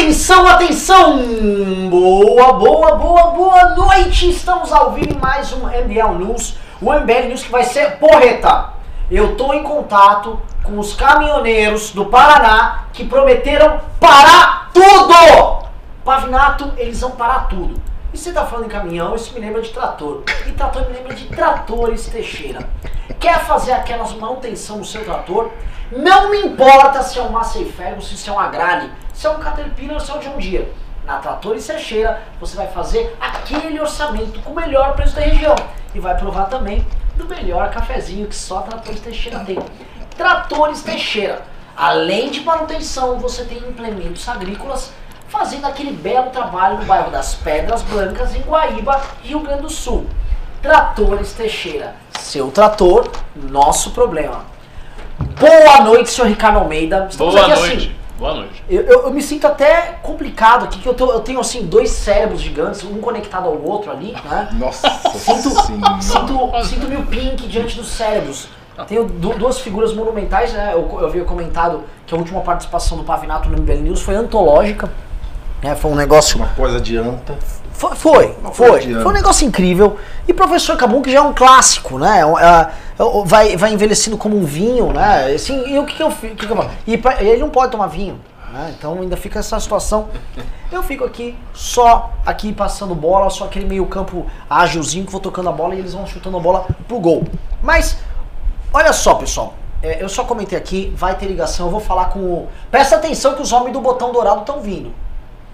Atenção, atenção! Boa, boa, boa, boa noite! Estamos ao vivo em mais um MBL News. O MBL News que vai ser porreta. Eu tô em contato com os caminhoneiros do Paraná que prometeram parar tudo! Pavinato, eles vão parar tudo. E você tá falando em caminhão, isso me lembra de trator. E trator me lembra de tratores Teixeira. Quer fazer aquelas manutenção no seu trator? Não me importa se é um Massey Ferguson, se é um Agrale, se é um Caterpillar ou se é um John Deere. Na Tratores Teixeira você vai fazer aquele orçamento com o melhor preço da região. E vai provar também do melhor cafezinho que só Tratores Teixeira tem. Tratores Teixeira. Além de manutenção, você tem implementos agrícolas fazendo aquele belo trabalho no bairro das Pedras Brancas, em Guaíba, Rio Grande do Sul. Tratores Teixeira. Seu trator, nosso problema. Boa noite, senhor Ricardo Almeida. Estamos Boa aqui noite. assim. Boa noite. Eu, eu- eu me sinto até complicado aqui, que eu, tô- eu tenho assim dois cérebros gigantes, um conectado ao outro ali, né? Nossa Sinto, senhora. sinto, sinto meio pink diante dos cérebros. Tenho du- duas figuras monumentais, né? Eu, eu havia comentado que a última participação do Pavinato no MBL News foi antológica. Né? Foi um negócio Uma coisa adianta. foi, foi, foi. Foi um negócio incrível. E Professor Cabum, que já é um clássico, né? É é- é- vai, vai envelhecendo como um vinho, né? Assim, e o que, que eu fiz? E pra- ele não pode tomar vinho, né? Então ainda fica essa situação. Eu fico aqui, só aqui passando bola, só aquele meio campo ágilzinho que vou tocando a bola e eles vão chutando a bola pro gol. Mas, olha só, pessoal. é, eu só comentei aqui, vai ter ligação, eu vou falar com o... Presta atenção que os homens do botão dourado estão vindo.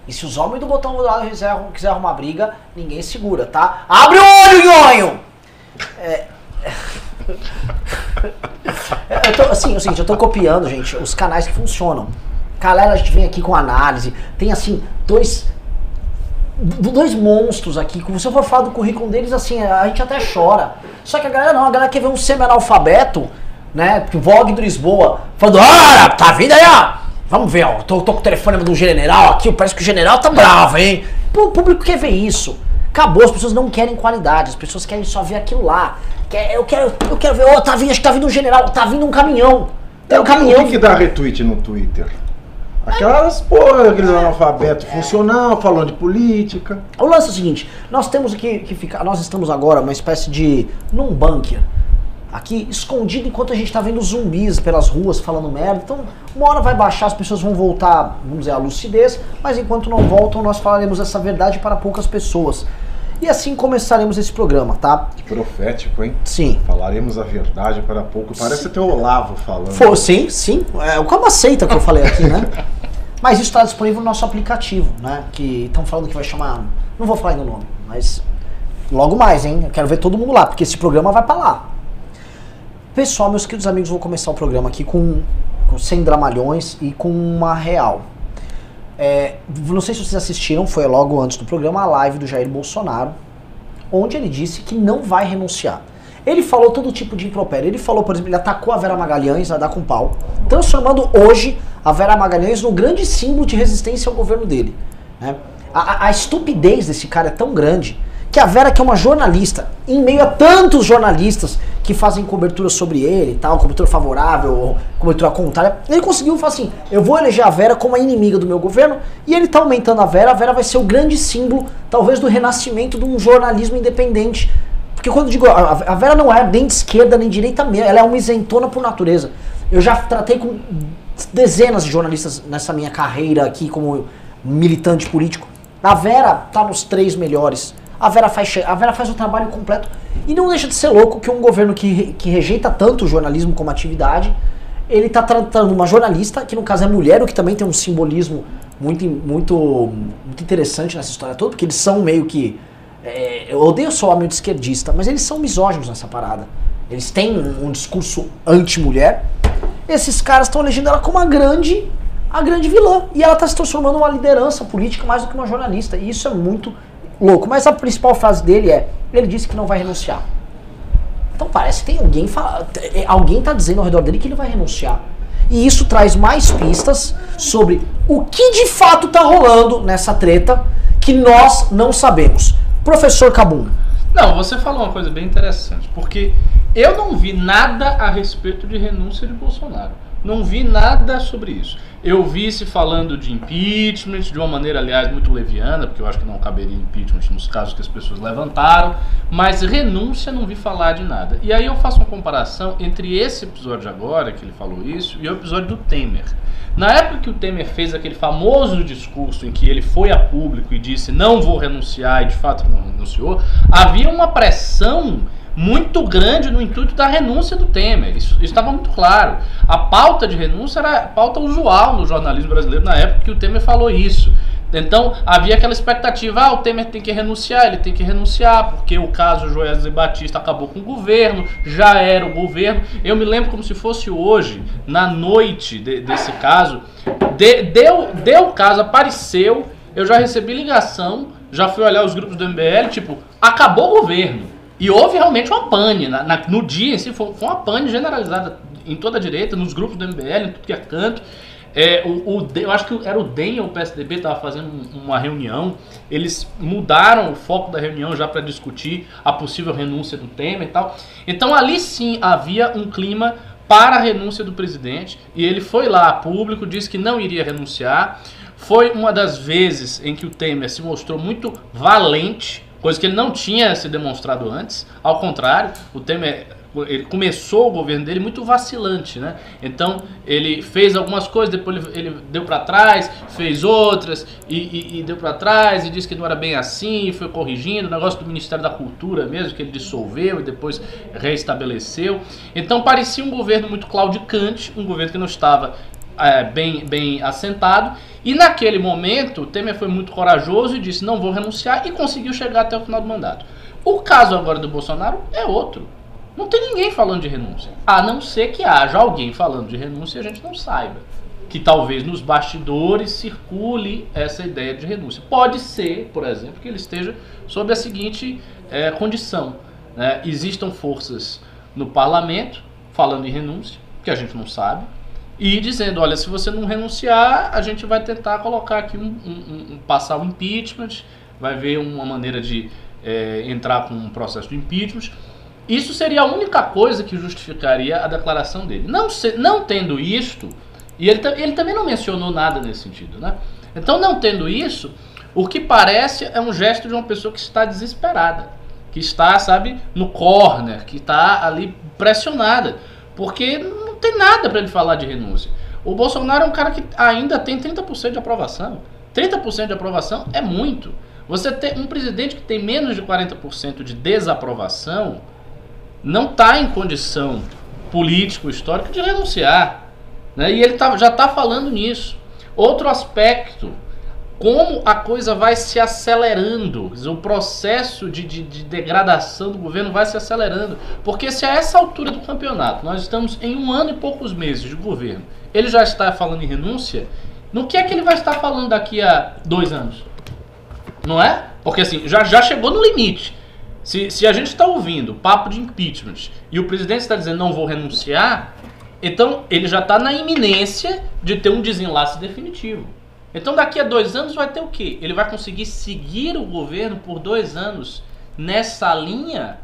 E se os homens do botão dourado quiser, quiser arrumar briga, ninguém segura, tá? Abre o olho, nhonho! É... eu tô, assim, é o seguinte, eu tô copiando, gente, os canais que funcionam. Galera, a gente vem aqui com análise, tem assim, dois dois monstros aqui, se eu for falar do currículo deles, assim, a gente até chora. Só que a galera não, a galera quer ver um semi-analfabeto, né, Vogue do Lisboa, falando, ah, tá vindo aí, ó, vamos ver, ó, tô, tô com o telefone do general aqui, parece que o general tá bravo, hein. Pô, o público quer ver isso. Acabou, as pessoas não querem qualidade, as pessoas querem só ver aquilo lá. Quer, eu quero, eu quero ver, ó, tá vindo, acho que tá vindo um general, tá vindo um caminhão. Tem um o caminhão. que, que dá retweet no Twitter? Aquelas, porra, aqueles analfabetos funcional, falando de política. O lance é o seguinte, nós temos que, que ficar, nós estamos agora uma espécie de num bunker. Aqui, escondido enquanto a gente tá vendo zumbis pelas ruas falando merda. Então, uma hora vai baixar, as pessoas vão voltar, vamos dizer, à lucidez, mas enquanto não voltam, nós falaremos essa verdade para poucas pessoas. E assim começaremos esse programa, tá? Que profético, hein? Sim. Falaremos a verdade para pouco. Parece até o Olavo falando. For, sim, sim. É o como aceita que eu falei aqui, né? Mas isso está disponível no nosso aplicativo, né? Que estão falando que vai chamar. Não vou falar ainda o nome, mas logo mais, hein? Eu quero ver todo mundo lá, porque esse programa vai pra lá. Pessoal, meus queridos amigos, vou começar o programa aqui com, com 100 dramalhões e com uma real. É, não sei se vocês assistiram, foi logo antes do programa, a live do Jair Bolsonaro, onde ele disse que não vai renunciar. Ele falou todo tipo de impropério. Ele falou, por exemplo, ele atacou a Vera Magalhães, a dar com pau, transformando hoje a Vera Magalhães no grande símbolo de resistência ao governo dele. né? A, a- a estupidez desse cara é tão grande que a Vera, que é uma jornalista, em meio a tantos jornalistas que fazem cobertura sobre ele, e tal, cobertura favorável, cobertura contrária, ele conseguiu falar assim: eu vou eleger a Vera como a inimiga do meu governo, e ele tá aumentando a Vera. A Vera vai ser o grande símbolo, talvez, do renascimento de um jornalismo independente porque quando eu digo, a, a Vera não é nem de esquerda nem de direita mesmo, ela é uma isentona por natureza. Eu já tratei com dezenas de jornalistas nessa minha carreira aqui como militante político. A Vera tá nos três melhores. A Vera faz, a Vera faz o trabalho completo. E não deixa de ser louco que um governo que, que rejeita tanto o jornalismo como atividade, ele tá tratando uma jornalista, que no caso é mulher, o que também tem um simbolismo muito, muito, muito interessante nessa história toda, porque eles são meio que é, eu odeio só o homem esquerdista, mas eles são misóginos nessa parada. Eles têm um, um discurso anti-mulher. Esses caras estão elegendo ela como a grande, a grande vilã. E ela está se transformando numa liderança política mais do que uma jornalista. E isso é muito louco. Mas a principal frase dele é: ele disse que não vai renunciar. Então parece que tem alguém fala, é, alguém está dizendo ao redor dele que ele vai renunciar. E isso traz mais pistas sobre o que de fato está rolando nessa treta que nós não sabemos. Professor Cabum. Não, você falou uma coisa bem interessante, porque eu não vi nada a respeito de renúncia de Bolsonaro. Não vi nada sobre isso. eu vi se falando de impeachment, de uma maneira, aliás, muito leviana, porque eu acho que não caberia impeachment nos casos que as pessoas levantaram, mas renúncia não vi falar de nada. E aí eu faço uma comparação entre esse episódio agora, que ele falou isso, e o episódio do Temer. Na época que o Temer fez aquele famoso discurso em que ele foi a público e disse não vou renunciar, e de fato não renunciou, havia uma pressão muito grande no intuito da renúncia do Temer. Isso, estava muito claro. A pauta de renúncia era a pauta usual no jornalismo brasileiro na época que o Temer falou isso. Então havia aquela expectativa, ah, o Temer tem que renunciar, ele tem que renunciar, porque o caso Joesley Batista acabou com o governo, já era o governo. Eu me lembro como se fosse hoje, na noite de, desse caso, de, deu, deu o caso, apareceu, eu já recebi ligação, já fui olhar os grupos do MBL, tipo, acabou o governo. E houve realmente uma pane. Na, na, no dia em si, foi, foi, uma pane generalizada em toda a direita, nos grupos do MBL, em tudo que é canto. É, o, o, eu acho que era o DEM ou o PSDB estava fazendo uma reunião. Eles mudaram o foco da reunião já para discutir a possível renúncia do Temer e tal. Então ali sim havia um clima para a renúncia do presidente. E ele foi lá a público, disse que não iria renunciar. Foi uma das vezes em que o Temer se mostrou muito valente coisa que ele não tinha se demonstrado antes. Ao contrário, o Temer ele começou o governo dele muito vacilante, né? Então ele fez algumas coisas, depois ele, ele deu para trás, fez outras e, e, e deu para trás e disse que não era bem assim, e foi corrigindo. O negócio do Ministério da Cultura mesmo que ele dissolveu e depois reestabeleceu. Então parecia um governo muito claudicante, um governo que não estava é, bem, bem assentado. E naquele momento, Temer foi muito corajoso e disse: não vou renunciar, e conseguiu chegar até o final do mandato. O caso agora do Bolsonaro é outro. Não tem ninguém falando de renúncia. A não ser que haja alguém falando de renúncia e a gente não saiba. Que talvez nos bastidores circule essa ideia de renúncia. Pode ser, por exemplo, que ele esteja sob a seguinte é, condição: né? existam forças no parlamento falando em renúncia, que a gente não sabe, e dizendo, olha, se você não renunciar, a gente vai tentar colocar aqui um, um, um passar o um impeachment, vai ver uma maneira de é, entrar com um processo de impeachment. Isso seria a única coisa que justificaria a declaração dele. Não, se, não tendo isto, e ele, ele também não mencionou nada nesse sentido, né? Então, não tendo isso, o que parece é um gesto de uma pessoa que está desesperada, que está, sabe, no corner, que está ali pressionada, porque tem nada para ele falar de renúncia. O Bolsonaro é um cara que ainda tem 30% de aprovação. 30% de aprovação é muito. Você ter um presidente que tem menos de 40% de desaprovação não está em condição político-histórica de renunciar. Né? E ele tá, já está falando nisso. Outro aspecto como a coisa vai se acelerando, o processo de, de, de, degradação do governo vai se acelerando. Porque se a essa altura do campeonato nós estamos em um ano e poucos meses de governo, ele já está falando em renúncia, no que é que ele vai estar falando daqui a dois anos? Não é? Porque assim, já, já chegou no limite. Se, se a gente está ouvindo papo de impeachment e o presidente está dizendo não vou renunciar, então ele já está na iminência de ter um desenlace definitivo. Então daqui a dois anos vai ter o quê? Ele vai conseguir seguir o governo por dois anos nessa linha,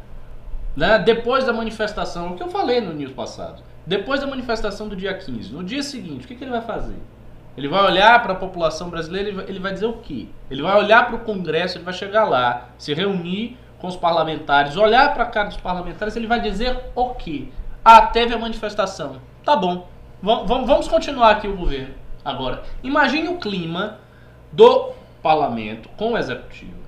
né? depois da manifestação, o que eu falei no news passado. Depois da manifestação do dia 15, no dia seguinte, o que, que ele vai fazer? Ele vai olhar para a população brasileira e ele vai dizer o quê? Ele vai olhar para o Congresso, ele vai chegar lá, se reunir com os parlamentares, olhar para a cara dos parlamentares, ele vai dizer o quê? Ah, teve a manifestação. Tá bom, vamos continuar aqui o governo. Agora, imagine o clima do parlamento com o executivo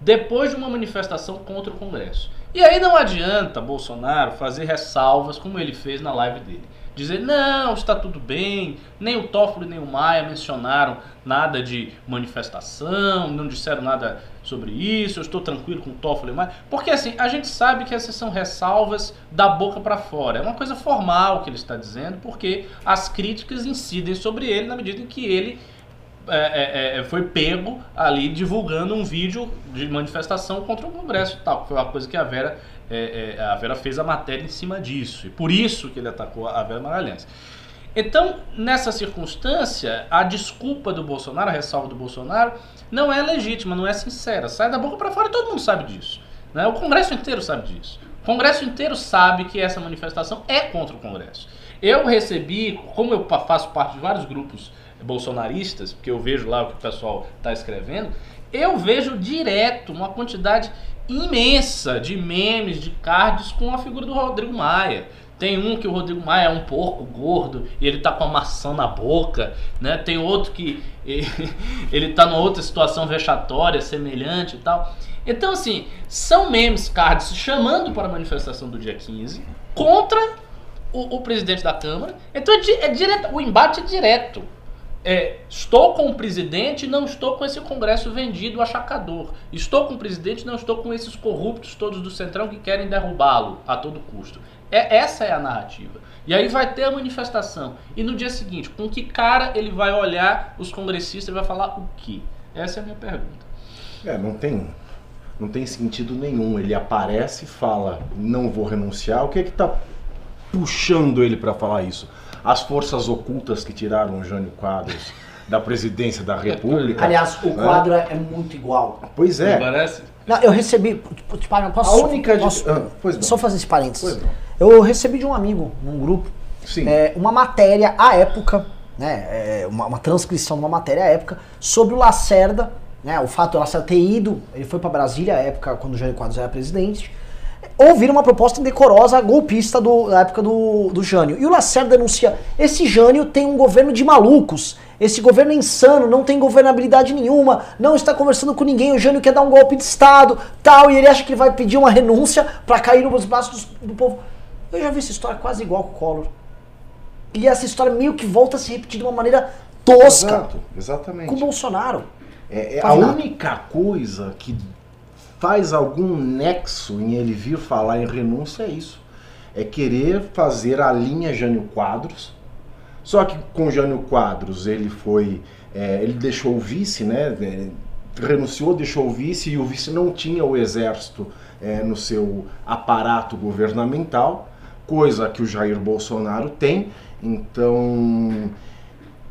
depois de uma manifestação contra o Congresso. E aí não adianta Bolsonaro fazer ressalvas como ele fez na live dele dizer não, está tudo bem, nem o Toffoli nem o Maia mencionaram nada de manifestação, não disseram nada sobre isso, eu estou tranquilo com o Toffoli e o Maia, porque assim, a gente sabe que essas são ressalvas da boca para fora, é uma coisa formal que ele está dizendo, porque as críticas incidem sobre ele na medida em que ele é, é, é foi pego ali divulgando um vídeo de manifestação contra o Congresso e tal, que foi uma coisa que a Vera é, é, a Vera fez a matéria em cima disso. E por isso que ele atacou a Vera Magalhães. Então, nessa circunstância, a desculpa do Bolsonaro, a ressalva do Bolsonaro, não é legítima, não é sincera. Sai da boca para fora e todo mundo sabe disso. Né? O Congresso inteiro sabe disso. O Congresso inteiro sabe que essa manifestação é contra o Congresso. Eu recebi, como eu faço parte de vários grupos bolsonaristas, porque eu vejo lá o que o pessoal está escrevendo, eu vejo direto uma quantidade imensa de memes, de cards com a figura do Rodrigo Maia. Tem um que o Rodrigo Maia é um porco gordo e ele tá com a maçã na boca, né? Tem outro que ele tá numa outra situação vexatória, semelhante e tal. Então, assim, são memes, cards chamando para a manifestação do dia 15 contra o, o presidente da Câmara. Então, é, é direto, o embate é direto é, estou com o presidente não estou com esse Congresso vendido achacador. Estou com o presidente não estou com esses corruptos todos do Centrão que querem derrubá-lo a todo custo. É, essa é a narrativa. E aí vai ter a manifestação. E no dia seguinte, com que cara ele vai olhar os congressistas e vai falar o quê? Essa é a minha pergunta. É, não tem, não tem sentido nenhum. Ele aparece e fala, não vou renunciar. O que é que está puxando ele para falar isso? As forças ocultas que tiraram o Jânio Quadros da presidência da República. Aliás, o né? quadro é, é muito igual. Pois é. Não parece? Não, eu recebi. Posso, a única. Posso, ah, só fazer esse parênteses. Eu recebi de um amigo, num grupo, é, uma matéria à época, né? É, uma, uma, transcrição de uma matéria à época, sobre o Lacerda, né? O fato do Lacerda ter ido, ele foi para Brasília à época, quando o Jânio Quadros era presidente ouvir uma proposta indecorosa golpista do, da época do, do Jânio. E o Lacerda denuncia: esse Jânio tem um governo de malucos. Esse governo é insano, não tem governabilidade nenhuma, não está conversando com ninguém. O Jânio quer dar um golpe de Estado, tal, e ele acha que vai pedir uma renúncia para cair nos braços do, do povo. Eu já vi essa história quase igual com o Collor. E essa história meio que volta a se repetir de uma maneira tosca. Exato, exatamente. Com o Bolsonaro. É, é a única coisa que faz algum nexo em ele vir falar em renúncia é isso. É querer fazer a linha Jânio Quadros. Só que com Jânio Quadros ele foi. É, ele deixou o vice, né? É, renunciou, deixou o vice e o vice não tinha o exército é, no seu aparato governamental, coisa que o Jair Bolsonaro tem. Então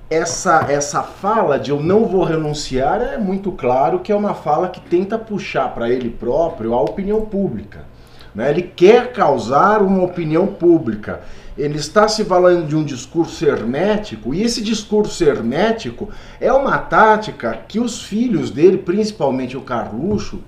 essa, essa fala de eu não vou renunciar é muito claro que é uma fala que tenta puxar para ele próprio a opinião pública. Né? Ele quer causar uma opinião pública. Ele está se valendo de um discurso hermético, e esse discurso hermético é uma tática que os filhos dele, principalmente o Carluxo,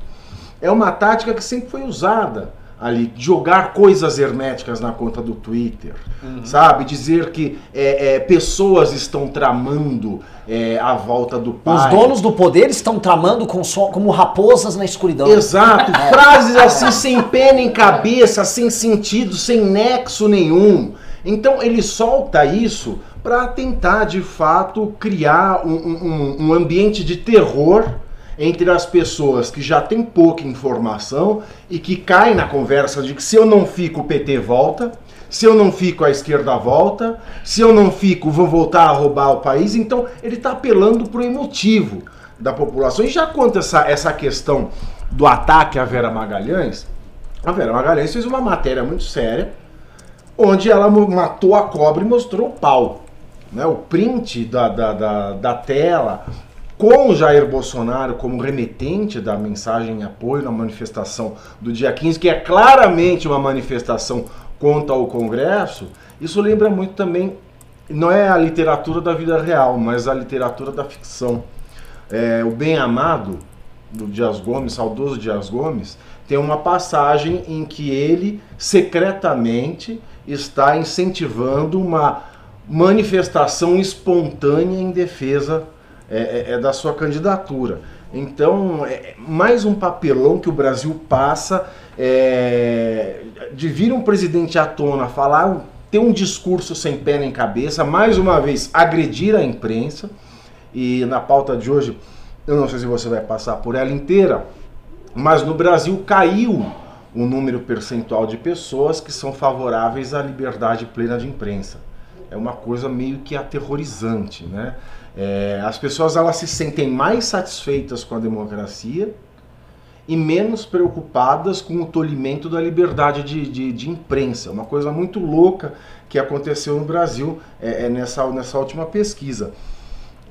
é uma tática que sempre foi usada ali, jogar coisas herméticas na conta do Twitter, uhum. sabe? Dizer que é, é, pessoas estão tramando é, a volta do pai. Os donos do poder estão tramando com so, como raposas na escuridão. Exato, é. frases assim sem pé nem cabeça, sem sentido, sem nexo nenhum. Então ele solta isso para tentar de fato criar um, um, um ambiente de terror entre as pessoas que já têm pouca informação e que caem na conversa de que se eu não fico, o PT volta, se eu não fico, a esquerda volta, se eu não fico, vou voltar a roubar o país. Então, ele está apelando para o emotivo da população. E já quanto essa, essa questão do ataque à Vera Magalhães, a Vera Magalhães fez uma matéria muito séria, onde ela matou a cobra e mostrou o pau. Né? O print da, da, da, da tela, com Jair Bolsonaro como remetente da mensagem em apoio na manifestação do dia 15, que é claramente uma manifestação contra o Congresso, isso lembra muito também, não é a literatura da vida real, mas a literatura da ficção. É, o Bem Amado, do Dias Gomes, saudoso Dias Gomes, tem uma passagem em que ele secretamente está incentivando uma manifestação espontânea em defesa é, é, é da sua candidatura. Então, é mais um papelão que o Brasil passa é, de vir um presidente à tona falar, ter um discurso sem pé nem cabeça, mais uma vez agredir a imprensa. E na pauta de hoje, eu não sei se você vai passar por ela inteira, mas no Brasil caiu o número percentual de pessoas que são favoráveis à liberdade plena de imprensa. É uma coisa meio que aterrorizante, né? É, as pessoas elas se sentem mais satisfeitas com a democracia e menos preocupadas com o tolimento da liberdade de, de, de imprensa. Uma coisa muito louca que aconteceu no Brasil é, é nessa, nessa última pesquisa.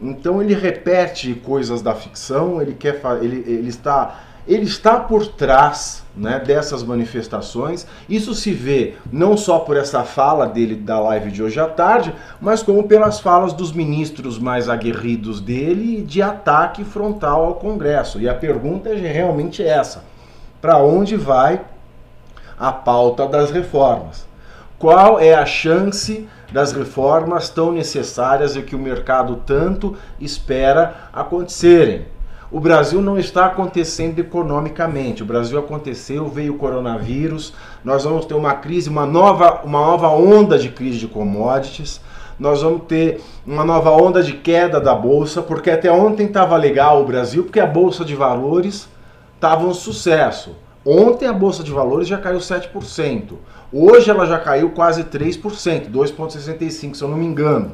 Então ele repete coisas da ficção, ele, quer, ele, ele está ele está por trás né, dessas manifestações. Isso se vê não só por essa fala dele da live de hoje à tarde, mas como pelas falas dos ministros mais aguerridos dele de ataque frontal ao Congresso. E a pergunta é realmente essa: para onde vai a pauta das reformas? Qual é a chance das reformas tão necessárias e que o mercado tanto espera acontecerem? O Brasil não está acontecendo economicamente. O Brasil aconteceu, veio o coronavírus, nós vamos ter uma crise, uma nova, uma nova onda de crise de commodities. Nós vamos ter uma nova onda de queda da bolsa, porque até ontem estava legal o Brasil, porque a bolsa de valores estava um sucesso. Ontem a bolsa de valores já caiu 7%. Hoje ela já caiu quase 3%, 2,65 se eu não me engano.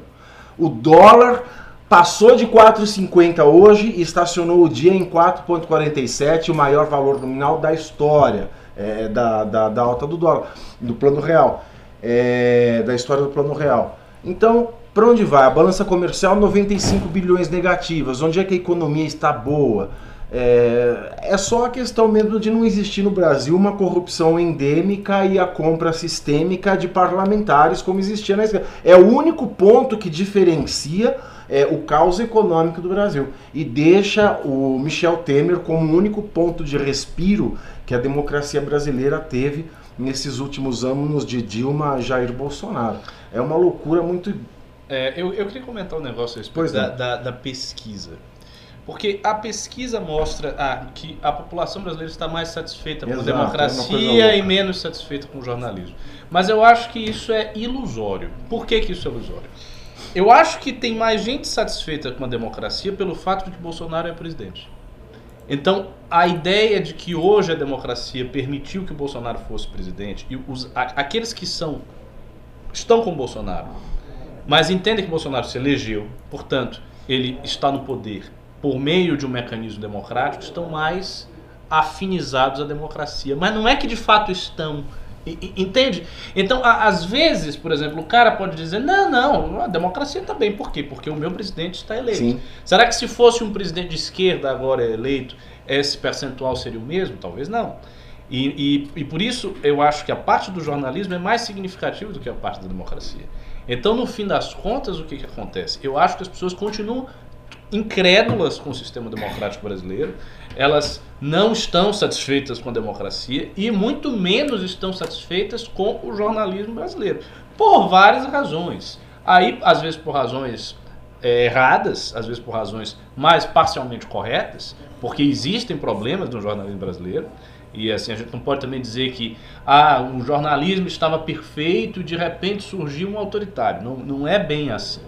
O dólar Passou de 4,50 hoje e estacionou o dia em 4,47, o maior valor nominal da história é, da, da, da, alta do dólar, do plano real, é, da história do plano real. Então, para onde vai? A balança comercial 95 bilhões negativas. Onde é que a economia está boa? É, é só a questão mesmo de não existir no Brasil uma corrupção endêmica e a compra sistêmica de parlamentares como existia na esquerda. É o único ponto que diferencia é, o caos econômico do Brasil e deixa o Michel Temer como o único ponto de respiro que a democracia brasileira teve nesses últimos anos de Dilma Jair Bolsonaro. É uma loucura muito. É, eu, eu queria comentar um negócio a respeito da, da, da, pesquisa. Porque a pesquisa mostra ah, que a população brasileira está mais satisfeita Exato, com a é democracia é e menos satisfeita com o jornalismo. Mas eu acho que isso é ilusório. Por que, que isso é ilusório? Eu acho que tem mais gente satisfeita com a democracia pelo fato de que Bolsonaro é presidente. Então, a ideia de que hoje a democracia permitiu que o Bolsonaro fosse presidente e os, a, aqueles que são estão com Bolsonaro, mas entendem que Bolsonaro se elegeu, portanto, ele está no poder por meio de um mecanismo democrático, estão mais afinizados à democracia. Mas não é que de fato estão Entende? Então, às vezes, por exemplo, o cara pode dizer: não, não, a democracia está bem. Por quê? Porque o meu presidente está eleito. Sim. Será que se fosse um presidente de esquerda agora eleito, esse percentual seria o mesmo? Talvez não. E, e, e por isso eu acho que a parte do jornalismo é mais significativa do que a parte da democracia. Então, no fim das contas, o que, que acontece? Eu acho que as pessoas continuam incrédulas com o sistema democrático brasileiro, elas não estão satisfeitas com a democracia e muito menos estão satisfeitas com o jornalismo brasileiro, por várias razões. Aí, às vezes por razões é, erradas, às vezes por razões mais parcialmente corretas, porque existem problemas no jornalismo brasileiro. E assim, a gente não pode também dizer que ah, o jornalismo estava perfeito e de repente surgiu um autoritário. Não, não é bem assim.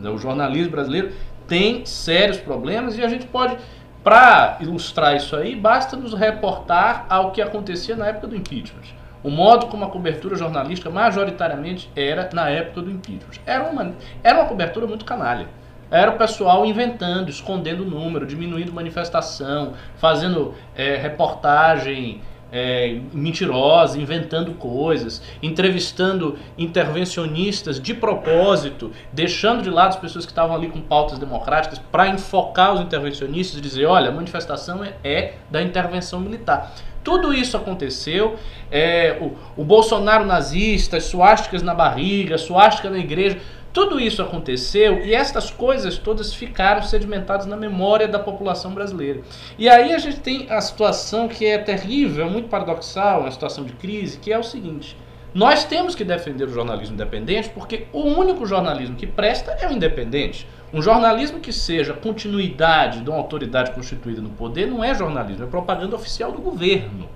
O jornalismo brasileiro tem sérios problemas e a gente pode, para ilustrar isso aí, basta nos reportar ao que acontecia na época do impeachment. O modo como a cobertura jornalística majoritariamente era na época do impeachment. Era uma, era uma cobertura muito canalha. Era o pessoal inventando, escondendo o número, diminuindo manifestação, fazendo é, reportagem é, mentirosa, inventando coisas, entrevistando intervencionistas de propósito, deixando de lado as pessoas que estavam ali com pautas democráticas para enfocar os intervencionistas e dizer: olha, a manifestação é, é da intervenção militar. Tudo isso aconteceu. É, o, o Bolsonaro nazista, suásticas na barriga, suástica na igreja tudo isso aconteceu e estas coisas todas ficaram sedimentadas na memória da população brasileira. E aí a gente tem a situação que é terrível, é muito paradoxal, uma situação de crise, que é o seguinte: nós temos que defender o jornalismo independente porque o único jornalismo que presta é o independente. Um jornalismo que seja continuidade de uma autoridade constituída no poder não é jornalismo, é propaganda oficial do governo.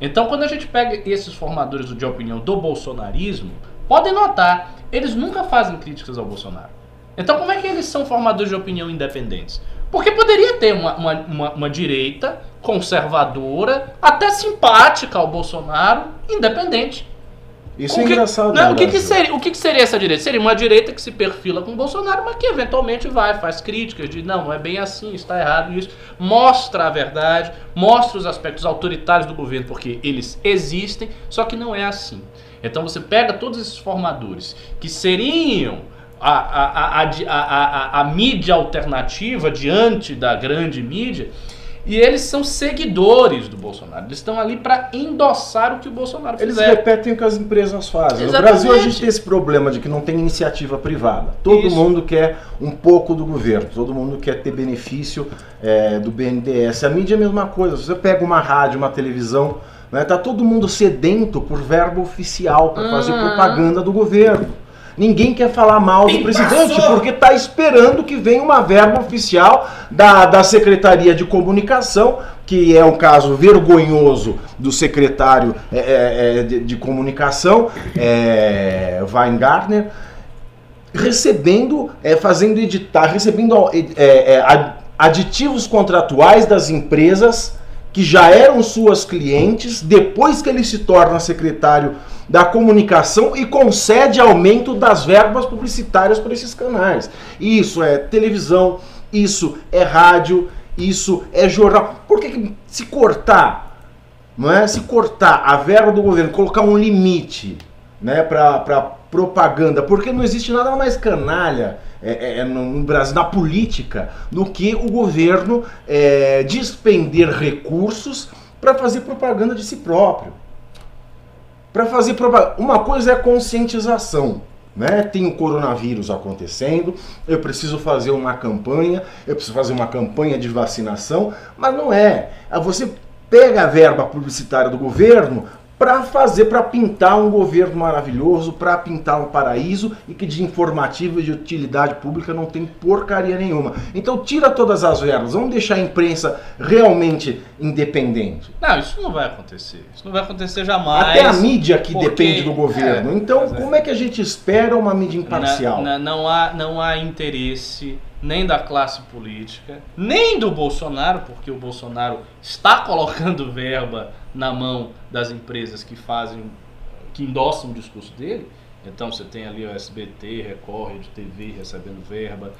Então, quando a gente pega esses formadores de opinião do bolsonarismo, podem notar eles nunca fazem críticas ao Bolsonaro. Então, como é que eles são formadores de opinião independentes? Porque poderia ter uma, uma, uma, uma direita conservadora, até simpática ao Bolsonaro, independente. Isso o é que, engraçado. Não, né, o, que, que, seria, o que, que seria essa direita? Seria uma direita que se perfila com o Bolsonaro, mas que eventualmente vai, faz críticas de não, não é bem assim, está errado isso. Mostra a verdade, mostra os aspectos autoritários do governo, porque eles existem, só que não é assim. Então você pega todos esses formadores que seriam a, a, a, a, a, a mídia alternativa diante da grande mídia E eles são seguidores do Bolsonaro. Eles estão ali para endossar o que o Bolsonaro Eles fizer. repetem o que as empresas fazem. No Exatamente. Brasil a gente tem esse problema de que não tem iniciativa privada. Todo Isso. mundo quer um pouco do governo, todo mundo quer ter benefício é, do BNDES. A mídia é a mesma coisa. Você pega uma rádio, uma televisão, né, tá todo mundo sedento por verbo oficial para fazer Uhum. propaganda do governo. Ninguém quer falar mal do presidente porque está esperando que venha uma verba oficial da, da Secretaria de Comunicação, que é um caso vergonhoso do secretário é, é, é, de, de Comunicação, é, Weingartner, recebendo, é, fazendo editar, recebendo é, é, ad- aditivos contratuais das empresas que já eram suas clientes, depois que ele se torna secretário da comunicação e concede aumento das verbas publicitárias para esses canais. Isso é televisão, isso é rádio, isso é jornal. Por que, que se cortar, não é? Se cortar a verba do governo, colocar um limite, né, para propaganda, porque não existe nada mais canalha é, é, é, no, no Brasil, na política, do que o governo é, despender recursos para fazer propaganda de si próprio. Para fazer propaganda. Uma coisa é a conscientização. Né? Tem o coronavírus acontecendo, eu preciso fazer uma campanha, eu preciso fazer uma campanha de vacinação, mas não é. Você pega a verba publicitária do governo para fazer, para pintar um governo maravilhoso, para pintar um paraíso e que de informativo e de utilidade pública não tem porcaria nenhuma. Então tira todas as verbas, vamos deixar a imprensa realmente independente. Não, isso não vai acontecer. Isso não vai acontecer jamais. Até a mídia que porque- depende do governo. é, então, é. como é que a gente espera uma mídia imparcial? Na- na- não, há, não há interesse nem da classe política, nem do Bolsonaro, porque o Bolsonaro está colocando verba na mão das empresas que fazem, que endossam o discurso dele. Então você tem ali o SBT, Record, TV recebendo verba.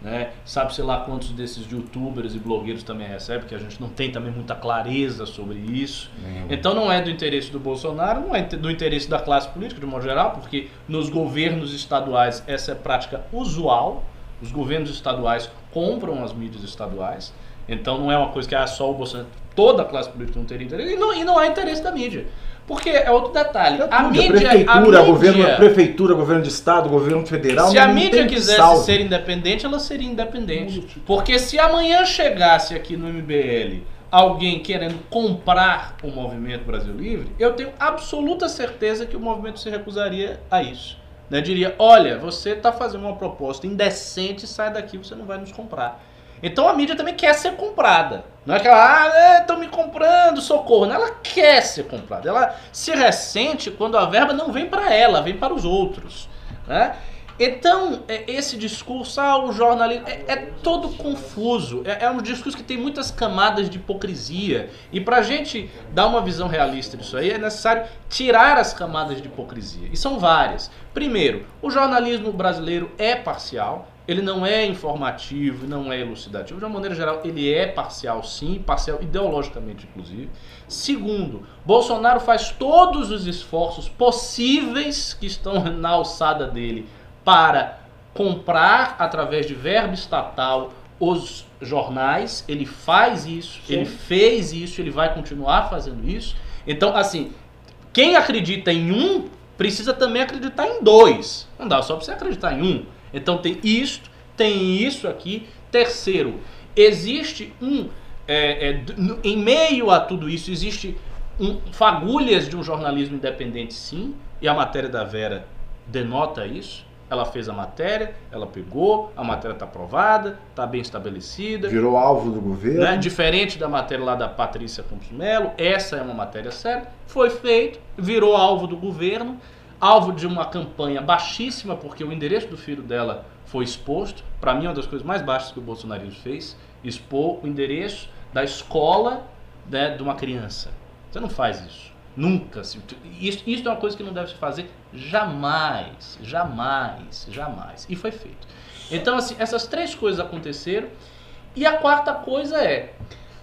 Né? Sabe, sei lá, quantos desses youtubers e blogueiros também recebem, que a gente não tem também muita clareza sobre isso. Então não é do interesse do Bolsonaro, não é do interesse da classe política de modo geral, porque nos governos estaduais essa é prática usual. Os governos estaduais compram as mídias estaduais. Então não é uma coisa que é só o Bolsonaro. Toda a classe política não teria interesse. E não, e não há interesse da mídia. Porque é outro detalhe. É a mídia, prefeitura, a mídia, governo, prefeitura, governo de estado, governo federal. se a mídia quisesse salve. ser independente, ela seria independente. Porque se amanhã chegasse aqui no MBL alguém querendo comprar o Movimento Brasil Livre, eu tenho absoluta certeza que o movimento se recusaria a isso. Né? Diria, olha, você está fazendo uma proposta indecente, sai daqui, você não vai nos comprar. Então a mídia também quer ser comprada. Não é que ela, ah, estão me comprando, socorro. Não, ela quer ser comprada. Ela se ressente quando a verba não vem para ela, vem para os outros. Né? Então, é, esse discurso, ah, o jornalismo, é, é todo confuso. É, é um discurso que tem muitas camadas de hipocrisia. E pra gente dar uma visão realista disso aí, é necessário tirar as camadas de hipocrisia. E são várias. Primeiro, o jornalismo brasileiro é parcial. Ele não é informativo, não é elucidativo. De uma maneira geral, ele é parcial sim, parcial ideologicamente, inclusive. Segundo, Bolsonaro faz todos os esforços possíveis que estão na alçada dele para comprar através de verba estatal os jornais. Ele faz isso, Sim. ele fez isso, ele vai continuar fazendo isso. Então, assim, quem acredita em um precisa também acreditar em dois. Não dá só para você acreditar em um. Então tem isto, tem isso aqui. Terceiro, existe um é, é, em meio a tudo isso existe um, fagulhas de um jornalismo independente, sim. E a matéria da Vera denota isso. Ela fez a matéria, ela pegou, a matéria está aprovada, está bem estabelecida. Virou alvo do governo. Né? Diferente da matéria lá da Patrícia Campos Melo, essa é uma matéria séria. Foi feito, virou alvo do governo, alvo de uma campanha baixíssima, porque o endereço do filho dela foi exposto. Para mim, é uma das coisas mais baixas que o bolsonarismo fez: expor o endereço da escola né, de uma criança. Você não faz isso. Nunca. Isso, isso é uma coisa que não deve se fazer jamais. Jamais. Jamais. E foi feito. Então, assim, essas três coisas aconteceram. E a quarta coisa é,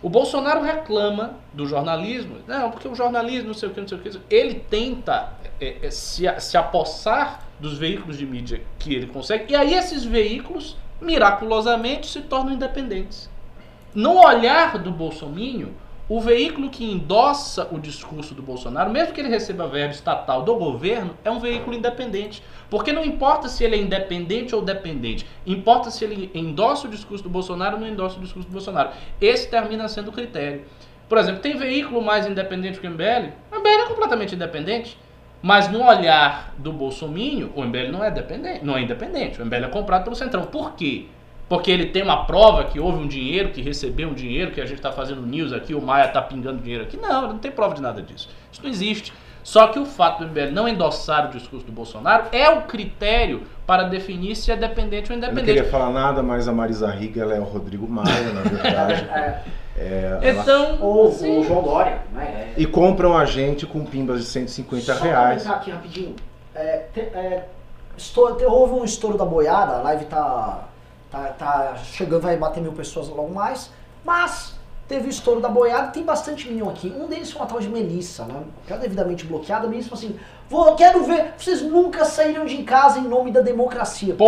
o Bolsonaro reclama do jornalismo, não, porque o jornalismo, não sei o que, não sei o que, ele tenta é, é, se, se apossar dos veículos de mídia que ele consegue, e aí esses veículos, miraculosamente, se tornam independentes. no olhar do bolsominho, o veículo que endossa o discurso do Bolsonaro, mesmo que ele receba verba estatal do governo, é um veículo independente. Porque não importa se ele é independente ou dependente, importa se ele endossa o discurso do Bolsonaro ou não endossa o discurso do Bolsonaro. Esse termina sendo o critério. Por exemplo, tem veículo mais independente que o MBL? O MBL é completamente independente. Mas no olhar do Bolsonaro, o MBL não é dependente, não é independente. O MBL é comprado pelo Centrão. Por quê? Porque ele tem uma prova que houve um dinheiro, que recebeu um dinheiro, que a gente está fazendo news aqui, o Maia está pingando dinheiro aqui. Não, não tem prova de nada disso. Isso não existe. Só que o fato do MBL não endossar o discurso do Bolsonaro é o critério para definir se é dependente ou Eu não independente. queria falar nada, mas a Marisa Riga ela é o Rodrigo Maia, na verdade. É, É, ela- Então, ou sim. o João Dória, né? É, E compram a gente com pimbas de 150 Só reais. pra aqui rapidinho. É, te- é, estou- te- houve um estouro da boiada, a live tá, tá, tá chegando, vai bater mil pessoas logo mais, mas teve o estouro da boiada tem bastante minion aqui. Um deles foi uma tal de Melissa, né? Que é devidamente bloqueada. A Melissa falou assim: Vou, quero ver, vocês nunca saíram de casa em nome da democracia. Pô,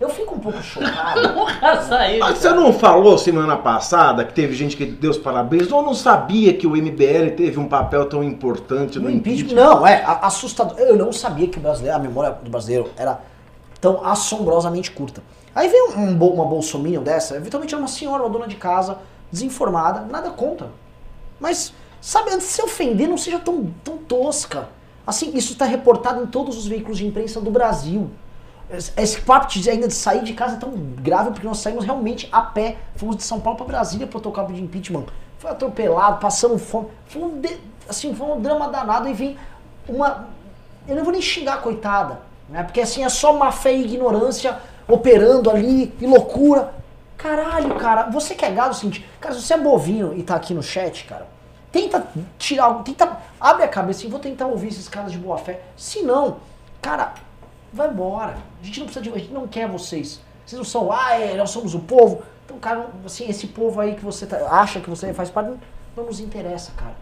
Eu fico um pouco chocado. nunca saiu. Mas você não falou semana passada que teve gente que deu os parabéns? Ou não sabia que o MBL teve um papel tão importante no, No impeachment, impeachment? não, é assustador. Eu não sabia que o brasileiro, a memória do brasileiro era tão assombrosamente curta. Aí vem um, bo- uma bolsominion dessa, eventualmente é uma senhora, uma dona de casa, desinformada, nada contra. Mas, sabe, antes de se ofender, não seja tão, tão tosca. Assim, isso está reportado em todos os veículos de imprensa do Brasil. Esse papo de, ainda de sair de casa é tão grave porque nós saímos realmente a pé. Fomos de São Paulo para Brasília para cabo de impeachment. Foi atropelado, passamos fome. Foi um, de- assim, foi um drama danado e vem uma. Eu não vou nem xingar coitada, né? Porque assim é só má fé e ignorância operando ali e loucura. Caralho, cara, você que é gado, é seguinte, cara, se você é bovino e tá aqui no chat, cara, tenta tirar tenta, abre a cabeça e vou tentar ouvir esses caras de boa fé. Se não, cara, vai embora. A gente não precisa de, a gente não quer vocês. Vocês não são, ah, é, nós somos o povo. Então, cara, assim, esse povo aí que você tá- acha que você faz parte, não, não nos interessa, cara.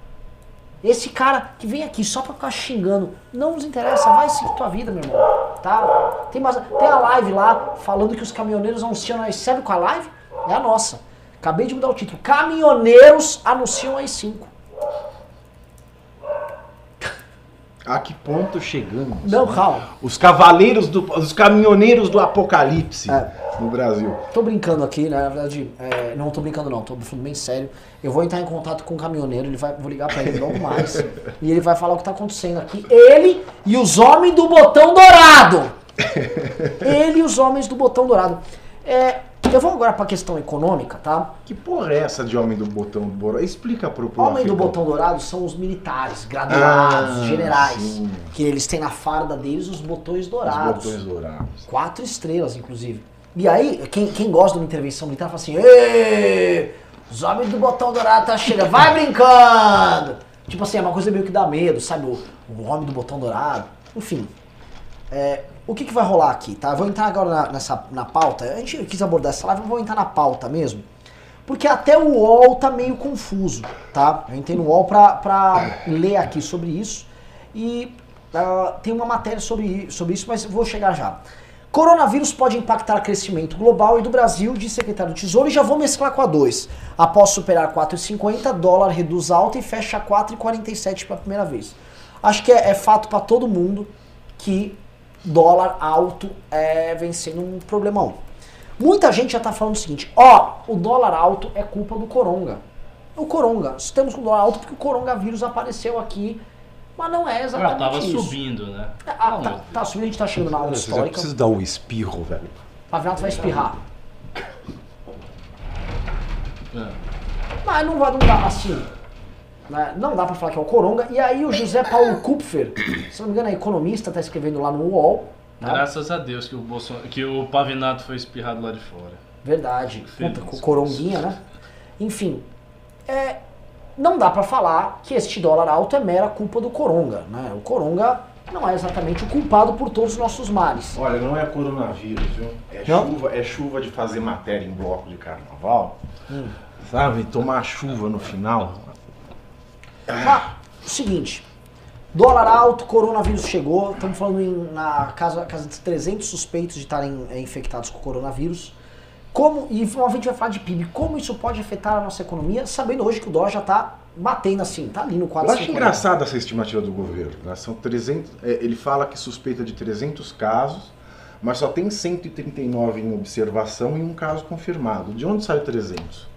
Esse cara que vem aqui só pra ficar xingando, não nos interessa, vai seguir tua vida, meu irmão. Tá? Tem, mais, tem a live lá falando que os caminhoneiros anunciam a sabe qual a live? É a nossa. Acabei de mudar o título. Caminhoneiros anunciam as 5. A que ponto chegamos? Não, calma. Os cavaleiros do. Os caminhoneiros do apocalipse É. no Brasil. Tô brincando aqui, né? na verdade, é, não tô brincando não, tô falando bem sério. Eu vou entrar em contato com o caminhoneiro, ele vai, vou ligar pra ele logo mais e ele vai falar o que tá acontecendo aqui. Ele e os homens do botão dourado. Ele e os homens do botão dourado. É, eu vou agora pra questão econômica, tá? Que porra é essa de homem do botão do Boró? Explica pro pro Homem do botão dourado são os militares, graduados, Ah, generais, sim. que eles têm na farda deles os botões Os dourados. botões dourados. Quatro estrelas, inclusive. E aí, quem, quem gosta de uma intervenção militar fala assim: os homens do botão dourado tá chegando, vai brincando! Tipo assim, é uma coisa meio que dá medo, sabe? O, o homem do botão dourado. Enfim. É, o que, que vai rolar aqui, tá? Eu vou entrar agora na, nessa, na pauta. A gente quis abordar essa live, eu vou entrar na pauta mesmo. Porque até o UOL tá meio confuso, tá? Eu entrei no UOL pra, pra ler aqui sobre isso. E ah, tem uma matéria sobre, sobre isso, mas vou chegar já. Coronavírus pode impactar crescimento global e do Brasil, diz secretário do Tesouro, e já vou mesclar com a 2. Após superar 4,50, dólar reduz alta e fecha a 4,47 pela primeira vez. Acho que é, é fato para todo mundo que dólar alto é, vem sendo um problemão. Muita gente já está falando o seguinte, ó, o dólar alto é culpa do coronga. O coronga, estamos com dólar alto porque o coronavírus apareceu aqui, mas não é exatamente tava isso. subindo, né? Ah, Não, tá, tá subindo, a gente tá chegando na aula Eu histórica. preciso dar um espirro, velho. Pavinato vai espirrar. é. Mas não vai, não dá, assim, né, não dá pra falar que é o Coronga. E aí o José Paulo Kupfer, se não me engano é economista, tá escrevendo lá no UOL. tá? Graças a Deus que o, Bolson... que o Pavinato foi espirrado lá de fora. Verdade. Puta, com co- coronguinha, né? Enfim, é, não dá pra falar que este dólar alto é mera culpa do Coronga, né? O Coronga não é exatamente o culpado por todos os nossos males. Olha, não é coronavírus, viu? É Não? chuva, é chuva de fazer matéria em bloco de carnaval. Hum. Sabe? Tomar chuva no final. Ah, o seguinte, dólar alto, coronavírus chegou, estamos falando em, na casa, casa de 300 suspeitos de estarem é, infectados com coronavírus. Como, e finalmente gente vai falar de PIB, como isso pode afetar a nossa economia, sabendo hoje que o dólar já está batendo assim, tá ali no 4 Eu acho engraçada essa estimativa do governo. Né? São 300, é, ele fala que suspeita de 300 casos, mas só tem 139 em observação e um caso confirmado. De onde saiu 300?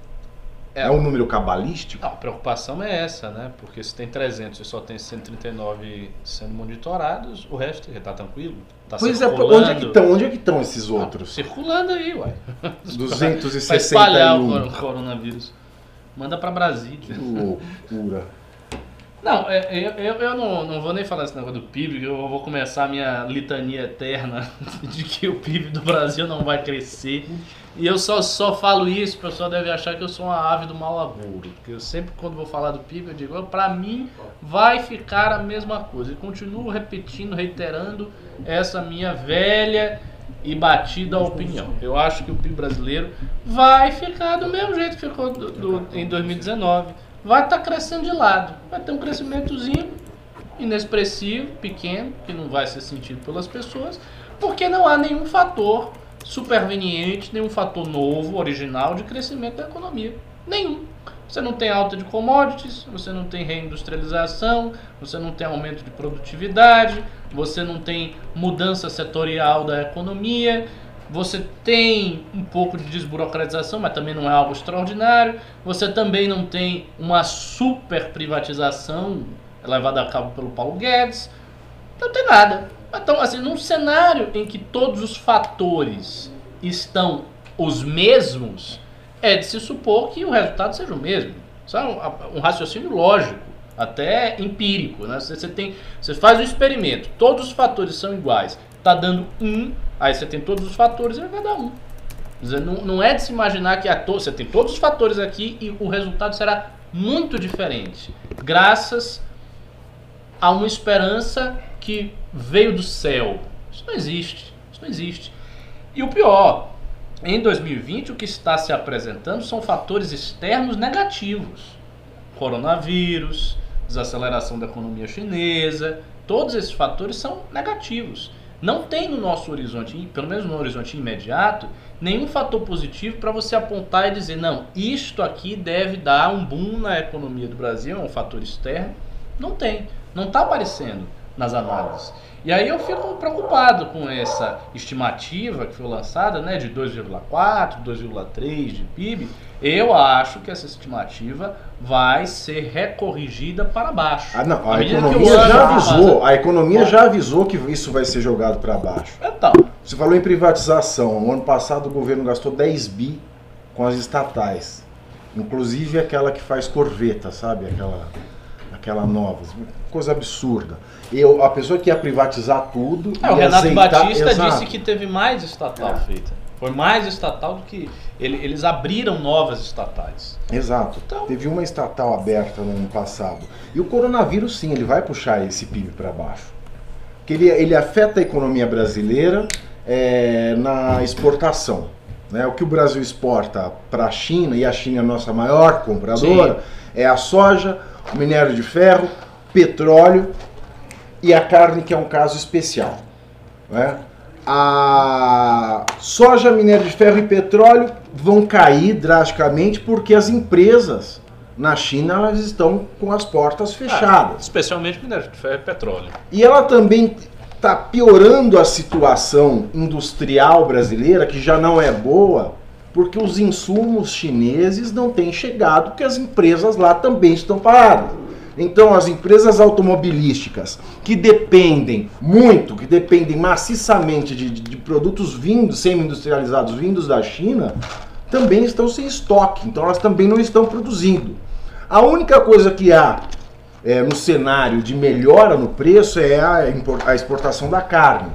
É, é um número cabalístico? Não, a preocupação é essa, né? Porque se tem 300 e só tem 139 sendo monitorados, o resto está tranquilo. Tá pois é, onde é que estão? Onde é que estão esses outros? Ah, circulando aí, ué. 261. Para espalhar o coronavírus. Manda para Brasília. Que loucura. Não, é, é, eu, eu não, não vou nem falar esse negócio do PIB, eu vou começar a minha litania eterna de que o PIB do Brasil não vai crescer. E eu só, só falo isso, o pessoal deve achar que eu sou uma ave do mau agouro. Porque eu sempre, quando vou falar do PIB, eu digo, para mim vai ficar a mesma coisa. E continuo repetindo, reiterando essa minha velha e batida opinião. Eu acho que o PIB brasileiro vai ficar do mesmo jeito que ficou do, do, em 2019 vai estar tá crescendo de lado. Vai ter um crescimentozinho inexpressivo, pequeno, que não vai ser sentido pelas pessoas, porque não há nenhum fator superveniente, nenhum fator novo, original de crescimento da economia. Nenhum. Você não tem alta de commodities, você não tem reindustrialização, você não tem aumento de produtividade, você não tem mudança setorial da economia, você tem um pouco de desburocratização, mas também não é algo extraordinário. Você também não tem uma super privatização levada a cabo pelo Paulo Guedes. Não tem nada. Então, assim, num cenário em que todos os fatores estão os mesmos, é de se supor que o resultado seja o mesmo. Sabe? Um raciocínio lógico, até empírico. Né? Você, tem, você faz um experimento, todos os fatores são iguais, está dando um Aí você tem todos os fatores e vai dar um. Não, não é de se imaginar que a to você tem todos os fatores aqui e o resultado será muito diferente. Graças a uma esperança que veio do céu. Isso não existe. Isso não existe. E o pior, em 2020 o que está se apresentando são fatores externos negativos. Coronavírus, desaceleração da economia chinesa, todos esses fatores são negativos. Não tem no nosso horizonte, pelo menos no horizonte imediato, nenhum fator positivo para você apontar e dizer, não, isto aqui deve dar um boom na economia do Brasil, é um fator externo. Não tem, não está aparecendo nas análises. E aí eu fico preocupado com essa estimativa que foi lançada, né, de 2,4, 2,3 de PIB. Eu acho que essa estimativa vai ser recorrigida para baixo. Ah, não, a economia já avisou, a economia já avisou que isso vai ser jogado para baixo. Então. Você falou em privatização. No ano passado o governo gastou 10 bi com as estatais. Inclusive aquela que faz corveta, sabe? Aquela aquela nova. Coisa absurda. Eu, a pessoa que ia privatizar tudo. É, o Renato Batista exato. disse que teve mais estatal é. feita. Foi mais estatal do que. Ele, eles abriram novas estatais. Exato. Então, Teve uma estatal aberta no ano passado. E o coronavírus, sim, ele vai puxar esse PIB para baixo. Porque ele, ele afeta a economia brasileira é, na exportação. Né? O que o Brasil exporta para a China, e a China é a nossa maior compradora, sim. é a soja, o minério de ferro, petróleo e a carne, que é um caso especial. Né? A soja, minério de ferro e petróleo vão cair drasticamente porque as empresas na China elas estão com as portas fechadas. Ah, especialmente minério de ferro e petróleo. E ela também está piorando a situação industrial brasileira, que já não é boa, porque os insumos chineses não têm chegado, porque as empresas lá também estão paradas. Então, as empresas automobilísticas que dependem muito, que dependem maciçamente de, de, de produtos vindos, semi-industrializados vindos da China, também estão sem estoque. Então, elas também não estão produzindo. A única coisa que há é, no cenário de melhora no preço é a, a exportação da carne.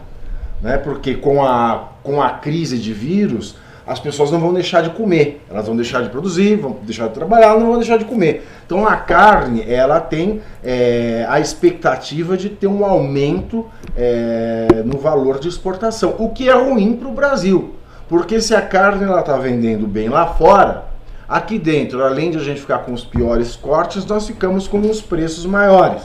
Né? Porque com a, com a crise de vírus, as pessoas não vão deixar de comer, elas vão deixar de produzir, vão deixar de trabalhar, não vão deixar de comer. Então a carne, ela tem é, a expectativa de ter um aumento é, no valor de exportação, o que é ruim para o Brasil, porque se a carne ela está vendendo bem lá fora, aqui dentro, além de a gente ficar com os piores cortes, nós ficamos com os preços maiores.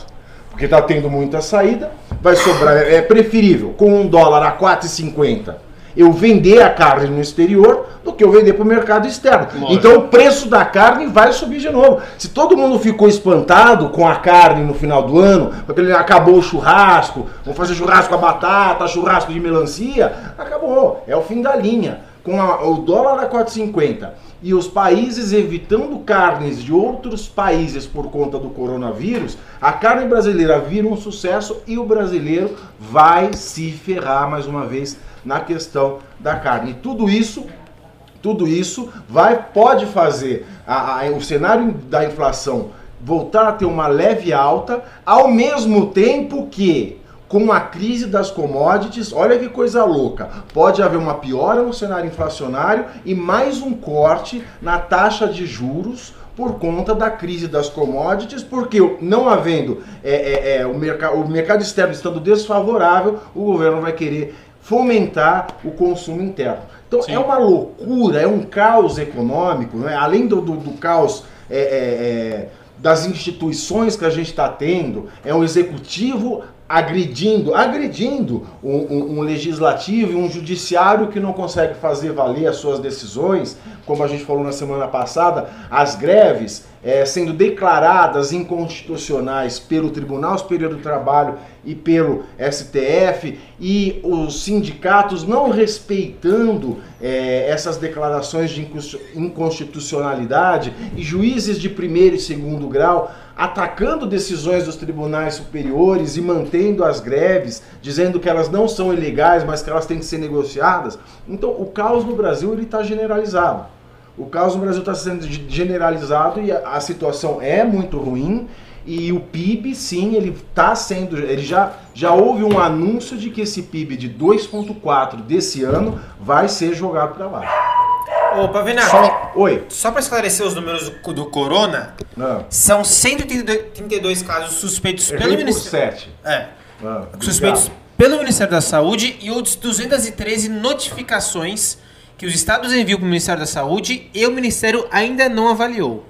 Porque está tendo muita saída, vai sobrar, é preferível com um dólar a 4,50 eu vender a carne no exterior do que eu vender para o mercado externo. Então o preço da carne vai subir de novo. Se todo mundo ficou espantado com a carne no final do ano, porque ele acabou o churrasco, vamos fazer churrasco com a batata, churrasco de melancia, acabou. É o fim da linha. Com a- o dólar a 4,50 e os países evitando carnes de outros países por conta do coronavírus, a carne brasileira vira um sucesso e o brasileiro vai se ferrar mais uma vez na questão da carne. E tudo isso tudo isso vai pode fazer a- a- o cenário da inflação voltar a ter uma leve alta, ao mesmo tempo que com a crise das commodities, olha que coisa louca, pode haver uma piora no cenário inflacionário e mais um corte na taxa de juros por conta da crise das commodities, porque não havendo é, é, é, o, merca o mercado externo estando desfavorável, o governo vai querer fomentar o consumo interno. Então Sim. é uma loucura, é um caos econômico, né? além do, do, do caos é, é, é, das instituições que a gente está tendo, é um executivo agredindo, agredindo um, um- um legislativo e um judiciário que não consegue fazer valer as suas decisões, como a gente falou na semana passada, as greves é, sendo declaradas inconstitucionais pelo Tribunal Superior do Trabalho e pelo STF e os sindicatos não respeitando é, essas declarações de inconsti- inconstitucionalidade e juízes de primeiro e segundo grau atacando decisões dos tribunais superiores e mantendo as greves, dizendo que elas não são ilegais, mas que elas têm que ser negociadas. Então, o caos no Brasil ele está generalizado. O caos no Brasil está sendo ge- generalizado e a, a situação é muito ruim. E o PIB, sim, ele está sendo. Ele já, já houve um anúncio de que esse PIB de 2,4 desse ano vai ser jogado para baixo. Ô, Pavinato, Só- Oi. só pra esclarecer os números do, do Corona, Ah, são 132 casos suspeitos pelo por Ministério. 7. É, Ah, suspeitos obrigado. pelo Ministério da Saúde e outros 213 notificações que os estados enviam para o Ministério da Saúde e o Ministério ainda não avaliou.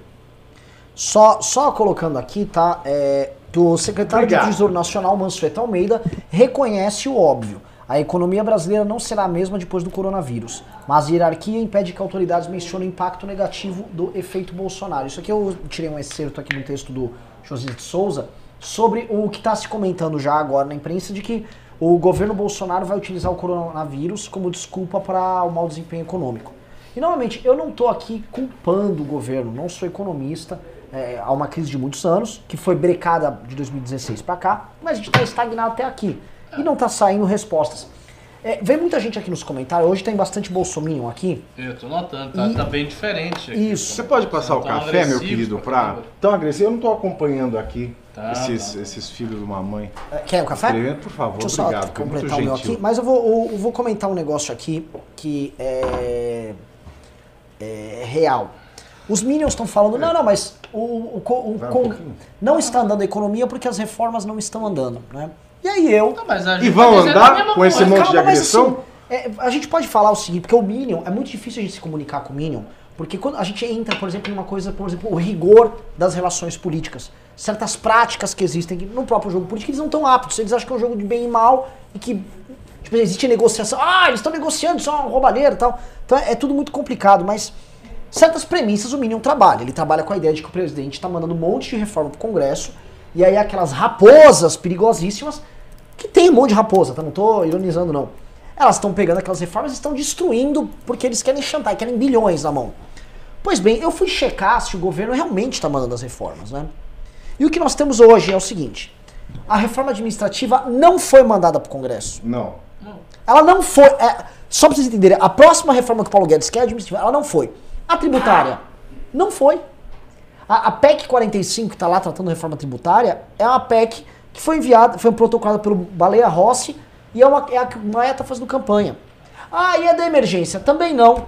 Só, só colocando aqui, tá? É, que o secretário Obrigado. de Tesouro Nacional, Mansueto Almeida, reconhece o óbvio. A economia brasileira não será a mesma depois do coronavírus, mas a hierarquia impede que autoridades mencionem o impacto negativo do efeito Bolsonaro. Isso aqui eu tirei um excerto aqui no texto do José de Souza sobre o que está se comentando já agora na imprensa de que o governo Bolsonaro vai utilizar o coronavírus como desculpa para o mau desempenho econômico. E novamente, eu não estou aqui culpando o governo, não sou economista. É, há uma crise de muitos anos, que foi brecada de 2016 para cá, mas a gente está estagnado até aqui. E não está saindo respostas. É, vem muita gente aqui nos comentários, hoje tem bastante bolsominion aqui. Eu tô notando, tá, E- tá bem diferente. aqui. Isso. Você pode passar o café, meu querido, pra. Tão agressivo. Eu não tô acompanhando aqui Tá, esses, tá. esses filhos de uma mãe. É, Quer o café? Escrevendo, por favor, Deixa obrigado. só completar o meu gentil. aqui. Mas eu vou, eu vou comentar um negócio aqui que é, é real. Os Minions estão falando, não, não, mas o, o, o Vai um não está andando a economia porque as reformas não estão andando, né? E aí eu... Não, mas E vão tá dizendo andar com esse monte de mas agressão? assim, é, a gente pode falar o seguinte, porque o Minion, é muito difícil a gente se comunicar com o Minion, porque quando a gente entra, por exemplo, em uma coisa, por exemplo, o rigor das relações políticas, certas práticas que existem no próprio jogo político, eles não estão aptos, eles acham que é um jogo de bem e mal e que tipo, existe negociação, ah, eles estão negociando, isso é uma roubalheira e tal. Então é, é tudo muito complicado, mas certas premissas o Minion trabalha. Ele trabalha com a ideia de que o presidente está mandando um monte de reforma pro Congresso, e aí aquelas raposas perigosíssimas que tem um monte de raposa, tá? Não tô ironizando, não. Elas estão pegando aquelas reformas e estão destruindo porque eles querem chantar, querem bilhões na mão. Pois bem, eu fui checar se o governo realmente está mandando as reformas, né? E o que nós temos hoje é o seguinte: a reforma administrativa não foi mandada para o Congresso. Não. Ela não foi. é, só para vocês entenderem, a próxima reforma que o Paulo Guedes quer é administrativa, ela não foi. A tributária, não foi. A, a PEC 45, que está lá tratando reforma tributária, é uma PEC que foi enviada, foi protocolada pelo Baleia Rossi e é, uma, é a que o Maia está fazendo campanha. Ah, e a da emergência? Também não.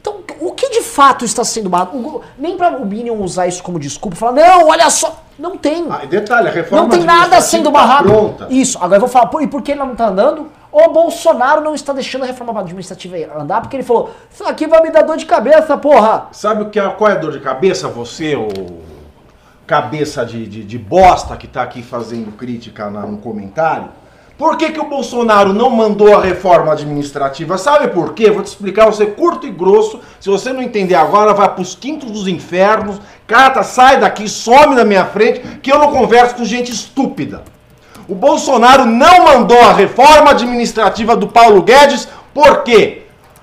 Então, o que de fato está sendo barrado? Nem para o Minion usar isso como desculpa, falar, não, olha só, não tem. Ah, detalhe, a reforma Não tem nada sendo tá barrado. pronta. Isso, agora eu vou falar, e por que ele não tá andando? O Bolsonaro não está deixando a reforma administrativa andar, porque ele falou, isso aqui vai me dar dor de cabeça, porra. Sabe o que é, qual é a dor de cabeça? Você, o cabeça de, de, de bosta que tá aqui fazendo crítica na- no comentário, Por que, que o Bolsonaro não mandou a reforma administrativa? Sabe por quê? Vou te explicar, você curto e grosso. Se você não entender agora, vai pros quintos dos infernos. Cata, sai daqui, some da minha frente, que eu não converso com gente estúpida. O Bolsonaro não mandou a reforma administrativa do Paulo Guedes, por quê?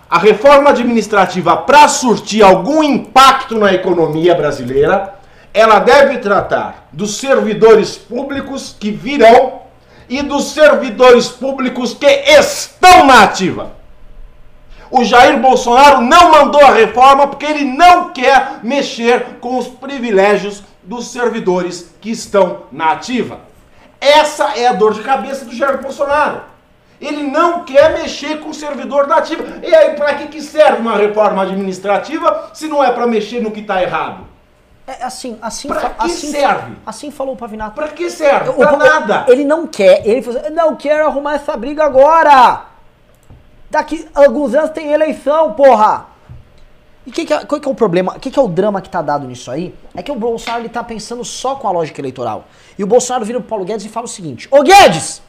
A reforma administrativa, para surtir algum impacto na economia brasileira, ela deve tratar dos servidores públicos que virão e dos servidores públicos que estão na ativa. O Jair Bolsonaro não mandou a reforma porque ele não quer mexer com os privilégios dos servidores que estão na ativa. Essa é a dor de cabeça do Jair Bolsonaro. Ele não quer mexer com o servidor da ativa. E aí, para que, que serve uma reforma administrativa se não é para mexer no que está errado? É assim, assim, Pra que assim, serve? assim falou o Pavinato. Para que serve? O- nada. Ele não quer, ele falou assim, não quero arrumar essa briga agora. Daqui a alguns anos tem eleição, porra. E que que é, qual que é o problema? O que, que é o drama que tá dado nisso aí? É que o Bolsonaro ele tá pensando só com a lógica eleitoral. E o Bolsonaro vira pro Paulo Guedes e fala o seguinte: Ô Guedes!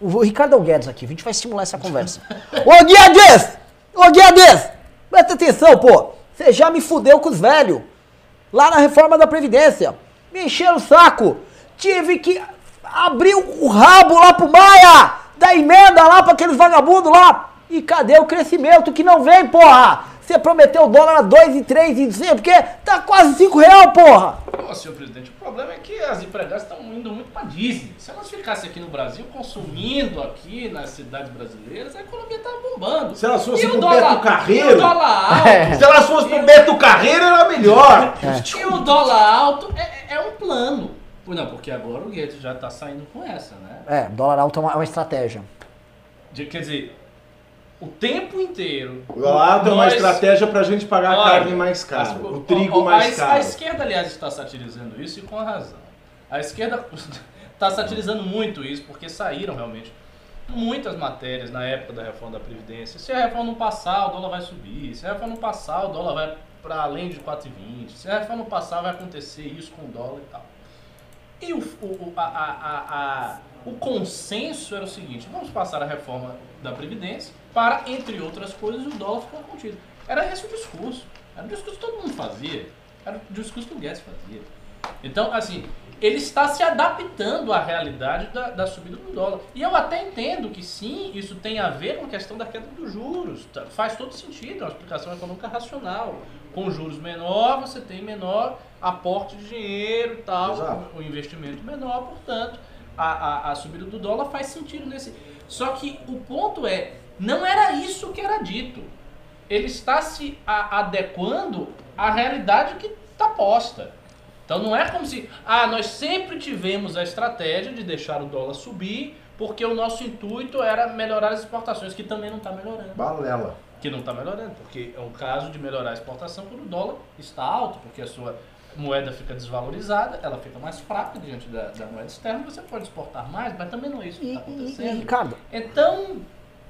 O Ricardo é o Guedes aqui, a gente vai simular essa conversa. Ô Guedes! Ô Guedes! Presta atenção, pô! Você já me fudeu com os velhos lá na reforma da Previdência. Me encheram o saco. Tive que abrir o rabo lá pro Maia, da emenda lá pra aqueles vagabundos lá. E cadê o crescimento que não vem, porra? Você prometeu o dólar a 2 e 3 e não sei porque tá quase 5 real, porra. Ô, senhor presidente, o problema é que as empregadas estão indo muito para Disney. Se elas ficassem aqui no Brasil, consumindo aqui nas cidades brasileiras, a economia tava bombando. Se elas fossem E pro dólar- Beto Carreiro- E o dólar alto. É. Se elas fossem pro Beto Carreiro, era melhor. E o dólar alto é, é um plano. Não, porque agora o Guedes já tá saindo com essa, né? É, dólar alto é uma, é uma estratégia. De- quer dizer, o tempo inteiro. Lá tem uma estratégia pra gente pagar a Olha, carne mais cara, o trigo ó, ó, mais a, A caro. esquerda, aliás, está satirizando isso e com razão. A esquerda está satirizando muito isso porque saíram realmente muitas matérias na época da reforma da Previdência. Se a reforma não passar, o dólar vai subir. Se a reforma não passar, o dólar vai para além de 4,20. Se a reforma não passar, vai acontecer isso com o dólar e tal. E o, o, a, a, a, a- o consenso era o seguinte: vamos passar a reforma da Previdência para, entre outras coisas, o dólar ficar contido. Era esse o discurso. Era o discurso que todo mundo fazia. Era o discurso que o Guedes fazia. Então, assim, ele está se adaptando à realidade da, da subida do dólar. E eu até entendo que sim, isso tem a ver com a questão da queda dos juros. Tá? Faz todo sentido, é uma explicação econômica racional. Com juros menor, você tem menor aporte de dinheiro e tal, Exato. o investimento menor, portanto, a, a, a subida do dólar faz sentido nesse. Só que o ponto é, não era isso que era dito. Ele está se a- adequando à realidade que está posta. Então não é como se, ah, nós sempre tivemos a estratégia de deixar o dólar subir, porque o nosso intuito era melhorar as exportações, que também não está melhorando. Balela. Que não está melhorando, porque é um caso de melhorar a exportação quando o dólar está alto, porque a sua moeda fica desvalorizada, ela fica mais fraca diante da, da moeda externa, você pode exportar mais, mas também não é isso que E, está e- e, acontecendo. Ricardo, Então,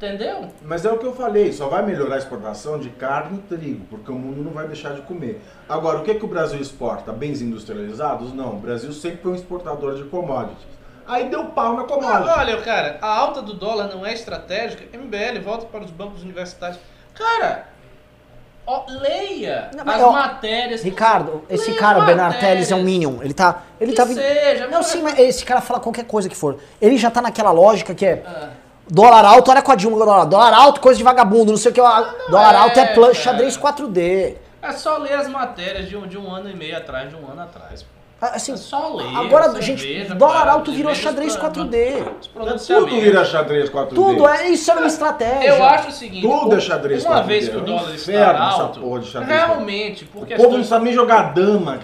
entendeu? Mas é o que eu falei, só vai melhorar a exportação de carne e trigo, porque o mundo não vai deixar de comer. Agora, o que, que o Brasil exporta? Bens industrializados? Não, o Brasil sempre foi um exportador de commodities. Aí deu pau na Ah, commodity. olha, cara, a alta do dólar não é estratégica. MBL, volta para os bancos universitários. Cara, ó, leia Não, mas, as ó, Ricardo, Ricardo, esse cara, o Bernard Teles, é um Minion. Ele tá. Ele Que tá seja, Não, mas- sim, mas esse cara fala qualquer coisa que for. Ele já tá naquela lógica que é. Ah. Dólar alto, olha com a Dilma, dólar, dólar alto, coisa de vagabundo, não sei o que. dólar é, alto é plan, cara. xadrez 4D. É só ler as matérias de um, de um ano e meio atrás, de um ano atrás. Ah, Assim, É só ler. agora, gente, veja, dólar cara, alto virou xadrez os pro- 4D. os Tudo vira xadrez 4D. Tudo é, isso era uma estratégia. Eu acho o seguinte, Tudo é xadrez uma 4D, vez que é o um dólar está essa alto, porra de xadrez 4D. realmente, por O povo não sabe nem jogar dama.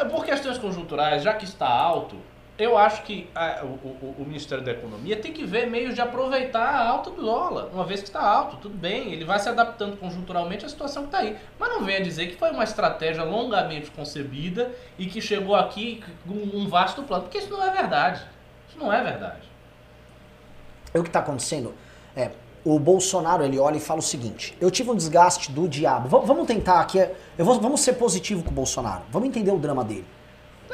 é por questões conjunturais, já que está alto, eu acho que a- o, o- o Ministério da Economia tem que ver meios de aproveitar a alta do dólar. Uma vez que está alto, tudo bem, ele vai se adaptando conjunturalmente à situação que está aí. Mas não venha dizer que foi uma estratégia longamente concebida e que chegou aqui com um vasto plano, porque isso não é verdade. Isso não é verdade. O que está acontecendo é, o Bolsonaro ele olha e fala o seguinte: eu tive um desgaste do diabo. Vamos, vamos tentar aqui, eu vou- vamos ser positivo com o Bolsonaro. Vamos entender o drama dele.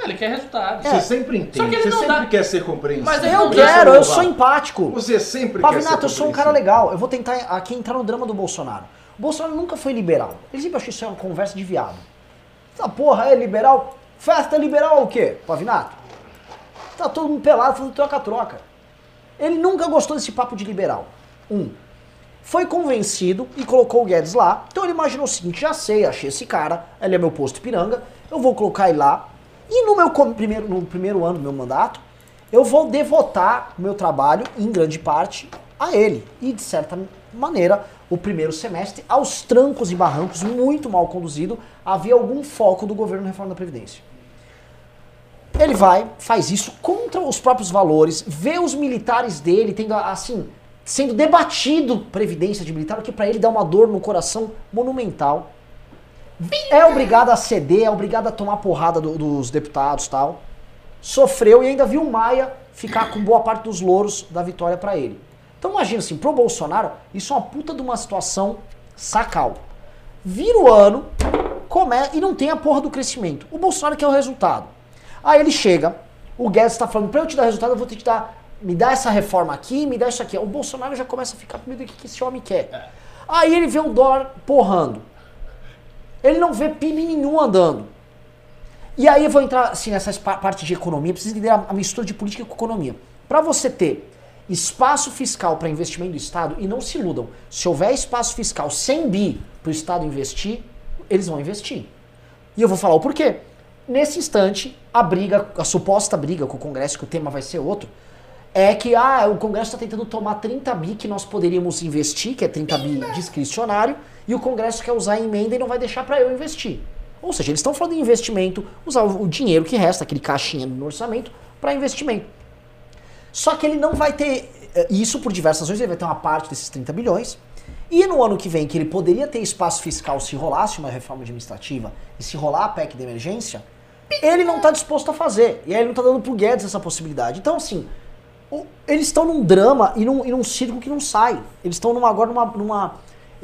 Ele quer resultado. Você sempre Só entende, que ele você não sempre dá- quer ser compreensivo. Mas ele Eu não quero, eu não sou empático. Você sempre quer ser Pavinato, eu sou um cara legal. Eu vou tentar aqui entrar no drama do Bolsonaro. O Bolsonaro nunca foi liberal. Ele sempre achou isso uma conversa de viado. Essa porra é liberal? Festa liberal o quê, Pavinato? Tá todo mundo pelado fazendo troca-troca. Ele nunca gostou desse papo de liberal. Um. Foi convencido e colocou o Guedes lá. Então ele imaginou o seguinte: já sei, achei esse cara, ele é meu posto piranga, eu vou colocar ele lá. E no meu primeiro, no primeiro ano do meu mandato, eu vou devotar o meu trabalho, em grande parte, a ele. E, de certa maneira, o primeiro semestre, aos trancos e barrancos, muito mal conduzido, havia algum foco do governo na reforma da Previdência. Ele vai, faz isso contra os próprios valores, vê os militares dele tendo, assim, sendo debatido previdência de militar, o que pra ele dá uma dor no coração monumental. É obrigado a ceder, é obrigado a tomar porrada do- dos deputados tal. Sofreu e ainda viu o Maia ficar com boa parte dos louros da vitória pra ele. Então imagina assim, pro Bolsonaro, isso é uma puta de uma situação sacal. Vira o ano, come... e não tem a porra do crescimento. O Bolsonaro quer o resultado. Aí ele chega, o Guedes tá falando, pra eu te dar resultado, eu vou ter que te dar. Me dá essa reforma aqui, me dá isso aqui. O Bolsonaro já começa a ficar com medo do que que esse homem quer. Aí ele vê o dólar porrando. Ele não vê PIB nenhum andando. E aí eu vou entrar assim, nessa pa- parte de economia, precisa entender a, a mistura de política com economia. Para você ter espaço fiscal para investimento do Estado, e não se iludam, se houver espaço fiscal sem bi para o Estado investir, eles vão investir. E eu vou falar o porquê. Nesse instante, a briga, a suposta briga com o Congresso, que o tema vai ser outro, é que ah, o Congresso está tentando tomar 30 bi que nós poderíamos investir, que é 30 bi discricionário, e o Congresso quer usar a emenda e não vai deixar para eu investir. Ou seja, eles estão falando em investimento, usar o dinheiro que resta, aquele caixinha no orçamento, para investimento. Só que ele não vai ter eh, isso por diversas razões, ele vai ter uma parte desses 30 bilhões. E no ano que vem, que ele poderia ter espaço fiscal se rolasse uma reforma administrativa e se rolar a PEC de emergência, ele não está disposto a fazer. E aí ele não está dando pro Guedes essa possibilidade. Então, assim, eles estão num drama e num, e num círculo que não sai. Eles estão agora numa, numa.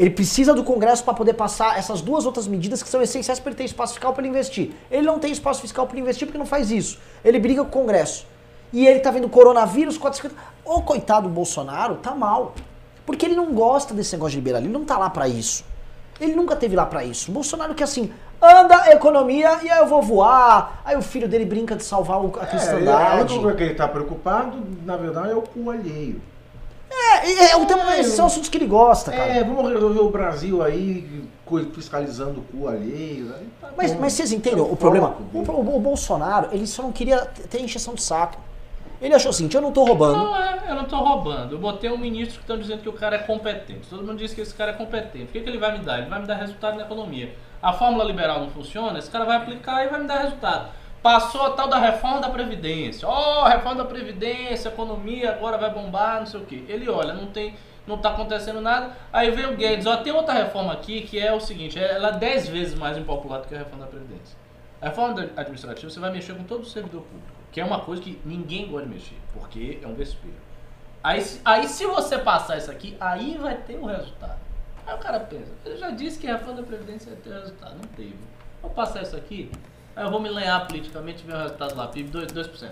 Ele precisa do Congresso para poder passar essas duas outras medidas que são essenciais para ele ter espaço fiscal para ele investir. Ele não tem espaço fiscal para investir porque não faz isso. Ele briga com o Congresso. E ele tá vendo coronavírus, 450. Ô, coitado do Bolsonaro, tá mal. Porque ele não gosta desse negócio de liberalismo, ele não tá lá para isso. Ele nunca teve lá para isso. O Bolsonaro que assim, anda a economia e aí eu vou voar. Aí o filho dele brinca de salvar o- a É, cristandade. a única coisa que ele tá preocupado, na verdade, é o cu alheio. É, é, é o tema, esses são assuntos que ele gosta, cara. É, vamos resolver o Brasil aí, fiscalizando o cu alheio. aí tá Mas, bom. mas vocês entendem É o problema? O, o- o Bolsonaro, ele só não queria ter encheção de saco. Ele achou assim, eu não tô roubando. Não, é, eu não tô roubando. Eu botei um ministro que estão dizendo que o cara é competente. Todo mundo diz que esse cara é competente. O que, que ele vai me dar? Ele vai me dar resultado na economia. A fórmula liberal não funciona, esse cara vai aplicar e vai me dar resultado. Passou a tal da reforma da Previdência. Ó, reforma da Previdência, economia agora vai bombar, não sei o quê. Ele olha, não tem. Não tá acontecendo nada. Aí vem o Guedes, ó, tem outra reforma aqui que é o seguinte, ela é 10 vezes mais impopular do que a reforma da Previdência. A reforma administrativa você vai mexer com todo o servidor público, que é uma coisa que ninguém gosta de mexer, porque é um vespeiro. Aí, aí se você passar isso aqui, aí vai ter o resultado. Aí o cara pensa, eu já disse que a reforma da Previdência ia ter resultado, não teve. Vou passar isso aqui, eu vou me lenhar politicamente e ver o resultado lá, PIB 2%. 2%.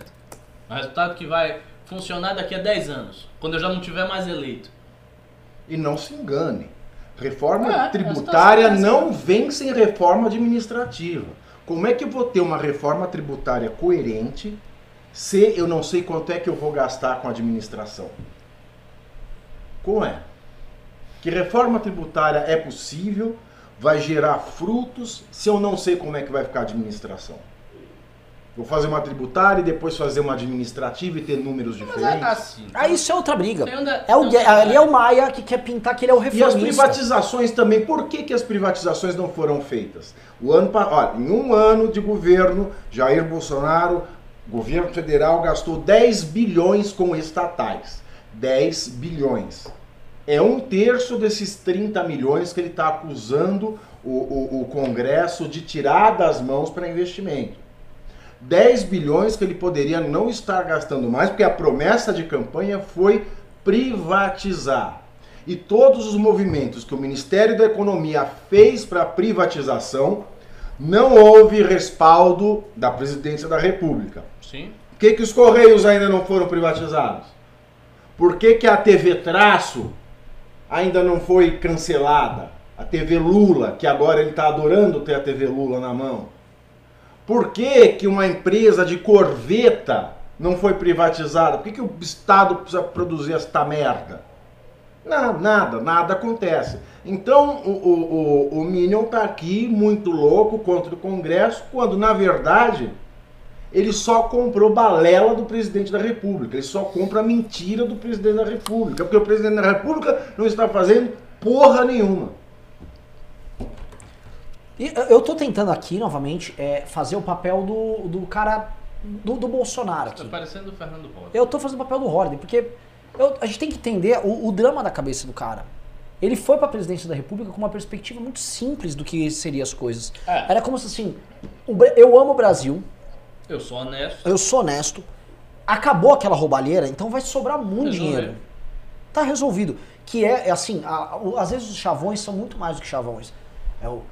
Um resultado que vai funcionar daqui a 10 anos, quando eu já não tiver mais eleito. E não se engane. Reforma É, tributária é não vem sem reforma administrativa. Como é que eu vou ter uma reforma tributária coerente se eu não sei quanto é que eu vou gastar com a administração? Como é? Que reforma tributária é possível, vai gerar frutos, se eu não sei como é que vai ficar a administração? Vou fazer uma tributária e depois fazer uma administrativa e ter números Mas é diferentes? assim. Aí isso é outra briga. É o, ali é o Maia que quer pintar que ele é o E as reformista. privatizações também, por que, que as privatizações não foram feitas? O ano, olha, em um ano de governo, Jair Bolsonaro, governo federal, gastou 10 bilhões com estatais. 10 bilhões. É um terço desses 30 milhões que ele está acusando o, o- o Congresso de tirar das mãos para investimento. 10 bilhões que ele poderia não estar gastando mais, porque a promessa de campanha foi privatizar. E todos os movimentos que o Ministério da Economia fez para privatização não houve respaldo da presidência da República. Sim. Por que, que os Correios ainda não foram privatizados? Por que, que a TV Traço ainda não foi cancelada? A TV Lula, que agora ele está adorando ter a TV Lula na mão. Por que, que uma empresa de corveta não foi privatizada? Por que, que o Estado precisa produzir esta merda? Nada, nada, nada acontece. Então o, o, o, o Minion tá aqui muito louco contra o Congresso, quando na verdade ele só comprou balela do presidente da República. Ele só compra a mentira do presidente da República. Porque o presidente da República não está fazendo porra nenhuma. E eu- tô tentando aqui, novamente, é, fazer o papel do, do cara do, do Bolsonaro Tá aqui. parecendo o Fernando Collor. Eu tô fazendo o papel do Horden, porque eu- a gente tem que entender o, o drama da cabeça do cara. Ele foi pra presidência da República com uma perspectiva muito simples do que seriam as coisas. É. Era como se assim, eu amo o Brasil, Eu sou honesto. eu sou honesto, acabou aquela roubalheira, então vai sobrar muito dinheiro. Tá resolvido. Que é, é assim, a- o- às vezes os chavões são muito mais do que chavões. É o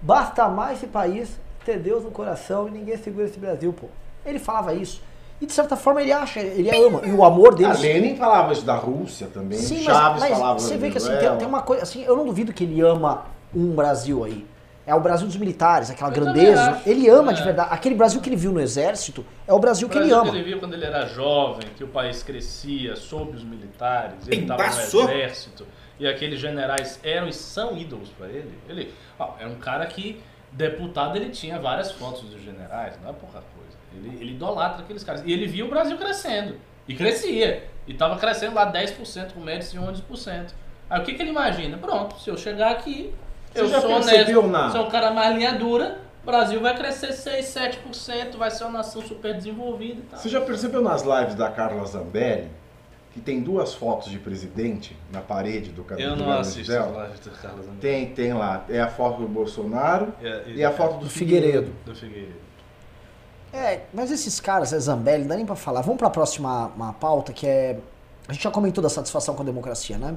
basta mais esse país ter Deus no coração e ninguém segura esse Brasil, pô. Ele falava isso. E de certa forma ele acha, ele ama. E o amor A dele. Lenin falava isso da Rússia também. Sim, Chaves mas, falava mas você da vê que assim, tem, tem uma coisa, assim, eu não duvido que ele ama um Brasil aí. É o Brasil dos militares, aquela Eu grandeza. acho. Ele ama É. de verdade. Aquele Brasil que ele viu no exército é o Brasil O que ele Brasil ama. que ele viu quando ele era jovem, que o país crescia sob os militares, ele estava no exército, e aqueles generais eram e são ídolos para ele. Ele ó, é um cara que, deputado, ele tinha várias fotos dos generais, não é pouca coisa. Ele, ele idolatra aqueles caras. E ele via o Brasil crescendo. E crescia. E estava crescendo lá 10%, com médios e 11%. Aí o que, que ele imagina? Pronto, se eu chegar aqui, eu já sou percebeu honesto, na- sou um cara mais linha dura, o Brasil vai crescer 6, 7%, vai ser uma nação super desenvolvida e tal. Você já percebeu nas lives da Carla Zambelli que tem duas fotos de presidente na parede do cabelo Eu do não Gabriel assisto as lives do Carlos André. Tem, tem lá. É a foto do Bolsonaro É, e a foto do, Do Figueiredo. do Figueiredo. É, mas esses caras, é Zambelli, não dá nem pra falar. Vamos pra próxima uma pauta que é. A gente já comentou da satisfação com a democracia, né?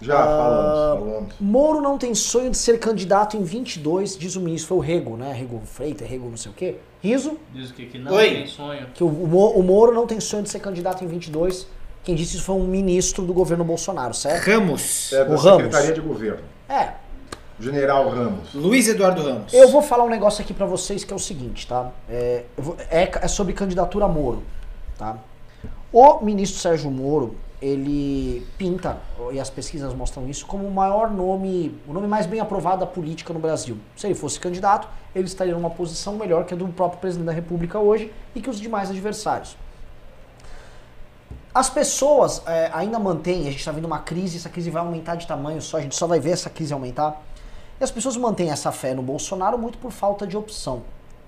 Já Ah, falamos, falamos. Moro não tem sonho de ser candidato em 22, diz o ministro. Foi o Rego, né? Rego Freitas, Rego não sei o quê. Riso, Diz que, que não Oi. tem sonho. que o, o Mo- o Moro não tem sonho de ser candidato em 22. Quem disse isso foi um ministro do governo Bolsonaro, certo? Ramos. É da o Ramos. Secretaria de Governo. É, General Ramos. Luiz Eduardo Ramos. Eu vou falar um negócio aqui pra vocês que é o seguinte, tá? É, é- é sobre candidatura a Moro, tá? O ministro Sérgio Moro, ele pinta, e as pesquisas mostram isso, como o maior nome, o nome mais bem aprovado da política no Brasil. Se ele fosse candidato, ele estaria numa posição melhor que a do próprio presidente da República hoje e que os demais adversários. As pessoas é, ainda mantêm, a gente está vendo uma crise, essa crise vai aumentar de tamanho só, a gente só vai ver essa crise aumentar. E as pessoas mantêm essa fé no Bolsonaro muito por falta de opção.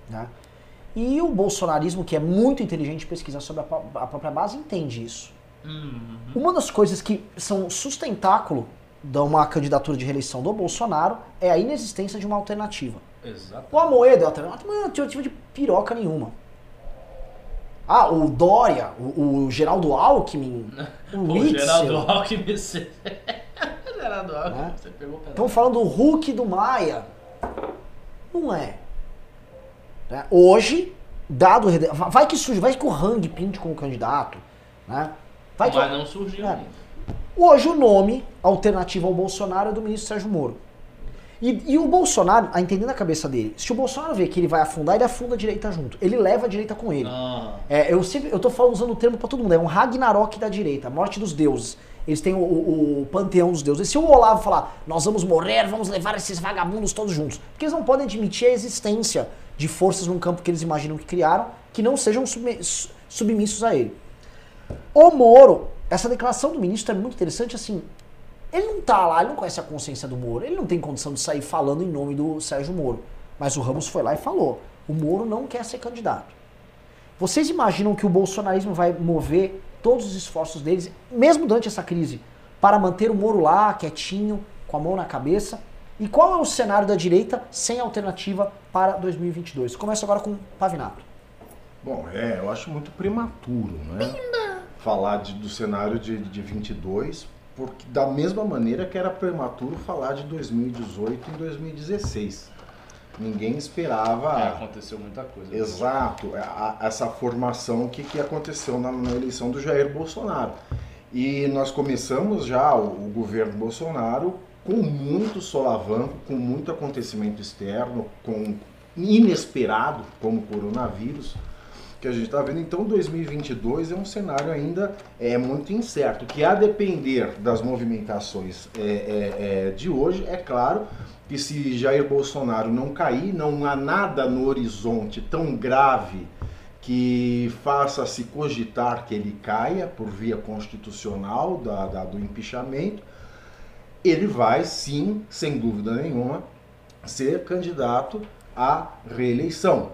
Né? E o bolsonarismo, que é muito inteligente pesquisar sobre a, a própria base, entende isso. Uhum. Uma das coisas que são sustentáculo de uma candidatura de reeleição do Bolsonaro é a inexistência de uma alternativa. Exato. O Amoedo é alternativa, não é alternativa de piroca nenhuma. Ah, o Dória, o, o Geraldo Alckmin, o O Witzel. Geraldo Alckmin. você- Geraldo Alckmin, Né? você pegou. Estão falando do Hulk do Maia. Não é. Né? Hoje, dado. Vai que surge, vai que o Hang pinte como candidato. Né? Vai que, Mas não surgiu É. Hoje o nome alternativo ao Bolsonaro é do ministro Sérgio Moro. E, e o Bolsonaro, a entender na cabeça dele, se o Bolsonaro vê que ele vai afundar, ele afunda a direita junto. Ele leva a direita com ele. Ah, É, eu sempre, eu tô falando usando o termo pra todo mundo, é um Ragnarok da direita, a morte dos deuses. Eles têm o, o- o panteão dos deuses. E se o Olavo falar, nós vamos morrer, vamos levar esses vagabundos todos juntos, porque eles não podem admitir a existência de forças num campo que eles imaginam que criaram, que não sejam submi- su- submissos a ele. O Moro, essa declaração do ministro é muito interessante, assim, ele não tá lá, ele não conhece a consciência do Moro, ele não tem condição de sair falando em nome do Sérgio Moro. Mas o Ramos foi lá e falou, o Moro não quer ser candidato. Vocês imaginam que o bolsonarismo vai mover todos os esforços deles, mesmo durante essa crise, para manter o Moro lá, quietinho, com a mão na cabeça? E qual é o cenário da direita sem alternativa para 2022? Começa agora com Pavinato. Bom, é, eu acho muito prematuro, né? Falar de- do cenário de, de 22, porque da mesma maneira que era prematuro falar de 2018 e 2016. Ninguém esperava. É, aconteceu muita coisa. Exato, a- a- essa formação que, que aconteceu na, na eleição do Jair Bolsonaro. E nós começamos já o, o governo Bolsonaro com muito solavanco, com muito acontecimento externo, com inesperado, como o coronavírus, que a gente está vendo. Então, 2022 é um cenário ainda é, muito incerto, que a depender das movimentações é, é, é, de hoje, é claro que se Jair Bolsonaro não cair, não há nada no horizonte tão grave que faça se cogitar que ele caia por via constitucional da, da- do empinchamento, ele vai sim, sem dúvida nenhuma, ser candidato à reeleição.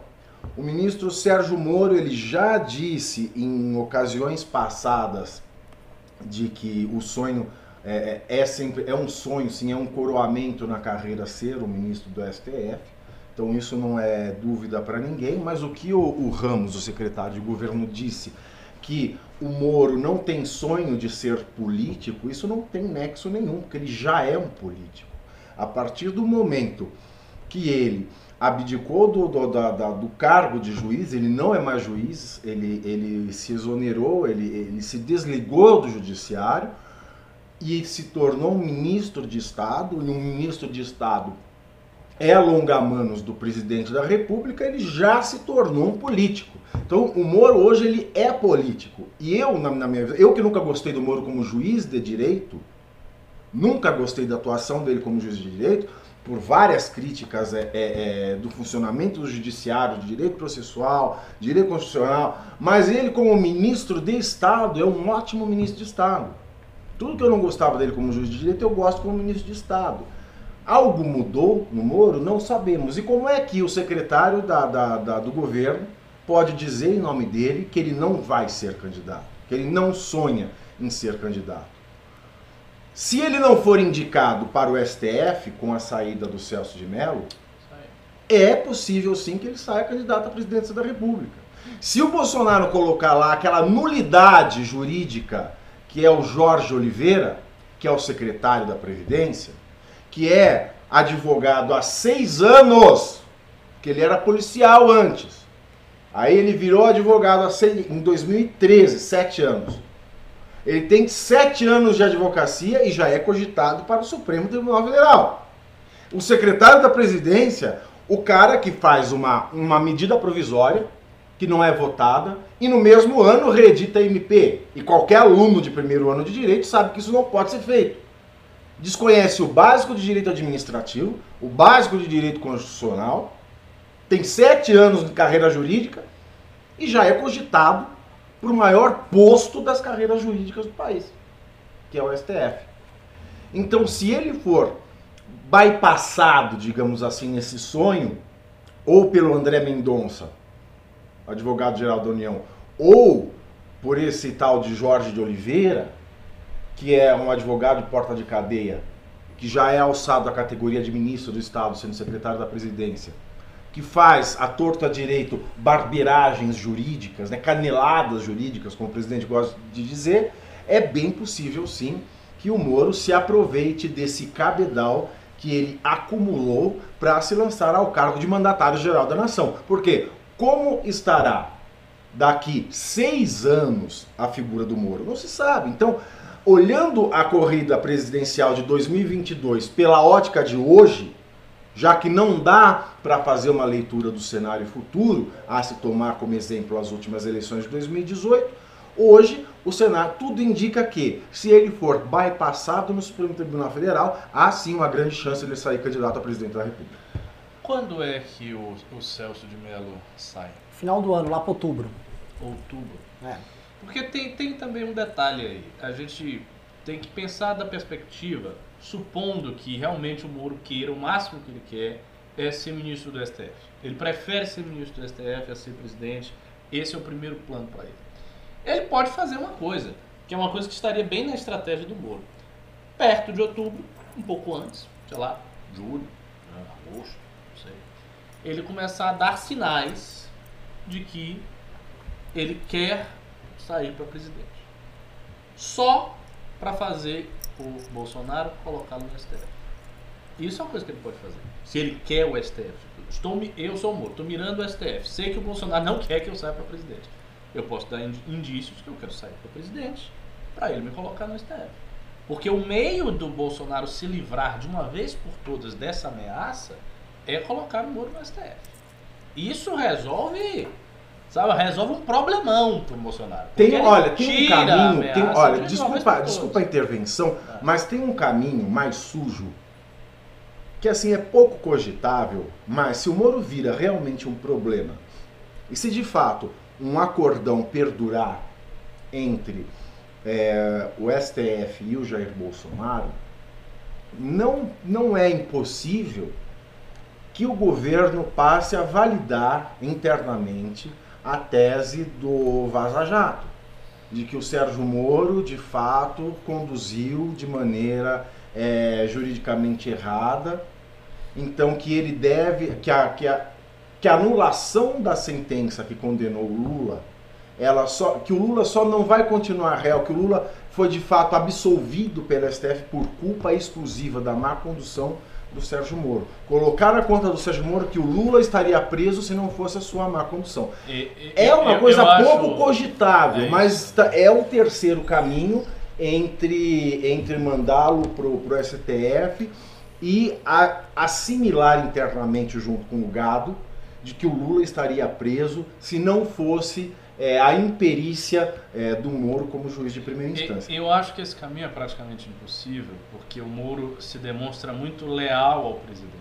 O ministro Sérgio Moro ele já disse em ocasiões passadas de que o sonho é, é é sempre é um sonho, sim, é um coroamento na carreira ser o ministro do STF. Então isso não é dúvida para ninguém. Mas o que o, o Ramos, o secretário de governo, disse que o Moro não tem sonho de ser político, isso não tem nexo nenhum, porque ele já é um político. A partir do momento que ele abdicou do, do, da- da- do cargo de juiz, ele não é mais juiz, ele, ele se exonerou, ele, ele se desligou do judiciário e se tornou um ministro de Estado, e um ministro de Estado é longa-manos do presidente da República, ele já se tornou um político. Então, o Moro hoje ele é político. E eu, na, na minha eu que nunca gostei do Moro como juiz de direito, nunca gostei da atuação dele como juiz de direito, por várias críticas é, é, é, do funcionamento do judiciário, de direito processual, direito constitucional, mas ele como ministro de Estado é um ótimo ministro de Estado. Tudo que eu não gostava dele como juiz de direito, eu gosto como ministro de Estado. Algo mudou no Moro? Não sabemos. E como é que o secretário da, da- da- do governo pode dizer em nome dele que ele não vai ser candidato? Que ele não sonha em ser candidato? Se ele não for indicado para o STF com a saída do Celso de Mello, é possível sim que ele saia candidato à presidência da República. Se o Bolsonaro colocar lá aquela nulidade jurídica que é o Jorge Oliveira, que é o secretário da Previdência, que é advogado há seis anos, que ele era policial antes. Aí ele virou advogado há seis- em 2013, sete anos. Ele tem sete anos de advocacia e já é cogitado para o Supremo Tribunal Federal. O secretário da presidência, o cara que faz uma, uma medida provisória, que não é votada, e no mesmo ano reedita a MP. E qualquer aluno de primeiro ano de direito sabe que isso não pode ser feito. Desconhece o básico de direito administrativo, o básico de direito constitucional, tem sete anos de carreira jurídica e já é cogitado para o maior posto das carreiras jurídicas do país, que é o STF. Então, se ele for bypassado, digamos assim, nesse sonho, ou pelo André Mendonça, advogado-geral da União, ou por esse tal de Jorge de Oliveira, que é um advogado de porta de cadeia, que já é alçado à categoria de ministro do Estado, sendo secretário da presidência, que faz a torta direito barbeiragens jurídicas, né, caneladas jurídicas, como o presidente gosta de dizer, é bem possível sim que o Moro se aproveite desse cabedal que ele acumulou para se lançar ao cargo de mandatário geral da nação. Porque como estará daqui seis anos a figura do Moro? Não se sabe. Então, olhando a corrida presidencial de 2022 pela ótica de hoje, já que não dá para fazer uma leitura do cenário futuro, a se tomar como exemplo as últimas eleições de 2018, hoje o Senado tudo indica que, se ele for bypassado no Supremo Tribunal Federal, há sim uma grande chance de ele sair candidato a presidente da República. Quando é que o, o Celso de Mello sai? Final do ano, lá para outubro. Outubro. É. Porque tem, tem também um detalhe aí. A gente tem que pensar da perspectiva, supondo que realmente o Moro queira, o máximo que ele quer é ser ministro do STF. Ele prefere ser ministro do STF a ser presidente. Esse é o primeiro plano para ele. Ele pode fazer uma coisa, que é uma coisa que estaria bem na estratégia do Moro. Perto de outubro, um pouco antes, sei lá, julho, né, agosto, não sei. Ele começar a dar sinais de que ele quer sair para presidente. Só para fazer o Bolsonaro colocá-lo no STF. Isso é uma coisa que ele pode fazer. Se ele quer o STF. estou, eu sou o Moro, estou mirando o STF. Sei que o Bolsonaro não quer que eu saia para presidente. Eu posso dar indícios que eu quero sair para presidente para ele me colocar no STF. Porque o meio do Bolsonaro se livrar de uma vez por todas dessa ameaça é colocar o Moro no STF. Isso resolve, sabe, resolve um problemão pro Bolsonaro. Tem, olha, tem um caminho, tem, olha, desculpa, desculpa a intervenção, Ah. mas tem um caminho mais sujo que assim é pouco cogitável, mas se o Moro vira realmente um problema e se de fato um acordão perdurar entre é, o STF e o Jair Bolsonaro, não, não é impossível que o governo passe a validar internamente a tese do Vaza Jato, de que o Sérgio Moro de fato conduziu de maneira é, juridicamente errada, então que ele deve, que a, que, a, que a anulação da sentença que condenou o Lula, ela só, que o Lula só não vai continuar réu, que o Lula foi de fato absolvido pelo STF por culpa exclusiva da má condução do Sérgio Moro. Colocar na conta do Sérgio Moro que o Lula estaria preso se não fosse a sua má condução. E- e- É uma eu- coisa eu acho- pouco cogitável, É mas tá- é o terceiro caminho entre, entre mandá-lo pro, pro STF e a- assimilar internamente junto com o gado de que o Lula estaria preso se não fosse é, a imperícia é, do Moro como juiz de primeira instância. Eu acho que esse caminho é praticamente impossível, porque o Moro se demonstra muito leal ao presidente.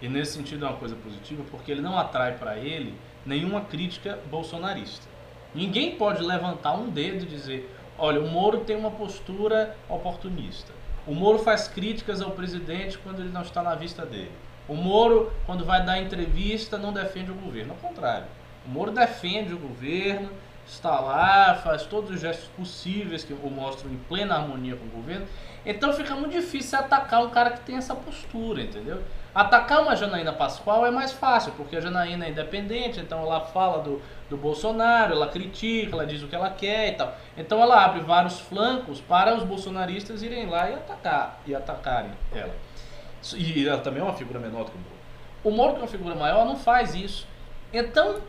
E nesse sentido é uma coisa positiva, porque ele não atrai para ele nenhuma crítica bolsonarista. Ninguém pode levantar um dedo e dizer: olha, o Moro tem uma postura oportunista. O Moro faz críticas ao presidente quando ele não está na vista dele. O Moro, quando vai dar entrevista, não defende o governo. Ao contrário. O Moro defende o governo, está lá, faz todos os gestos possíveis que o mostram em plena harmonia com o governo. Então fica muito difícil atacar um cara que tem essa postura, entendeu? Atacar uma Janaína Pascoal é mais fácil, porque a Janaína é independente, então ela fala do, do Bolsonaro, ela critica, ela diz o que ela quer e tal. Então ela abre vários flancos para os bolsonaristas irem lá e atacar, e atacarem ela. E ela também é uma figura menor do que o Moro. O Moro, que é uma figura maior, não faz isso. Então,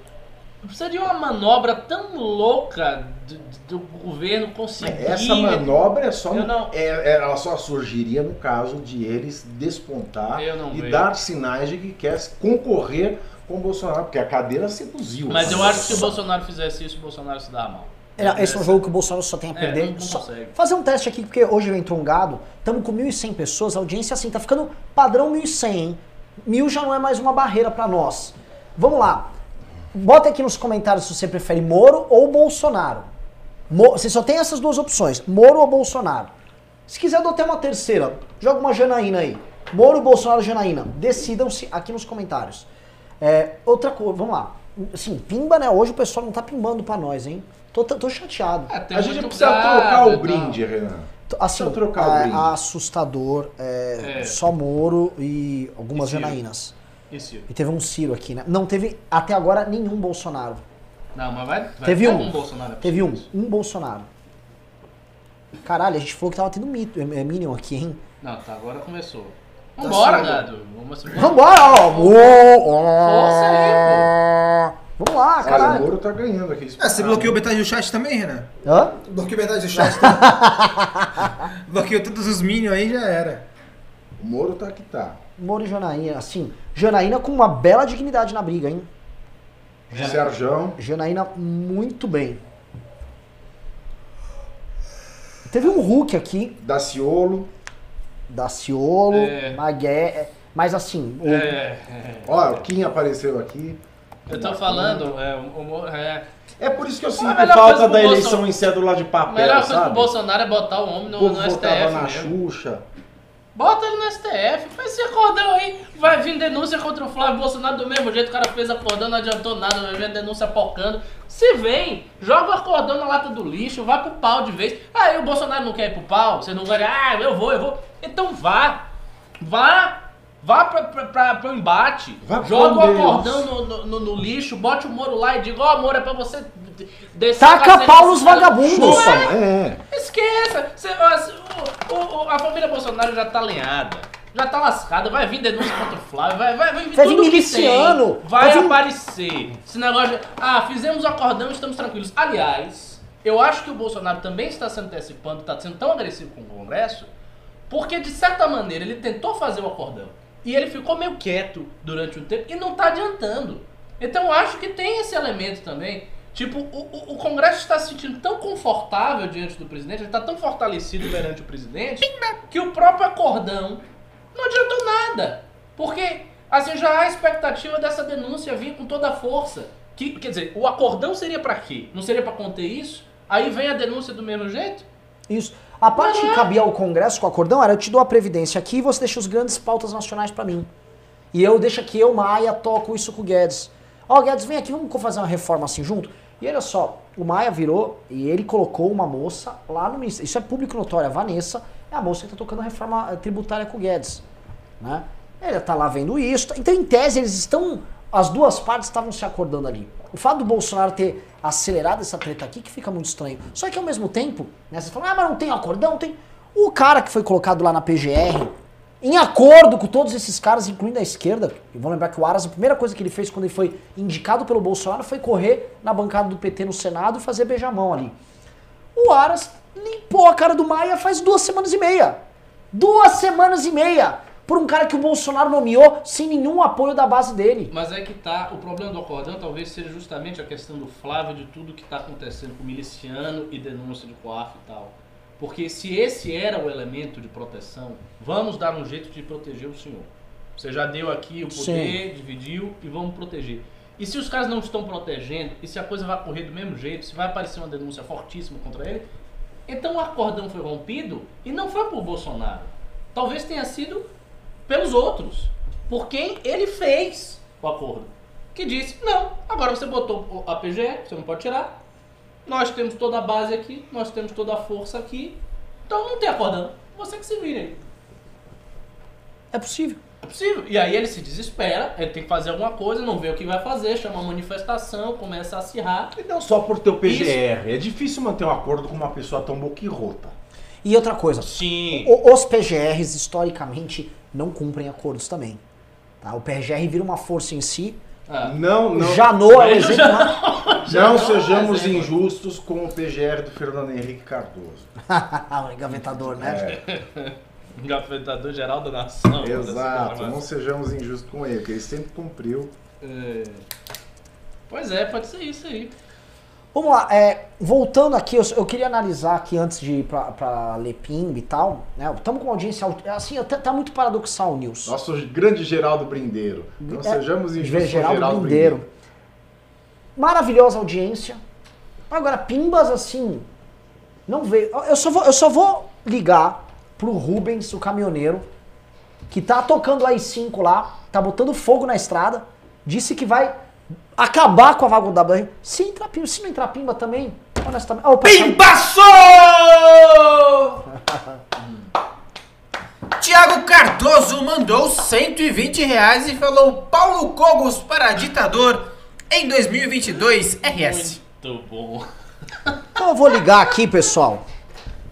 precisa de uma manobra tão louca do, do governo conseguir. Essa manobra é só não- é- é- ela só surgiria no caso de eles despontar não e vejo. dar sinais de que quer concorrer com o Bolsonaro, porque a cadeira seduziu. Mas eu acho que se o Bolsonaro fizesse isso, o Bolsonaro se dá mal. É, Esse é um jogo que o Bolsonaro só tem a É, perder. não- não Só- consegue. fazer um teste aqui, porque hoje entrou um gado. Estamos com 1.100 pessoas, a audiência assim, tá ficando padrão 1.100, hein? Mil já não é mais uma barreira para nós. Vamos lá. Bota aqui nos comentários se você prefere Moro ou Bolsonaro. Mo- você só tem essas duas opções, Moro ou Bolsonaro. Se quiser, até uma terceira. Joga uma Janaína aí. Moro, Bolsonaro, Janaína. Decidam-se aqui nos comentários. É, outra coisa, vamos lá. Assim, pimba, né? Hoje o pessoal não tá pimbando pra nós, hein? Tô, tô chateado. É, A gente precisa gado trocar o tal. brinde, Renan. Assim, trocar o é, brinde. assustador, é, É. só Moro e algumas E Ciro. E teve um Ciro aqui, né? Não teve até agora nenhum Bolsonaro. Não, mas vai. vai Teve ter um. Bolsonaro. é Teve um, um Bolsonaro. Caralho, a gente falou que tava tendo mito, é, é Minion aqui, hein? Não, tá, agora começou. Vambora, sendo. gado. Vamos Vambora, ó! Força aí, Vamos lá, Olha, o. Moro tá ganhando aqui. Ah, você bloqueou metade do chat também, Renan? Hã? Bloqueou metade do chat. bloqueou todos os minions aí já era. O Moro tá que tá. Moro e Janaína, assim, Janaína com uma bela dignidade na briga, hein? Serjão. Janaína muito bem. Teve um Hulk aqui, Daciolo. Daciolo, É. Magué, mas assim, o- É, é. Ó, o Kim apareceu aqui. Eu tô falando, é, o é, É por isso que eu A sinto falta da pro eleição Bolsonaro- em cédula de a papel, melhor coisa pro sabe? Bolsonaro é botar o homem no, O no votava STF na mesmo. Xuxa. Bota ele no STF, faz esse acordão aí. Vai vir denúncia contra o Flávio Bolsonaro do mesmo jeito. O cara fez acordão, não adiantou nada, vai vir a denúncia pocando. Se vem, joga o acordão na lata do lixo, vai pro pau de vez. Aí o Bolsonaro não quer ir pro pau, você não vai, ah, eu vou, eu vou. Então vá, vá. Vá pra, pra, pra, pro embate, joga o acordão no, no, no- no lixo, bote o Moro lá e diga, ó, Moro, é pra você descer Taca pau nos cara." vagabundos. É? é. Esqueça! Cê- ó, cê- o- o- o- a família Bolsonaro já tá alinhada. já tá lascada, vai vir denúncia contra o Flávio, vai, vai, vai vir Vai vir tudo que miliciano, tem, vai, vai vir- aparecer. Esse negócio de, ah, fizemos o acordão, estamos tranquilos. Aliás, eu acho que o Bolsonaro também está se antecipando, está sendo tão agressivo com o Congresso, porque de certa maneira ele tentou fazer o acordão e ele ficou meio quieto durante um tempo e não tá adiantando. Então eu acho que tem esse elemento também. Tipo, o, o- Congresso está se sentindo tão confortável diante do presidente, ele está tão fortalecido perante o presidente, que o próprio acordão não adiantou nada. Porque, assim, já há expectativa dessa denúncia vir com toda a força. Que, quer dizer, o acordão seria pra quê? Não seria pra conter isso? Aí vem a denúncia do mesmo jeito? Isso. A parte que cabia ao Congresso com o acordão era eu te dou a previdência aqui e você deixa os grandes pautas nacionais pra mim. E eu deixo aqui, eu, Maia, toco isso com o Guedes. Ó, Guedes, vem aqui, vamos fazer uma reforma assim junto? E olha só, o Maia virou e ele colocou uma moça lá no Ministério. Isso é público notório, a Vanessa é a moça que tá tocando a reforma eh, tributária com o Guedes. Né? Ele tá lá vendo isso. Então, em tese, eles estão. As duas partes estavam se acordando ali. O fato do Bolsonaro ter acelerado essa treta aqui que fica muito estranho. Só que ao mesmo tempo, né, você fala, ah, mas não tem acordão, tem. O cara que foi colocado lá na PGR, em acordo com todos esses caras, incluindo a esquerda, e vão lembrar que o Aras, a primeira coisa que ele fez quando ele foi indicado pelo Bolsonaro foi correr na bancada do PT no Senado e fazer beijamão ali. O Aras limpou a cara do Maia faz duas semanas e meia. Duas semanas e meia! Por um cara que o Bolsonaro nomeou sem nenhum apoio da base dele. Mas é que tá, o problema do acordão talvez seja justamente a questão do Flávio, de tudo que tá acontecendo com o miliciano e denúncia de coaf e tal. Porque se esse era o elemento de proteção, vamos dar um jeito de proteger o senhor. Você já deu aqui o poder, dividiu e vamos proteger. E se os caras não estão protegendo, e se a coisa vai correr do mesmo jeito, se vai aparecer uma denúncia fortíssima contra ele, então o acordão foi rompido e não foi por Bolsonaro. Talvez tenha sido pelos outros. Por quem ele fez o acordo. Que disse, não, agora você botou a PGE, você não pode tirar. Nós temos toda a base aqui, nós temos toda a força aqui. Então não tem acordão. Você que se vire aí. É possível. É possível. E aí ele se desespera, ele tem que fazer alguma coisa, não vê o que vai fazer, chama uma manifestação, começa a acirrar. E não só por ter o PGR. É difícil manter um acordo com uma pessoa tão boquirrota. E outra coisa, Sim. o- os PGRs historicamente não cumprem acordos também. Tá? O PGR vira uma força em si. Ah, Não, não. Janot é o exemplo. Não sejamos injustos com o PGR do Fernando Henrique Cardoso. o engavetador, né? É, Engavetador geral da nação. exato. Não sejamos injustos com ele, que ele sempre cumpriu. É. Pois é, pode ser isso aí. Vamos lá, é, voltando aqui, eu, eu queria analisar aqui antes de ir pra, pra ler Pimba e tal, né? Estamos com uma audiência, assim, tá, tá muito paradoxal o News. Nosso grande Geraldo Brindeiro. Não É, sejamos injustos com o Geraldo Geraldo Brindeiro. Brindeiro. Maravilhosa audiência. Agora, Pimbas, assim, não veio. Eu só vou, eu só vou ligar pro Rubens, o caminhoneiro, que tá tocando a I5 lá, tá botando fogo na estrada, disse que vai acabar com a vaga da BR. Se entrar Pimba, se não entrar Pimba também, honestamente. Opa, Pimbaço! Tiago Cardoso mandou 120 reais e falou Paulo Cogos para ditador em 2022 RS. Muito bom. Então eu vou ligar aqui, pessoal.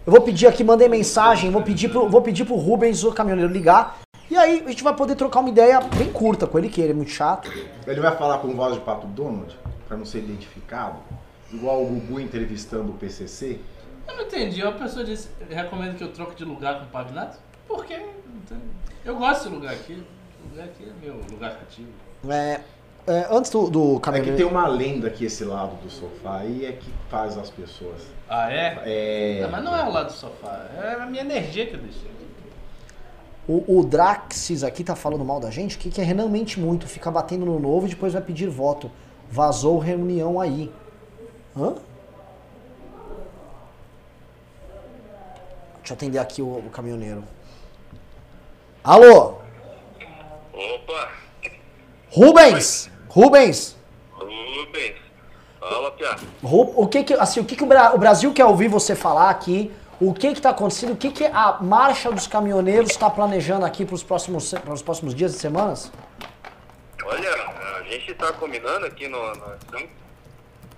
Eu vou pedir aqui, mandei mensagem, vou pedir pro, vou pedir pro Rubens, o caminhoneiro, ligar. E aí a gente vai poder trocar uma ideia bem curta com ele, que ele é muito chato. Ele vai falar com voz de Pato Donald, pra não ser identificado. Igual o Gugu entrevistando o PCC. Eu não entendi. Uma pessoa disse, recomenda que eu troque de lugar com o Pavinato? Por quê? Eu gosto desse lugar aqui. Esse lugar aqui é meu lugar cativo. É, é, antes do, do É que tem uma lenda aqui esse lado do sofá e é que faz as pessoas. Ah, é? É. Não, mas não é o lado do sofá. É a minha energia que eu deixei. O, o Draxis aqui tá falando mal da gente, que, que é Renan mente muito, fica batendo no novo e depois vai pedir voto. Vazou reunião aí. Hã? Deixa eu atender aqui o, o caminhoneiro. Alô? Opa, Rubens! Rubens! Rubens. Fala, Pia. O que que, assim, o que que o, Bra- o Brasil quer ouvir você falar aqui? O que que tá acontecendo? O que que a marcha dos caminhoneiros está planejando aqui para os próximos, pros próximos dias e semanas? Olha, a gente tá combinando aqui no. no-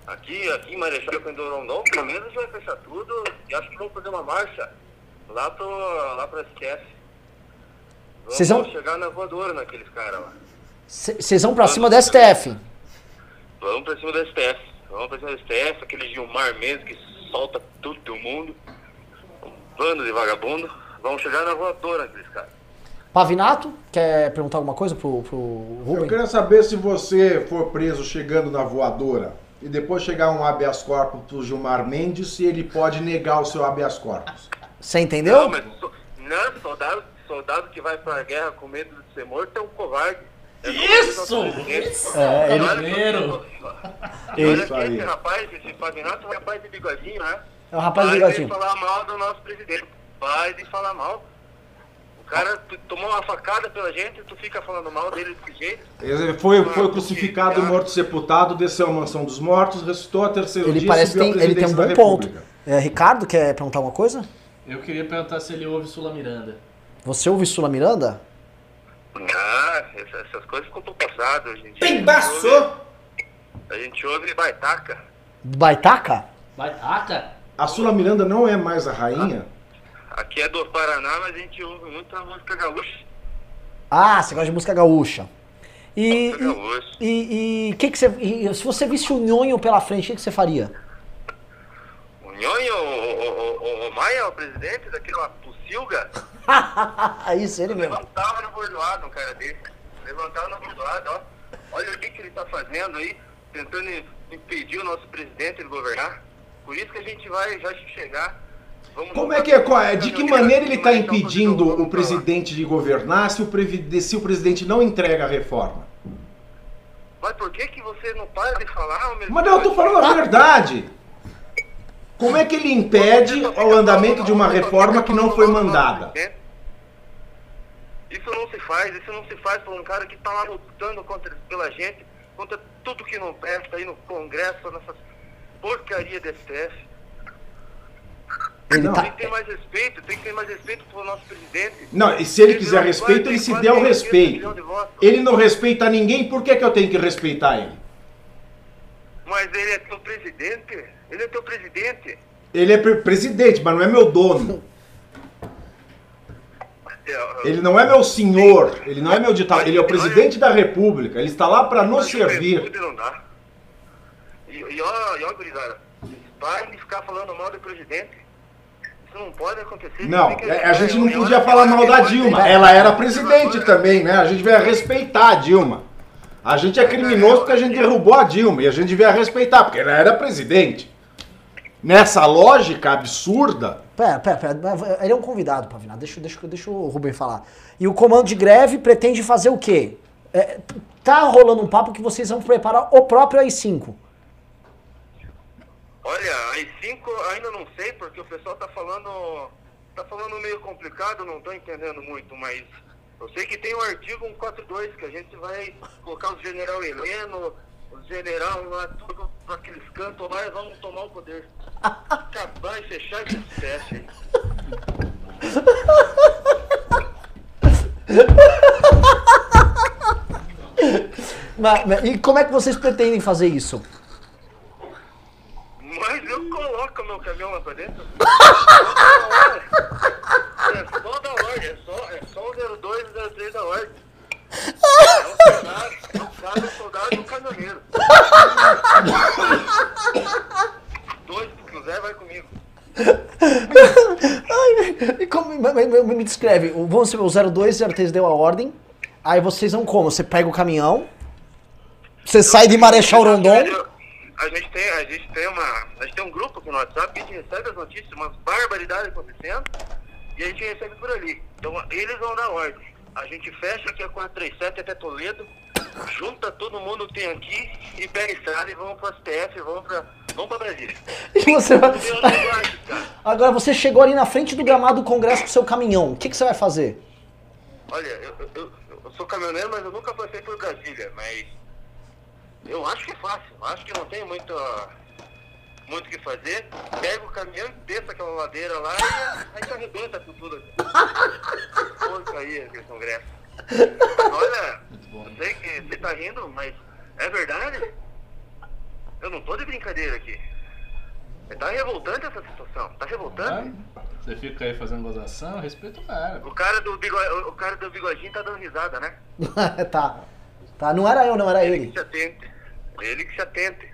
aqui, aqui em Marechal Condorão não, pelo menos a gente vai fechar tudo e acho que vamos fazer uma marcha lá pro, lá STF. Vocês vão- chegar na voadora naqueles caras lá. Vocês vão pra cima do STF. Vamos pra cima do STF. Vamos pra cima do STF, aquele Gilmar mesmo que solta tudo do mundo. Um bando de vagabundo. Vamos chegar na voadora naqueles caras. Pavinato, quer perguntar alguma coisa pro, pro Eu queria saber se você for preso chegando na voadora e depois chegar um habeas corpus pro Gilmar Mendes, se ele pode negar o seu habeas corpus. Você entendeu? Não, mas so- não, soldado, soldado que vai pra guerra com medo de ser morto é um covarde. É Isso! É, ele- Brasileiro. Olha Isso aqui, aí. esse rapaz, esse Pavinato, é um rapaz de bigodinho, né? É o rapaz Vai bigodinho. de falar mal do nosso presidente. Vai de falar mal. O cara tomou uma facada pela gente, tu fica falando mal dele desse jeito. Ele foi, foi crucificado e morto sepultado, desceu à mansão dos mortos, ressuscitou a terceiro Ele dia parece tem, ele tem um bom ponto. É, Ricardo, quer perguntar alguma coisa? Eu queria perguntar se ele ouve Sula Miranda. Você ouve Sula Miranda? Ah, essa- essas coisas ficam pro passado hoje em dia. Pembaçou! A gente ouve baitaca. Baitaca? Vai, taca! A Sula Miranda não é mais a rainha? Aqui é do Paraná, mas a gente ouve muita música gaúcha. Ah, você gosta de música gaúcha. E, Música e, gaúcha. e, e que que você, e se você visse o Nhonho pela frente, o que, que você faria? O Nhonho, o, o, o, o Maia, o presidente daquela Pucilga, Isso, ele mesmo. levantava no bordoado um cara desse. Levantava no bordoado, ó. Olha o que, que ele tá fazendo aí, tentando impedir o nosso presidente de governar. Por isso que a gente vai já chegar. Vamos Como é que é? qual é- De que maneira ele está impedindo o presidente de governar se o, previ- se o presidente não entrega a reforma? Mas por que, que você não para de falar? Mas não, eu tô falando a verdade. Como é que ele impede o andamento de uma reforma que não foi mandada? Isso não se faz, isso não se faz por um cara que está lá lutando contra, pela gente, contra tudo que não presta aí no Congresso, nessas porcaria de STF. Ele Não. tá, Tem que ter mais respeito, tem que ter mais respeito pelo nosso presidente. Não, e se ele quiser virou respeito, ele se der o 80 respeito. Ele não respeita ninguém, por que, que eu tenho que respeitar ele? Mas ele é teu presidente, ele é teu presidente. Ele é pre- presidente, mas não é meu dono. É, Ele não é meu senhor, ele não é meu ditador, ele é o presidente da república, ele está lá para nos servir. Não dá. E, e ó, e ó, gurizada, parem de ficar falando mal do presidente. Isso não pode acontecer. Não, que- a gente não é podia falar mal da Dilma. ela- era presidente também, né? A gente devia respeitar a Dilma. A gente é criminoso porque a gente derrubou a Dilma e a gente devia respeitar, porque ela era presidente. Nessa lógica absurda, Pera, pera, pera. Ele é um convidado, Pavinato. Deixa, deixa, deixa o Rubem falar. E o comando de greve pretende fazer o quê? É, tá rolando um papo que vocês vão preparar o próprio AI-5. Olha, as 5 ainda não sei, porque o pessoal tá falando. tá falando meio complicado, não tô entendendo muito, mas eu sei que tem o artigo 142 que a gente vai colocar o general Heleno, os general lá, tudo aqueles cantos lá e vamos tomar o poder. Acabar e fechar esse teste aí. Mas- mas- e como é que vocês pretendem fazer isso? Mas eu coloco meu caminhão lá pra dentro. É só da ordem, é só, é só o 02 e o 03 da ordem. É o soldado, é o cara, o soldado e o caminhoneiro. Dois, se quiser, vai comigo. Ai, e como- me, me- me descreve, o- vamos ser o 02 e o 03 deu a ordem, aí vocês vão como? Você pega o caminhão, você sai de Marechal Rondon, A gente tem, a gente tem uma, a gente tem um grupo aqui no WhatsApp que a gente recebe as notícias, umas barbaridades acontecendo, e a gente recebe por ali. Então eles vão dar ordem. A gente fecha aqui a 437 até Toledo, junta todo mundo que tem aqui e pega a estrada e vamos pro STF, vamos pra, vamos pra Brasília. e você vai... Agora você chegou ali na frente do gramado do Congresso com seu caminhão, o que, que você vai fazer? Olha, eu, eu, eu- sou caminhoneiro, mas eu nunca passei por Brasília, mas eu acho que é fácil, acho que não tem muito muito o que fazer. Pega o caminhão e desça aquela ladeira lá e aí se arrebenta com tudo. Porcaria aquele congresso. Olha, eu sei que você tá rindo, mas é verdade? Eu não tô de brincadeira aqui. Tá revoltante essa situação. Tá revoltante. Você fica aí fazendo gozação, respeita o cara. O cara do bigode, o cara do bigodinho tá dando risada, né? tá. Tá, não era eu, não era Ele ele. que se atente. Ele que se atente.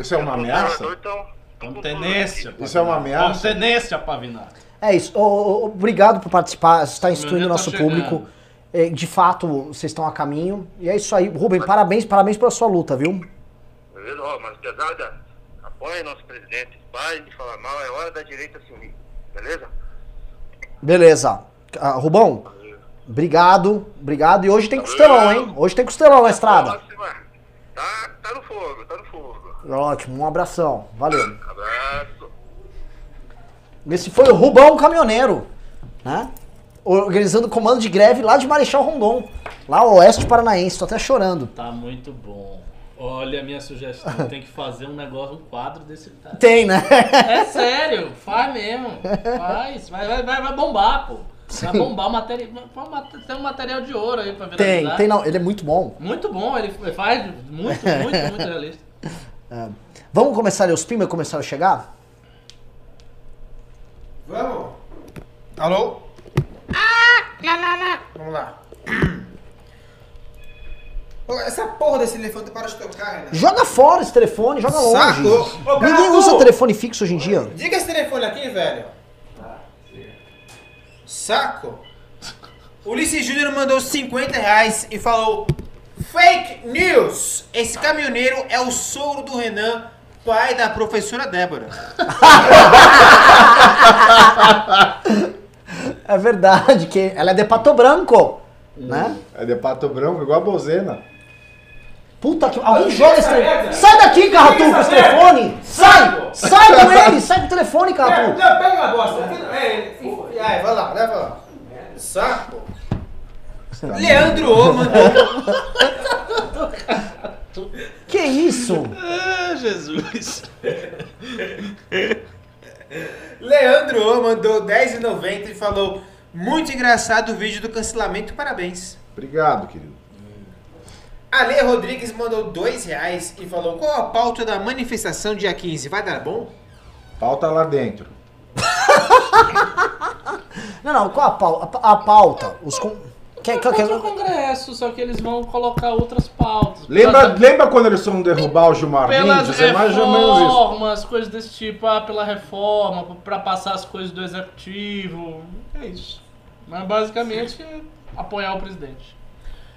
Isso é uma Os ameaça? governadores tão- tão Vamos com ter tudo nesse. aqui. Isso é uma ameaça? Nesse, Apavinar. É isso. Obrigado por participar, você está instruindo o Meu nosso tá público. É, De fato, vocês estão a caminho. E é isso aí. Rubem, parabéns, parabéns pela sua luta, viu? Beleza? Ó, mas pesada, apoia nosso presidente. Pare de falar mal, é hora da direita se unir. Beleza? Beleza. Ah, Rubão, obrigado, obrigado. E hoje tem costelão, hein? Hoje tem costelão na estrada. Tá, tá no fogo, tá no fogo. Ótimo, um abração. Valeu. Abraço. Esse foi o Rubão Caminhoneiro, né? Organizando comando de greve lá de Marechal Rondon, lá ao oeste paranaense. Tô até chorando. Tá muito bom. Olha a minha sugestão, tem que fazer um negócio, um quadro desse cara. Tem, né? É sério, faz mesmo. Faz. Vai, vai, vai, vai bombar, pô. Vai bombar o material. Tem um material de ouro aí pra viralizar. Tem, tem não. Ele é muito bom. Muito bom, ele faz muito, muito, muito realista. Vamos começar a ler os pimba começaram a chegar? Vamos? Alô? Ah, lá, lá, lá. Vamos lá. Essa porra desse elefante para de tocar, Renan. Joga fora esse telefone, joga longe. Saco. Ô, Ninguém usa telefone fixo hoje em dia. Diga esse telefone aqui, velho. Saco. Ulisses Júnior mandou 50 reais e falou: Fake news! Esse caminhoneiro é o sogro do Renan, pai da professora Débora. É verdade, que ela é de Pato Branco, né? É de pato branco, igual a bozena. Puta que. Alguém joga esse telefone. Sai daqui, Carratu, com esse telefone! Sai! Sai com ele! Sai com o telefone, Carratu! pega a bosta. É, vai lá, leva lá. Saco. Leandro O mandou. Que isso? Ah, Jesus. Leandro O mandou 10,90 e falou: Muito engraçado o vídeo do cancelamento, parabéns. Obrigado, querido. Ale Rodrigues mandou 2 reais e falou: Qual a pauta da manifestação dia 15? Vai dar bom? Pauta lá dentro. Não, não, qual a pauta? A, a pauta. Os com... Quer, quer, o. Congresso, só que eles vão colocar outras pautas. Lembra, lembra quando eles foram derrubar o Gilmar Pelas Mendes? É mais ou menos isso. reformas, coisas desse tipo, ah, pela reforma, pra passar as coisas do executivo. É isso. Mas basicamente é apoiar o presidente.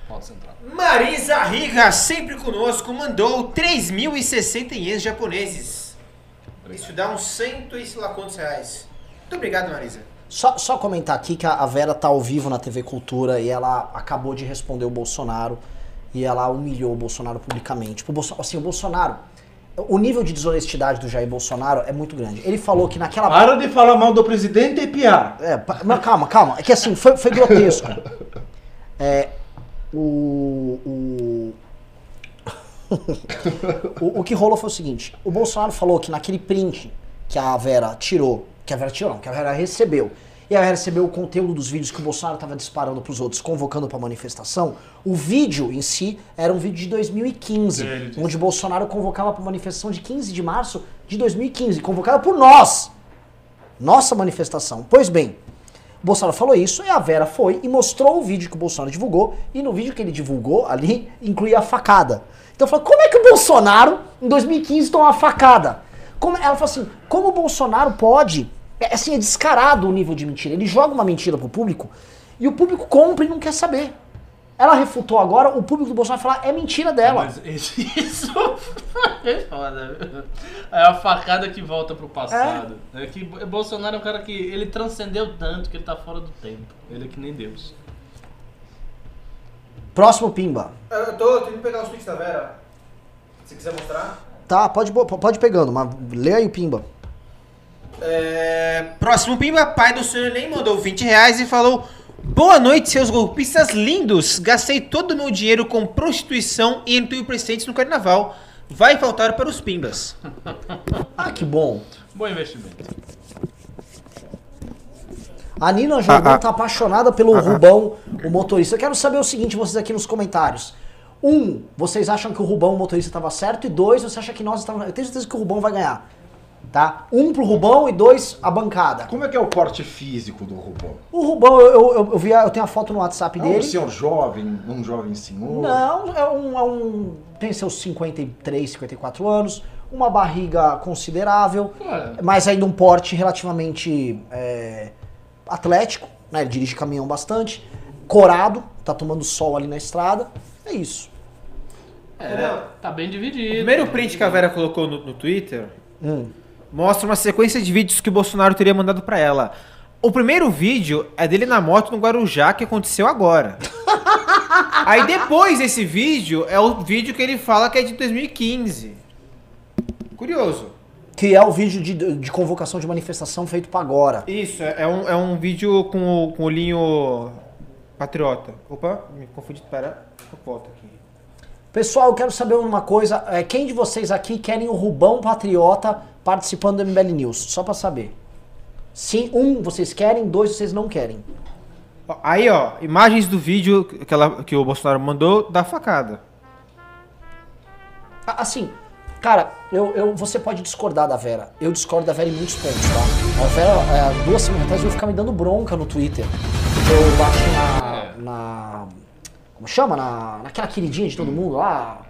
Pode central. Marisa Riga, sempre conosco, mandou 3.060 ienes japoneses. Isso dá uns cento e sei lá quantos reais. Muito obrigado, Marisa. Só, só comentar aqui que a Vera tá ao vivo na TV Cultura e ela acabou de responder o Bolsonaro e ela humilhou o Bolsonaro publicamente. O Bolso- assim, o Bolsonaro. O nível de desonestidade do Jair Bolsonaro é muito grande. Ele falou que naquela. Para de falar mal do presidente e piar. É, mas calma, calma. É que assim, foi, foi grotesco. É, o, o, o. o que rolou foi o seguinte: o Bolsonaro falou que naquele print que a Vera tirou, que a Vera tirou, não, que a Vera recebeu, e a Vera recebeu o conteúdo dos vídeos que o Bolsonaro estava disparando para os outros, convocando para manifestação. O vídeo em si era um vídeo de 2015, Ele disse. onde Bolsonaro convocava para manifestação de 15 de março de 2015, convocada por nós nossa manifestação. Pois bem, o Bolsonaro falou isso e a Vera foi e mostrou o vídeo que o Bolsonaro divulgou e no vídeo que ele divulgou ali incluía a facada. Então falou, como é que o Bolsonaro em 2015 tomou uma facada? Como, ela falou assim, como o Bolsonaro pode? É, assim, é descarado o nível de mentira. Ele joga uma mentira pro público e o público compra e não quer saber. Ela refutou agora, o público do Bolsonaro vai falar, é mentira dela. Mas isso é foda. É a facada que volta pro passado. É. que Bolsonaro é um cara que ele transcendeu tanto que ele tá fora do tempo. Ele é que nem Deus. Próximo Pimba. Eu tô tentando pegar os tweets da Vera. Se quiser mostrar. Tá, pode, pode ir pegando, mas lê aí o Pimba. É, próximo Pimba, pai do senhor nem mandou 20 reais e falou: Boa noite, seus golpistas lindos. Gastei todo o meu dinheiro com prostituição e entorpecentes no carnaval. Vai faltar para os Pimbas. Ah, que bom. Bom investimento. A Nina Jordão tá apaixonada pelo Rubão, o motorista. Eu quero saber o seguinte, vocês aqui nos comentários. Um, vocês acham que o Rubão, o motorista, estava certo? E dois, você acha que nós estávamos... Eu tenho certeza que o Rubão vai ganhar. Tá? Um pro Rubão e dois a bancada. Como é que é o porte físico do Rubão? O Rubão, eu, eu, eu, vi a- eu tenho a foto no WhatsApp É um dele. senhor jovem, um jovem senhor? Não, é um, é um. Tem seus 53, 54 anos, uma barriga considerável, Ué. mas ainda um porte relativamente é, atlético, né? Ele dirige caminhão bastante, corado, tá tomando sol ali na estrada. É isso. É, tá bem dividido. O primeiro print que a Vera colocou no, no Twitter Hum. Mostra uma sequência de vídeos que o Bolsonaro teria mandado pra ela. O primeiro vídeo é dele na moto no Guarujá, que aconteceu agora. Aí depois desse vídeo, é o vídeo que ele fala que é de 2015. Curioso. Que é o vídeo de, de convocação de manifestação feito pra agora. Isso, é é um, é um vídeo com o, com o linho patriota. Opa, me confundi, pera, volta aqui. Pessoal, eu quero saber uma coisa. é, quem de vocês aqui querem o Rubão Patriota participando do MBL News? Só pra saber. Sim, um, vocês querem, dois, vocês não querem. Aí, ó, imagens do vídeo que, ela, que o Bolsonaro mandou da facada. Assim, cara, eu, eu, você pode discordar da Vera. Eu discordo da Vera em muitos pontos, tá? A Vera, é, duas semanas atrás, eu ficar me dando bronca no Twitter. Eu bati na. na como chama? Na, naquela queridinha de todo mundo lá.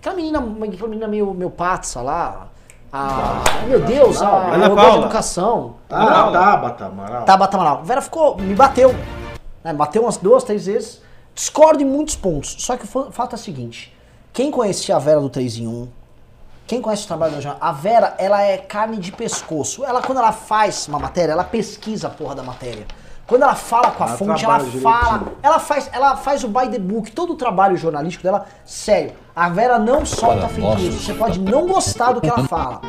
Aquela menina, aquela menina meio, meio patsa lá. A, meu Deus, a, Ana gosto de Paula. educação. Ah, Tabata, Amaral. Tabata Amaral. Vera ficou, me bateu. Né, me bateu umas duas, três vezes. Discordo em muitos pontos. Só que o fa- fato é o seguinte: quem conhecia a Vera do 3 em 1, quem conhece o trabalho da Jana, a Vera, ela é carne de pescoço. Ela, quando ela faz uma matéria, ela pesquisa a porra da matéria. Quando ela fala com a Ela fonte, ela trabalha fala. direitinho. Ela faz, ela faz o by the book, todo o trabalho jornalístico dela, sério. A Vera não solta fake news. Você pode não gostar do que ela fala.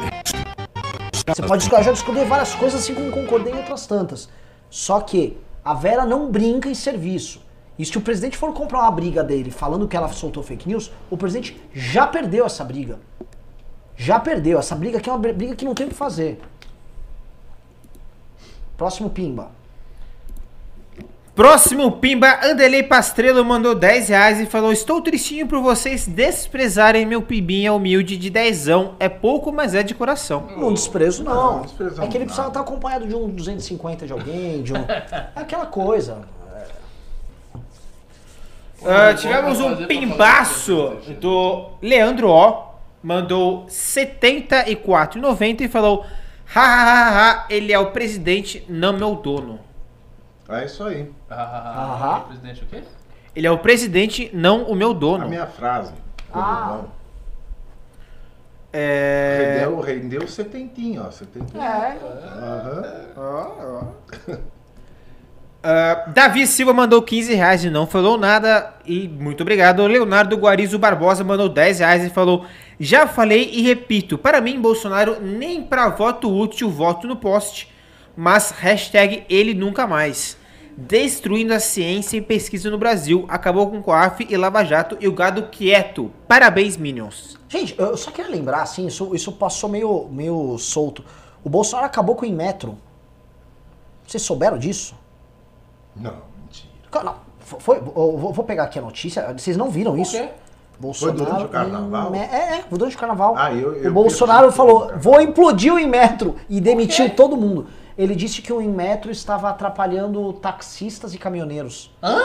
Você pode eu já discordei várias coisas assim como concordei em outras tantas. Só que a Vera não brinca em serviço. E se o presidente for comprar uma briga dele falando que ela soltou fake news, o presidente já perdeu essa briga. Já perdeu. Essa briga aqui é uma br- briga que não tem o que fazer. Próximo Pimba. Próximo Pimba, Anderley Pastrello mandou 10 reais e falou: Estou tristinho por vocês desprezarem meu pimbinha humilde de dezão. É pouco, mas é de coração. Não desprezo, não. Não, desprezo é que ele não. precisava estar acompanhado de um 250 de alguém, de um. É aquela coisa. Ah, tivemos um pimbaço do Leandro O. Mandou 74,90 e falou: Hahaha, ele é o presidente, não meu dono. É isso aí. Ah, Aham. presidente o quê? Ele é o presidente, não o meu A dono. minha frase. Ah. É. Rendeu, rendeu setentinho, ó. Setentinho. É. Aham. Ah, Davi Silva mandou 15 reais e não falou nada. E muito obrigado. Leonardo Guarizo Barbosa mandou 10 reais e falou: Já falei e repito, para mim, Bolsonaro nem para voto útil voto no poste. Mas hashtag ele nunca mais. Destruindo a ciência e pesquisa no Brasil. Acabou com o COAF e Lava Jato e o gado quieto. Parabéns, Minions. Gente, eu só queria lembrar, assim, isso, isso passou meio, meio solto. O Bolsonaro acabou com o Inmetro. Vocês souberam disso? Não, mentira. Não, fo- foi, eu vou, vou pegar aqui a notícia. Vocês não viram isso? quê? Bolsonaro. Foi durante o carnaval? É, é, foi durante o carnaval. Ah, eu- eu o Bolsonaro falou: vou implodir o Inmetro. E demitiu todo mundo. Ele disse que o Inmetro estava atrapalhando taxistas e caminhoneiros. Hã?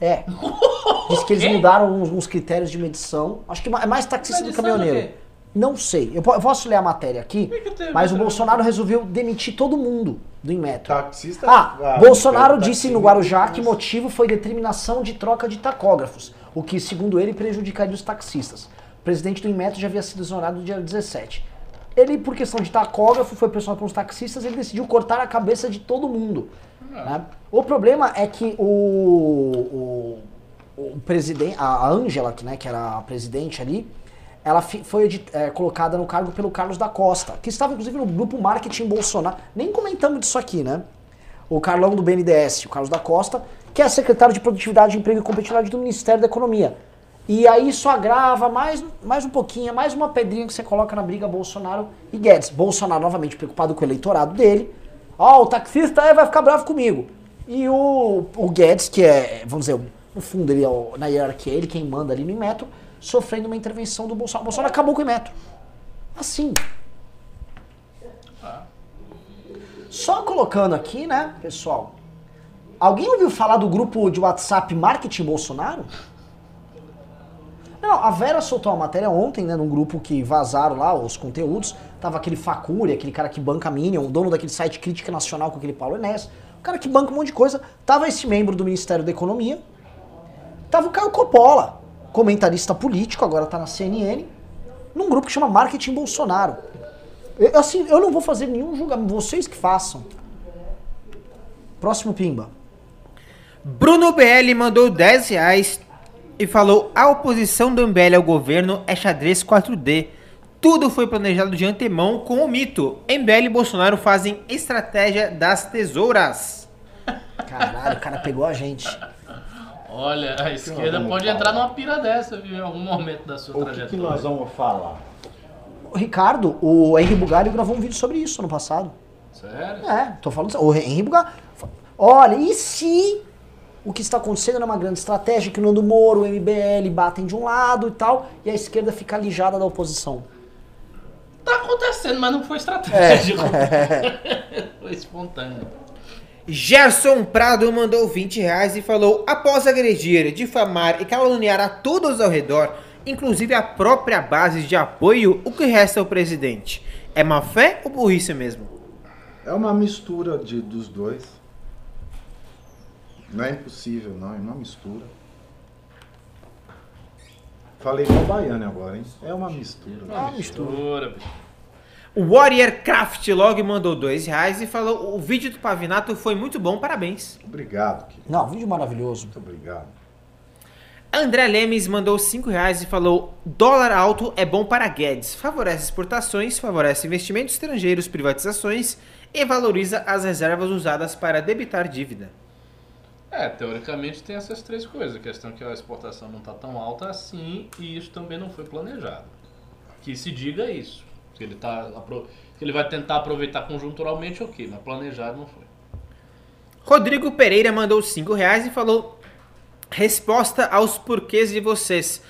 É. Disse que eles mudaram uns, uns critérios de medição. Acho que é mais taxista do que Medição do caminhoneiro. Não sei. Eu, po- eu posso ler a matéria aqui, mas o Bolsonaro resolveu demitir todo mundo do Inmetro. Taxista. Ah, ah, Bolsonaro taxista, disse no Guarujá que mas- motivo foi determinação de troca de tacógrafos, o que, segundo ele, prejudicaria os taxistas. O presidente do Inmetro já havia sido exonerado no dia 17. Ele, por questão de tacógrafo, foi pressionado pelos taxistas, ele decidiu cortar a cabeça de todo mundo. né? O problema é que o, o, o presidente, a Ângela, que, né, que era a presidente ali, ela foi é, colocada no cargo pelo Carlos da Costa, que estava inclusive no grupo Marketing Bolsonaro. Nem comentamos disso aqui, né? O Carlão do BNDES, o Carlos da Costa, que é secretário de Produtividade, Emprego e Competitividade do Ministério da Economia. E aí isso agrava mais, mais um pouquinho, mais uma pedrinha que você coloca na briga Bolsonaro e Guedes. Bolsonaro novamente preocupado com o eleitorado dele. Ó, o taxista vai ficar bravo comigo. E o, o Guedes, que é, vamos dizer, no fundo ele é na hierarquia, ele quem manda ali no Metro, sofrendo uma intervenção do Bolsonaro. O Bolsonaro acabou com o Metro. Assim. Só colocando aqui, né, pessoal? Alguém ouviu falar do grupo de WhatsApp Marketing Bolsonaro? Não, a Vera soltou uma matéria ontem, né, num grupo que vazaram lá os conteúdos. Tava aquele Facuri, aquele cara que banca Minion, o dono daquele site Crítica Nacional com aquele Paulo Enes. O cara que banca um monte de coisa. Tava esse membro do Ministério da Economia. Tava o Caio Coppola, comentarista político, agora tá na CNN, num grupo que chama Marketing Bolsonaro. Eu, assim, eu não vou fazer nenhum julgamento, vocês que façam. Próximo Pimba. Bruno BL mandou 10 reais e falou: a oposição do MBL ao governo é xadrez 4D. Tudo foi planejado de antemão com o mito. MBL e Bolsonaro fazem estratégia das tesouras. Caralho, o cara pegou a gente. Olha, a esquerda pode falar? entrar numa pira dessa, viu? Em algum momento da sua O que, que trajetória. nós vamos falar? O Ricardo, o Henri Bugalho gravou um vídeo sobre isso ano passado. Sério? É, tô falando. O Henri Bugalho. Olha, e se o que está acontecendo é uma grande estratégia que o Nando Moro, o MBL batem de um lado e tal, e a esquerda fica alijada da oposição? Tá acontecendo, mas não foi estratégico. É. foi espontâneo. Gerson Prado mandou 20 reais e falou: após agredir, difamar e caluniar a todos ao redor, inclusive a própria base de apoio, o que resta ao presidente? É má fé ou burrice mesmo? É uma mistura de, dos dois. Não é impossível, não. É uma mistura. Falei com o Baiano agora, hein? É uma mistura. Ah, mistura. Mistura, bicho. O Warrior Craft Log mandou 2 reais e falou: o vídeo do Pavinato foi muito bom, parabéns. Obrigado, querido. Não, vídeo maravilhoso. Muito obrigado. André Lemes mandou 5 reais e falou: dólar alto é bom para Guedes, favorece exportações, favorece investimentos estrangeiros, privatizações e valoriza as reservas usadas para debitar dívida. É, teoricamente tem essas três coisas. A questão é que a exportação não está tão alta assim e isso também não foi planejado. Que se diga isso. Que ele, tá, que ele vai tentar aproveitar conjunturalmente, ok, mas planejado não foi. Rodrigo Pereira mandou 5 reais e falou: Resposta aos porquês de vocês.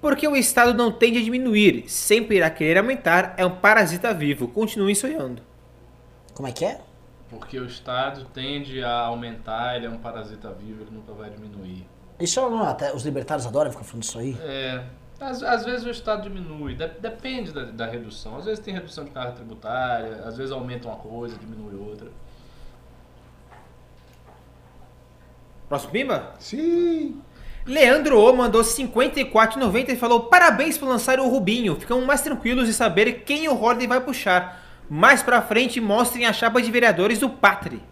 Porque o Estado não tende a diminuir, sempre irá querer aumentar, é um parasita vivo. Continuem sonhando. Como é que é? Porque o Estado tende a aumentar, ele é um parasita vivo, ele nunca vai diminuir. Isso não, até os libertários adoram ficar falando isso aí. É, às, às vezes o Estado diminui, de- depende da, da redução. Às vezes tem redução de carga tributária, às vezes aumenta uma coisa, diminui outra. Próximo Pimba? Sim. Leandro O mandou 54,90 e falou: Parabéns por lançar o Rubinho. Ficamos mais tranquilos de saber quem o Horden vai puxar. Mais pra frente mostrem a chapa de vereadores do Patri.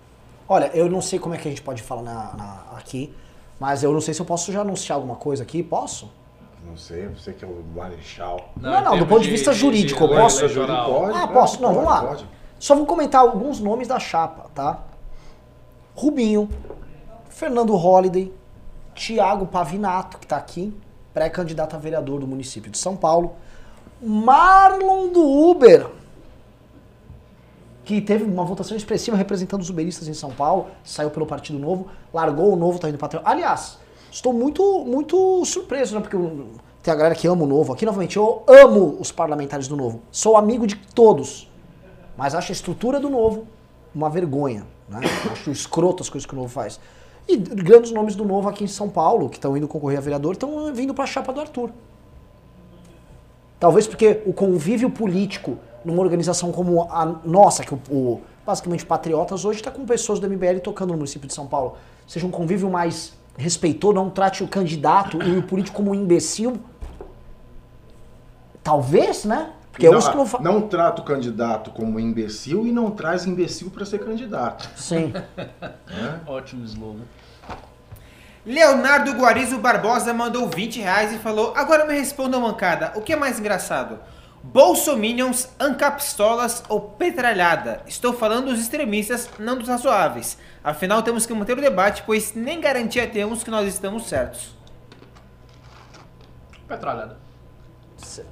Olha, eu não sei como é que a gente pode falar na, na- aqui, mas eu não sei se eu posso já anunciar alguma coisa aqui. Posso? Não sei, você que é o Marechal. Não, não, em do ponto de vista jurídico, eu lei posso? eleitoral. Pode, Ah, pode, posso? Não, pode, vamos lá. pode. Só vou comentar alguns nomes da chapa, tá? Rubinho, Fernando Holliday, Tiago Pavinato, que tá aqui, pré-candidato a vereador do município de São Paulo, Marlon do Uber, que teve uma votação expressiva representando os uberistas em São Paulo, saiu pelo Partido Novo, largou o Novo, tá indo para Aliás, estou muito, muito surpreso, né? Porque tem a galera que ama o Novo aqui. Novamente, eu amo os parlamentares do Novo. Sou amigo de todos. Mas acho a estrutura do Novo uma vergonha. Né? acho escroto as coisas que o Novo faz. E grandes nomes do Novo aqui em São Paulo, que estão indo concorrer a vereador, estão vindo para a chapa do Arthur. Talvez porque o convívio político numa organização como a nossa, que o, o- basicamente Patriotas, hoje está com pessoas do MBL tocando no município de São Paulo, seja um convívio mais respeitoso, não trate o candidato e o político como um imbecil. Talvez, né? Porque é não, isso que não fa... não trata o candidato como imbecil e não traz imbecil para ser candidato. Sim. né? Ótimo slogan. Leonardo Guarizo Barbosa mandou 20 reais e falou: Agora me responda, mancada, o que é mais engraçado? Bolsominions, Ancapistolas ou Petralhada? Estou falando dos extremistas, não dos razoáveis. Afinal, temos que manter o debate, pois nem garantia temos que nós estamos certos. Petralhada.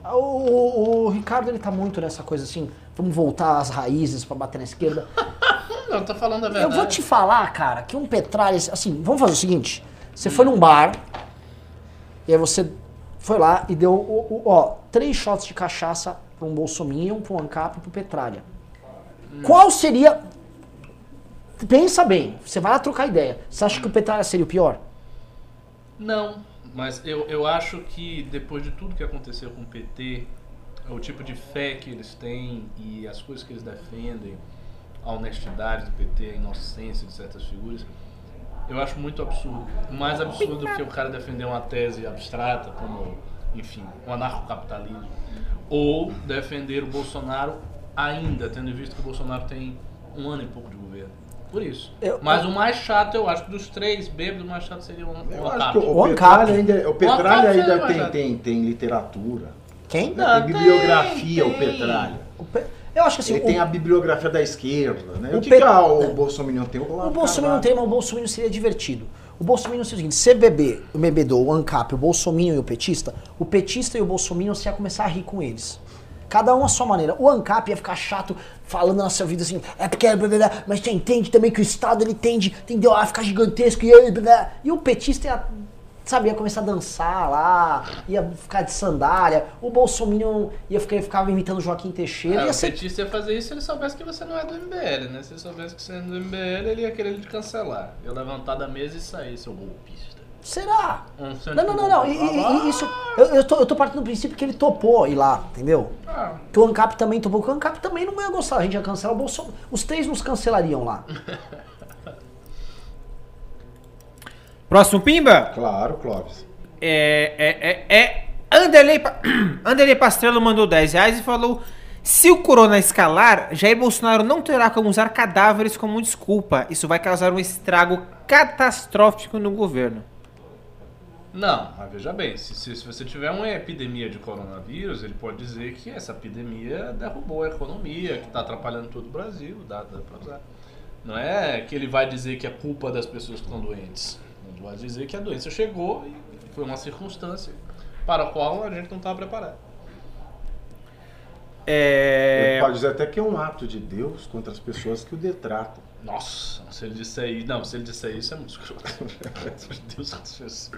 O, o- o Ricardo ele tá muito nessa coisa assim, vamos voltar às raízes pra bater na esquerda. Não, tô falando a Eu verdade. vou te falar, cara, que um Petralha, assim, vamos fazer o seguinte, você foi num bar, e aí você foi lá e deu, o- ó, três shots de cachaça pra um Bolsominion, pra um Ancap e pro Petralha. Qual seria, pensa bem, você vai lá trocar ideia. Você acha que o Petralha seria o pior? Não, mas eu, eu acho que depois de tudo que aconteceu com o PT, o tipo de fé que eles têm e as coisas que eles defendem, a honestidade do PT, a inocência de certas figuras, eu acho muito absurdo. Mais absurdo do que o cara defender uma tese abstrata, como, enfim, o anarcocapitalismo, ou defender o Bolsonaro ainda, tendo visto que o Bolsonaro tem um ano e pouco de governo. Por isso. Eu- Mas o mais chato, eu acho, dos três bêbados, o mais chato seria o, Eu o acho Ancap. que o, O o ANCAP. Ainda, o Petralha ANCAP ainda tem, tem, tem literatura. Quem? Não, tem tem, bibliografia o tem. Petralha. O Pe- Eu acho que assim, Ele o, tem a bibliografia da esquerda, né? o O que, Pe- que o Bolsonaro tem? O, o Bolsonaro não tem, mas o Bolsonaro seria divertido. O Bolsonaro seria o seguinte, se bebê, o Bebedô, o ANCAP, o Bolsonaro e o petista, o petista e o Bolsonaro você ia começar a rir com eles. Cada um à sua maneira. O ANCAP ia ficar chato falando na sua vida assim, é porque é blá, blá, blá, mas você entende também que o Estado ele tende, entendeu, a ficar gigantesco e, blá. e o petista ia, sabe, ia começar a dançar lá, ia ficar de sandália, o Bolsonaro ia ficar, ficar imitando Joaquim Teixeira, É, ia o ser petista ia fazer isso se ele soubesse que você não é do MBL, né? Se ele soubesse que você é do MBL, ele ia querer te cancelar. Ia levantar da mesa e sair, seu golpista. Será? Um centro Não, não, não, não. E, e- e isso. Eu, eu, tô, eu tô partindo do princípio que ele topou ir lá, entendeu? Ah, Que o ANCAP também topou, que o ANCAP também não ia gostar. A gente ia cancelar o Bolsonaro. Os três nos cancelariam lá. Próximo Pimba? Claro, Clóvis. É, é, é, é Anderley, Pa- Anderley Pastrello mandou 10 reais e falou: Se o corona escalar, Jair Bolsonaro não terá como usar cadáveres como desculpa. Isso vai causar um estrago catastrófico no governo. Não, mas veja bem, se, se, se você tiver uma epidemia de coronavírus, ele pode dizer que essa epidemia derrubou a economia, que está atrapalhando todo o Brasil, dá, dá pra usar. Não é que ele vai dizer que é culpa das pessoas que estão doentes. Ele vai dizer que a doença chegou e foi uma circunstância para a qual a gente não estava preparado. É. Ele pode dizer até que é um ato de Deus contra as pessoas que o detratam. Nossa, se ele disser isso. Não, se ele disser isso é muito escroto. Deus se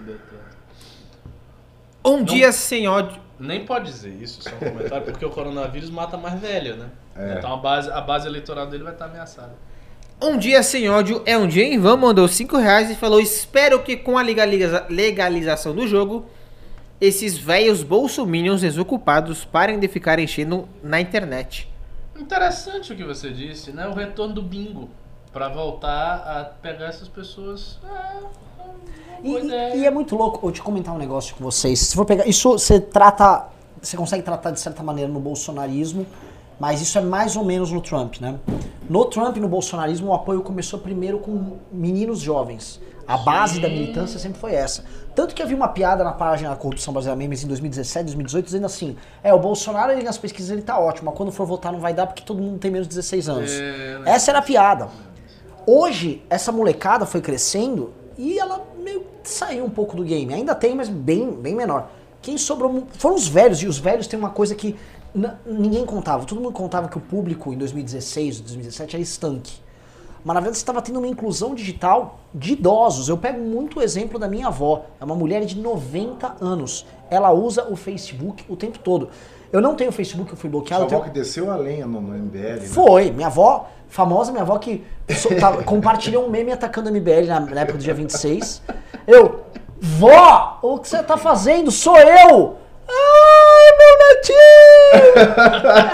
Um dia sem ódio. Nem pode dizer isso, só um comentário, porque o coronavírus mata mais velho, né? É. Então a base, a base eleitoral dele vai estar ameaçada. Um dia sem ódio é um dia em vão, mandou 5 reais e falou: Espero que com a legaliza- legalização do jogo, esses velhos bolsominions desocupados parem de ficar enchendo na internet. Interessante o que você disse, né? O retorno do bingo. Pra voltar a pegar essas pessoas. É, é uma E, boa e- ideia. e é muito louco. Vou te comentar um negócio com vocês. Se for pegar. Isso você trata. Você consegue tratar de certa maneira no bolsonarismo. Mas isso é mais ou menos no Trump, né? No Trump e no bolsonarismo, o apoio começou primeiro com meninos jovens. A base da militância sempre foi essa. Tanto que havia uma piada na página da Corrupção Brasileira Memes em 2017, 2018, dizendo assim: é, o Bolsonaro ele, nas pesquisas ele tá ótimo, mas quando for votar não vai dar porque todo mundo tem menos de 16 anos. É, né? Essa era a piada. Hoje, essa molecada foi crescendo e ela meio que saiu um pouco do game. Ainda tem, mas bem, bem menor. Quem sobrou foram os velhos, e os velhos têm uma coisa que ninguém contava. Todo mundo contava que o público em 2016, 2017 era estanque. Mas na verdade você estava tendo uma inclusão digital de idosos. Eu pego muito o exemplo da minha avó. É uma mulher de 90 anos. Ela usa o Facebook o tempo todo. Eu não tenho Facebook, eu fui bloqueado. Sua eu tenho- avó que desceu a lenha no, no MBL. né? foi, minha avó, famosa minha avó que so- tava- compartilhou um meme atacando a MBL na, na época do dia 26. Eu, vó, o que você tá fazendo? Sou eu! Ai, meu netinho!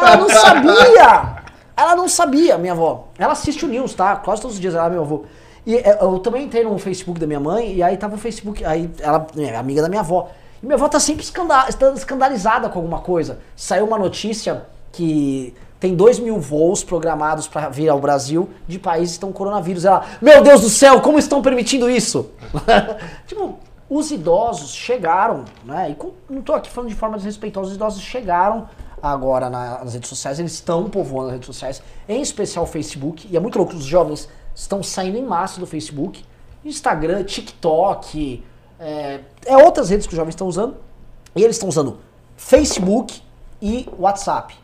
Ela não sabia! Ela não sabia, minha avó. Ela assiste o News, tá? Quase todos os dias ela é meu avô. E é, eu também entrei no Facebook da minha mãe, e aí tava o Facebook, aí ela é amiga da minha avó. E minha avó tá sempre está escandalizada com alguma coisa. Saiu uma notícia que tem 2 mil voos programados para vir ao Brasil de países que estão com coronavírus. Ela, meu Deus do céu, como estão permitindo isso? tipo, os idosos chegaram, né? E com- não tô aqui falando de forma desrespeitosa, os idosos chegaram agora na- nas redes sociais, eles estão povoando as redes sociais, em especial o Facebook, e é muito louco, os jovens estão saindo em massa do Facebook, Instagram, TikTok, é, é outras redes que os jovens estão usando, e eles estão usando Facebook e WhatsApp.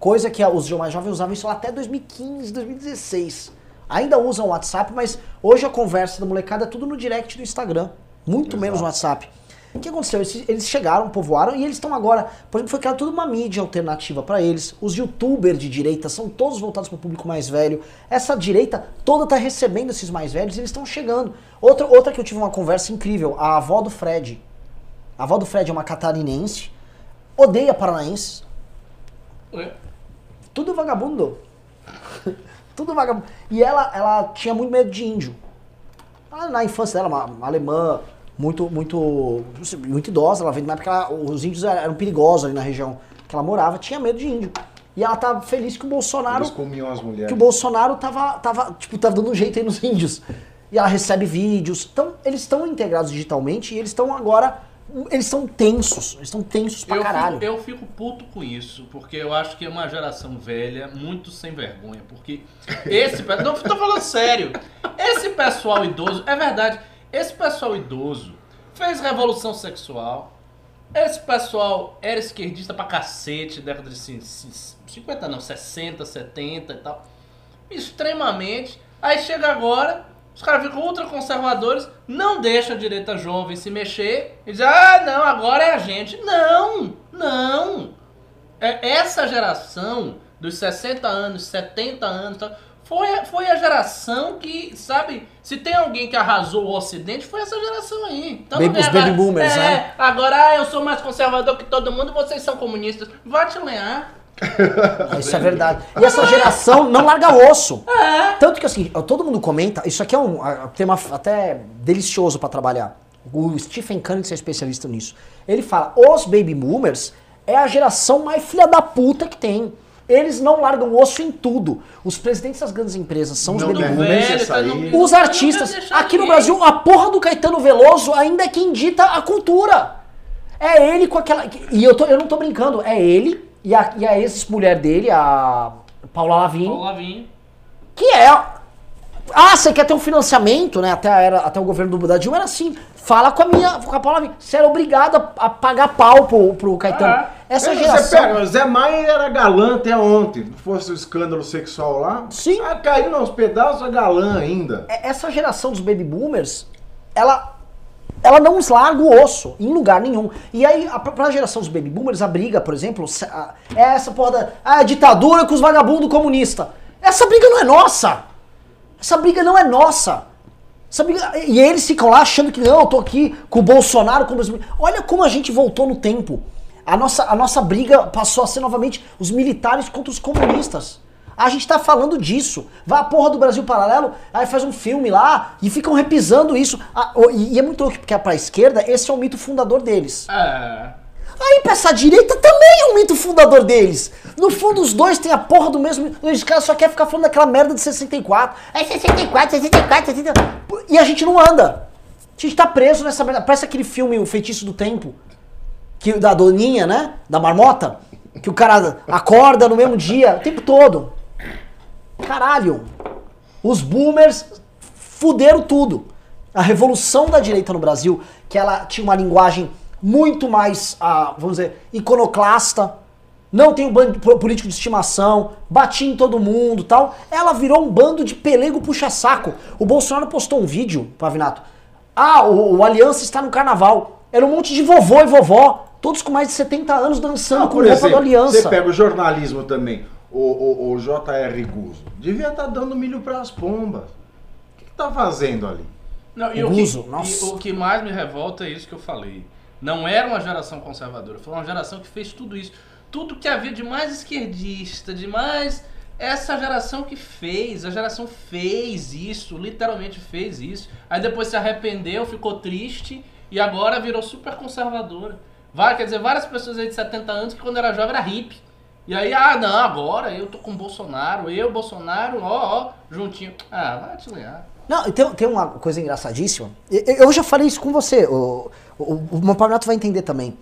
Coisa que os mais jovens usavam isso até 2015, 2016. Ainda usam o WhatsApp, mas hoje a conversa da molecada é tudo no direct do Instagram. Muito menos no WhatsApp. O que aconteceu? Eles, eles chegaram, povoaram e eles estão agora. Por exemplo, foi criada toda uma mídia alternativa para eles. Os youtubers de direita são todos voltados para o público mais velho. Essa direita toda tá recebendo esses mais velhos e eles estão chegando. Outra, outra que eu tive uma conversa incrível, a avó do Fred. A avó do Fred é uma catarinense, odeia paranaenses, É. tudo vagabundo. tudo vagabundo. E ela, ela tinha muito medo de índio. Ela, na infância dela, uma, uma alemã muito, muito, muito idosa, ela veio na época ela- os índios eram eram perigosos ali na região que ela morava, tinha medo de índio. E ela tava feliz que o Bolsonaro Eles comiam as mulheres. que o Bolsonaro tava, tava, tipo, tava dando um jeito aí nos índios. E ela recebe vídeos. Então, eles estão integrados digitalmente e eles estão agora. Eles estão tensos. Eles estão tensos pra Eu caralho. fico, eu fico puto com isso, porque eu acho que é uma geração velha muito sem vergonha. Porque esse. Não, tô falando sério. Esse pessoal idoso, é verdade, esse pessoal idoso fez revolução sexual. Esse pessoal era esquerdista pra cacete, década de cin- cin- 50, não, 60, 70 e tal. Extremamente. Aí chega agora, os caras ficam ultra conservadores, não deixa a direita jovem se mexer e diz: ah, não, agora é a gente. Não, não. É, essa geração dos 60 anos, 70 anos, foi, a- foi a geração que, sabe, se tem alguém que arrasou o Ocidente, foi essa geração aí. Então, Baby- vem baby agora, boomers, é, né? Agora ah, eu sou mais conservador que todo mundo, vocês são comunistas. Vai te lenhar. Isso é verdade. E essa geração não larga osso. Tanto que assim, todo mundo comenta, isso aqui é um tema até delicioso pra trabalhar. O Stephen Cunningham é especialista nisso. Ele fala: os baby boomers é a geração mais filha da puta que tem. Eles não largam osso em tudo. Os presidentes das grandes empresas são os Não baby boomers. Os artistas. Aqui no. Brasil, a porra do Caetano Veloso ainda é quem dita a cultura. É ele com aquela. E eu, tô, eu não tô brincando, é ele e a, e a ex-mulher dele, a Paula Lavigne, Paulo Lavinho. que é. Ah, você quer ter um financiamento, né? Até, era, até o governo do da Dilma era assim. Fala com a minha. Com a Paula Lavigne. Você era obrigado a, a pagar pau pro, pro Caetano. Ah. Essa É, geração. Você pega, o Zé Maia era galã até ontem. Não fosse o escândalo sexual lá. Sim. Ah, caiu aos pedaços, é galã ainda. É- essa geração dos baby boomers, ela ela não larga o osso em lugar nenhum. E aí, a, pra geração dos baby boomers, a briga, por exemplo, é essa porra da ah, ditadura com os vagabundos comunistas. Essa briga não é nossa. Essa briga não é nossa. Essa briga- e eles ficam lá achando que não, eu tô aqui com o Bolsonaro, com os... Olha como a gente voltou no tempo. A nossa, a nossa briga passou a ser novamente os militares contra os comunistas. A gente tá falando disso. Vai a porra do Brasil Paralelo, aí faz um filme lá e ficam repisando isso. Ah, e, e é muito louco, porque pra esquerda, esse é o mito fundador deles. É. Aí pra essa direita também é um mito fundador deles. No fundo, os dois têm a porra do mesmo. Os caras só querem ficar falando daquela merda de 64. É 64, 64, 64. E a gente não anda. A gente tá preso nessa merda. Parece aquele filme O Feitiço do Tempo. Que, da Doninha, né? Da marmota. Que o cara acorda no mesmo dia, o tempo todo. Caralho. Os boomers fuderam tudo. A revolução da direita no Brasil, que ela tinha uma linguagem muito mais, ah, vamos dizer, iconoclasta, não tem um bando político de estimação, batia em todo mundo tal. Ela virou um bando de pelego puxa-saco. O Bolsonaro postou um vídeo, Pavinato. Ah, o, o Aliança está no carnaval. Era um monte de vovô e vovó, todos com mais de 70 anos dançando Não, com roupa exemplo, do Aliança. você pega o jornalismo também. O, o, o J.R. Guzzo. Devia estar dando milho pras pombas. O que, que tá fazendo ali? Não, e O que, Guzo, e nossa. o que mais me revolta é isso que eu falei. Não era uma geração conservadora, foi uma geração que fez tudo isso. Tudo que havia de mais esquerdista, de mais. Essa geração que fez, a geração fez isso, literalmente fez isso. Aí depois se arrependeu, ficou triste e agora virou super conservadora. Vai, quer dizer, várias pessoas aí de 70 anos que quando era jovem era hippie. E aí, ah, não, agora eu tô com o Bolsonaro, eu, Bolsonaro, ó, ó, juntinho. Ah, vai te. Não, tem, tem uma coisa engraçadíssima. Eu, eu já falei isso com você. O, o, o meu Pavinato vai entender também.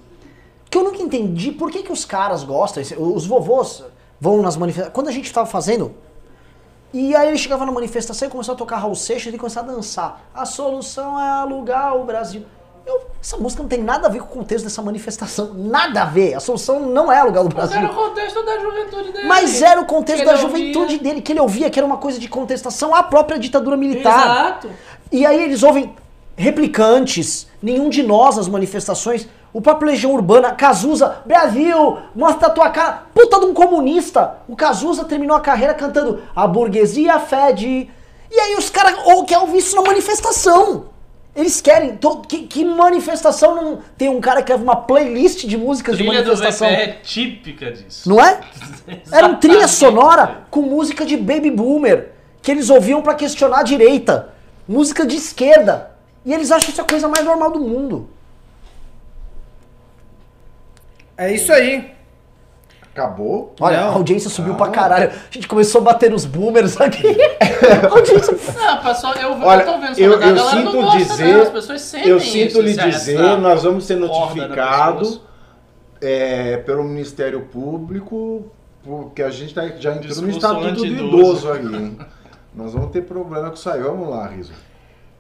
Que eu nunca entendi por que, que os caras gostam, os vovôs vão nas manifestações. Quando a gente tava fazendo. E aí ele chegava na manifestação e começou a tocar Raul Seixas e começou a dançar. A solução é alugar o Brasil. Eu, essa música não tem nada a ver com o contexto dessa manifestação. Nada a ver. A solução não é alugar o Mas era Brasil. o contexto da juventude dele. Mas era o contexto da juventude ouvia. dele, que ele ouvia, que era uma coisa de contestação à própria ditadura militar. Exato. E aí eles ouvem replicantes, nenhum de nós nas manifestações. O próprio Legião Urbana, Cazuza, Brasil, mostra a tua cara. Puta de um comunista. O Cazuza terminou a carreira cantando A burguesia fede. E aí os caras ou querem ouvir isso na manifestação. Eles querem. to- que, que manifestação não. Tem um cara que leva uma playlist de músicas de Trilha do manifestação. VPR é típica disso. Não é? Era um trilha sonora com música de baby boomer, que eles ouviam pra questionar a direita. Música de esquerda. E eles acham isso a coisa mais normal do mundo. É isso aí. Acabou? Olha, Não. a audiência subiu Ah. pra caralho. A gente começou a bater nos boomers aqui. A audiência... Não, pessoal, eu, Olha, eu tô vendo eu, eu sinto não gosta, dizer, não, as pessoas sentem eu sinto lhe dizer, nós vamos ser das notificados é, pelo Ministério Público, porque a gente tá, já entrou no Discurso estatuto do idoso aí, hein? Nós vamos ter problema com isso aí. Vamos lá, Riso.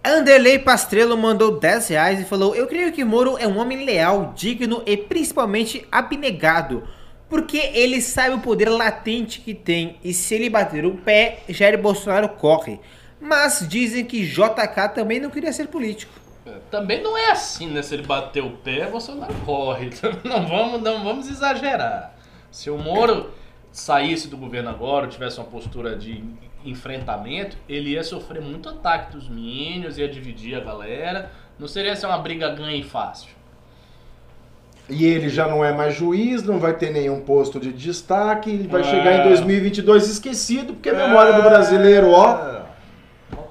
Anderley Pastrello mandou 10 reais e falou: Eu creio que Moro é um homem leal, digno e principalmente abnegado. Porque ele sabe o poder latente que tem e se ele bater o pé, Jair Bolsonaro corre. Mas dizem que JK também não queria ser político. Também não é assim, né? Se ele bater o pé, Bolsonaro corre. Não vamos, não vamos exagerar. Se o Moro saísse do governo agora, tivesse uma postura de enfrentamento, ele ia sofrer muito ataque dos minions, ia dividir a galera. Não seria ser uma briga ganha e fácil. E ele já não é mais juiz, não vai ter nenhum posto de destaque, ele vai É. chegar em 2022 esquecido, porque a memória do brasileiro, ó.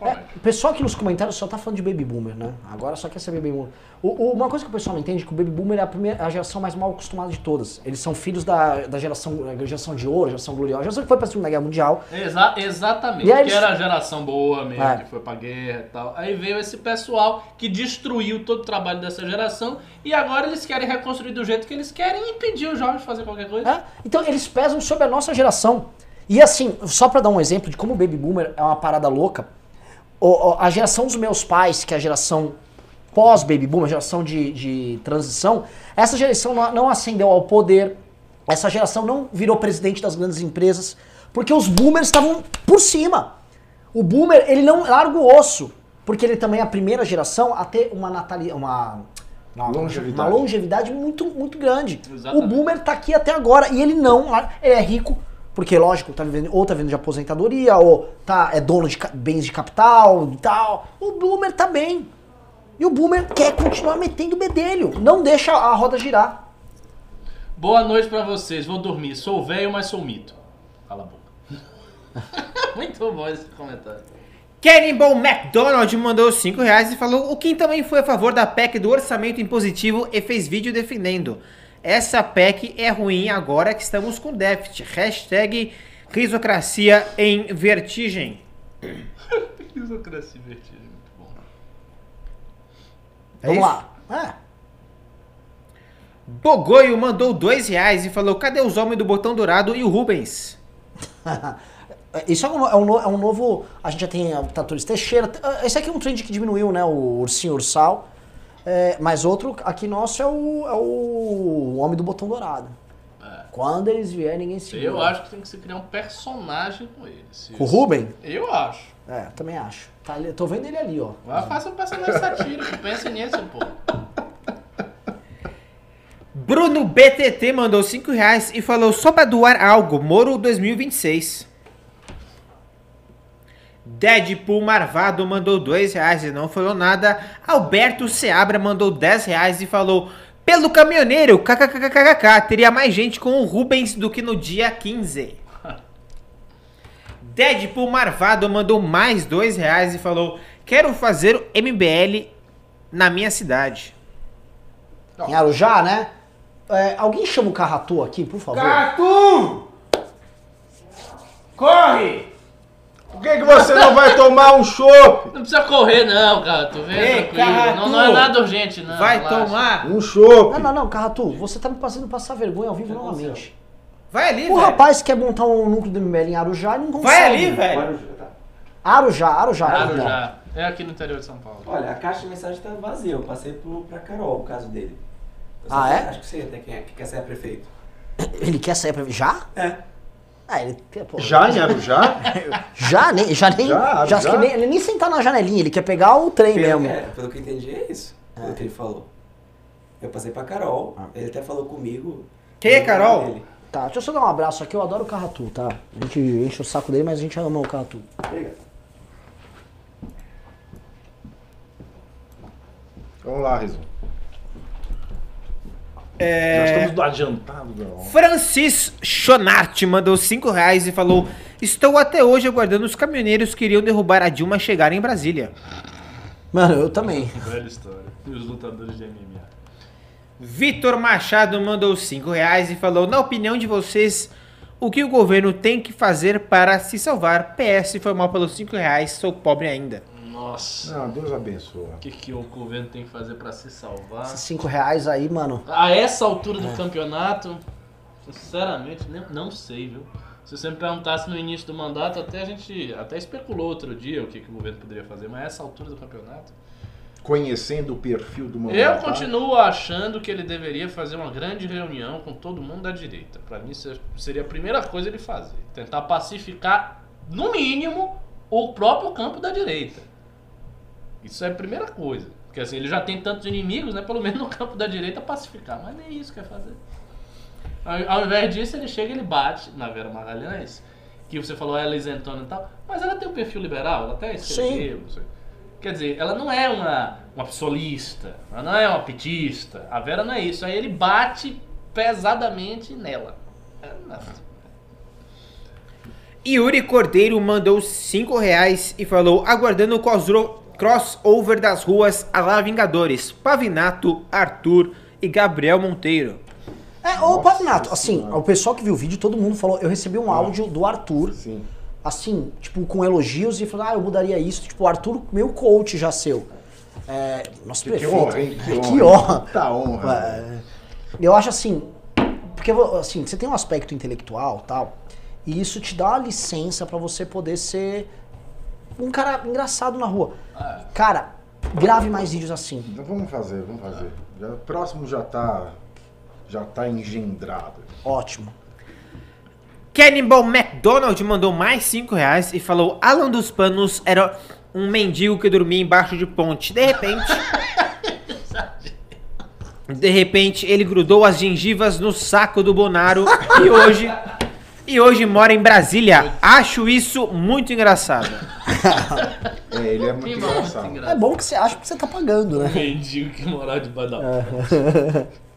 O pessoal aqui nos comentários só tá falando de baby boomer, né? Agora só quer saber baby boomer. O- o- uma coisa que o pessoal não entende é que o baby boomer é a, primeira, a geração mais mal acostumada de todas. Eles são filhos da, da geração, da geração de ouro, geração gloriosa, geração que foi pra Segunda Guerra Mundial. Exa exatamente, E que eles- era a geração boa mesmo, É. que foi pra guerra e tal. Aí veio esse pessoal que destruiu todo o trabalho dessa geração e agora eles querem reconstruir do jeito que eles querem e impedir os jovens de fazer qualquer coisa. É? Então eles pesam sobre a nossa geração. E assim, só pra dar um exemplo de como o baby boomer é uma parada louca, a geração dos meus pais, que é a geração pós-baby boomer, a geração de, de transição, essa geração não, não ascendeu ao poder, essa geração não virou presidente das grandes empresas, porque os boomers estavam por cima. O boomer, ele não larga o osso, porque ele também é a primeira geração a ter uma natalidade, uma, uma Longevidade. uma longevidade muito, muito grande. Exatamente. O boomer tá aqui até agora e ele não, ele é rico, porque lógico, tá vivendo, ou tá vivendo de aposentadoria, ou tá, é dono de bens de capital e tal. O boomer tá bem. E o boomer quer continuar metendo bedelho, não deixa a roda girar. Boa noite pra vocês, vou dormir. Sou velho, mas sou mito. Cala a boca. Muito bom esse comentário. Cannibal McDonald mandou 5 reais e falou: O Kim também foi a favor da PEC do orçamento impositivo e fez vídeo defendendo. Essa PEC é ruim agora que estamos com déficit. Hashtag risocracia em vertigem. Risocracia vertigem, muito bom. É Vamos isso? lá. É. Bogoio mandou 2 reais e falou: Cadê os homens do botão dourado e o Rubens? Isso é um, é um é um novo. A gente já tem a Taturis Teixeira. Esse aqui é um trend que diminuiu, né? O ursinho ursal. É, mas outro aqui nosso é o, é o Homem do Botão Dourado. Quando eles vierem, ninguém se Eu acho que tem que se criar um personagem com ele. Se- O Ruben? Eu acho. É, também acho. Tá ali, tô vendo ele ali, ó. Vai faça um personagem satírico, pense nisso, pô. Bruno BTT mandou 5 reais e falou: Só pra doar algo, Moro 2026. Deadpool Marvado mandou 2 reais e não falou nada. Alberto Seabra mandou 10 reais e falou: Pelo caminhoneiro, kkkkkk, teria mais gente com o Rubens do que no dia 15. Deadpool Marvado mandou mais 2 reais e falou: Quero fazer o MBL na minha cidade. Em Arujá, né? É, alguém chama o Carratu aqui, por favor? Catu! Corre! Por que, que você não vai tomar um chopp? Não precisa correr, não, cara. Tu vê, Ei, tranquilo. Carratu! Não, não é nada urgente, não. Vai relaxa. tomar! Um chopp. Não, não, não, Carratu, você tá me fazendo passar vergonha ao vivo novamente. Vai ali, O velho. rapaz quer montar um núcleo do MBL em Arujá e não consegue. Vai ali, velho. Arujá, Arujá. Claro, perdão. já. É aqui no interior de São Paulo. Olha, a caixa de mensagem tá vazia. Eu passei pro, pra Carol o caso dele. Eu Ah, sei- é? Acho que sei até quem é que quer ser prefeito. Ele quer sair pra... Já? É. Ah, ele, pô, Já em Arujá? já nem, já nem, Já, já, que nem, ele nem sentar na janelinha, ele quer pegar o trem Pelo, mesmo. é, pelo que eu entendi é isso. Pelo que ele falou. Eu passei pra Carol. Ele até falou comigo. Quem é Carol? Ele. Tá, deixa eu só dar um abraço aqui, eu adoro o Carratu, tá? A gente enche o saco dele, mas a gente ama o Carratu. Vamos lá, Rizzo. É... Já estamos do adiantado, não. Francis Chonart mandou 5 reais e falou: Estou até hoje aguardando os caminhoneiros que iriam derrubar a Dilma chegar em Brasília. Mano, eu também. Velha história. E os lutadores de MMA. Vitor Machado mandou 5 reais e falou: Na opinião de vocês, o que o governo tem que fazer para se salvar? PS foi mal pelos 5 reais, sou pobre ainda. Nossa. Não, Deus abençoa. O que, que o governo tem que fazer pra se salvar? Esses 5 reais aí, mano. A essa altura do campeonato, sinceramente, nem- não sei, viu? Se você me perguntasse no início do mandato, até a gente até especulou outro dia o que, que o governo poderia fazer, mas a essa altura do campeonato. Conhecendo o perfil do Eu mandatário. continuo achando que ele deveria fazer uma grande reunião com todo mundo da direita. Pra mim, isso seria a primeira coisa ele fazer. Tentar pacificar, no mínimo, o próprio campo da direita. Isso é a primeira coisa. Porque assim, ele já tem tantos inimigos, né? Pelo menos no campo da direita pacificar. Mas nem isso que quer fazer. Ao, ao invés disso, ele chega e ele bate na Vera Magalhães, que você falou ela é isentona e tal, mas ela tem um perfil liberal, ela até escreveu. Quer dizer, ela não é uma, uma psolista, ela não é uma petista. A Vera não é isso. Aí ele bate pesadamente nela. É, nossa. Yuri Cordeiro mandou 5 reais e falou: aguardando o crossro- crossover das ruas a lá Vingadores, Pavinato, Arthur e Gabriel Monteiro. É, ô Pavinato, assim, o pessoal que viu o vídeo, todo mundo falou. Eu recebi um áudio do Arthur, Sim. assim, tipo, com elogios e falou, ah, eu mudaria isso. Tipo, o Arthur, meu coach já seu. É, nosso Que prefeito. honra, hein? Que honra. Tá honra. É, eu acho assim, porque assim, você tem um aspecto intelectual tal, e isso te dá uma licença pra você poder ser um cara engraçado na rua. Cara, grave mais vídeos assim. Então vamos fazer, vamos fazer. Já, o próximo já tá. Já tá engendrado. Ótimo. Cannibal McDonald mandou mais 5 reais e falou: Alan dos Panos era um mendigo que dormia embaixo de ponte. De repente. de repente, ele grudou as gengivas no saco do Bonaro e hoje. E hoje mora em Brasília. Acho isso muito engraçado. É, ele é muito Que engraçado. muito É bom que você acha que você tá pagando, né? Mendigo que morava debaixo da É. ponte.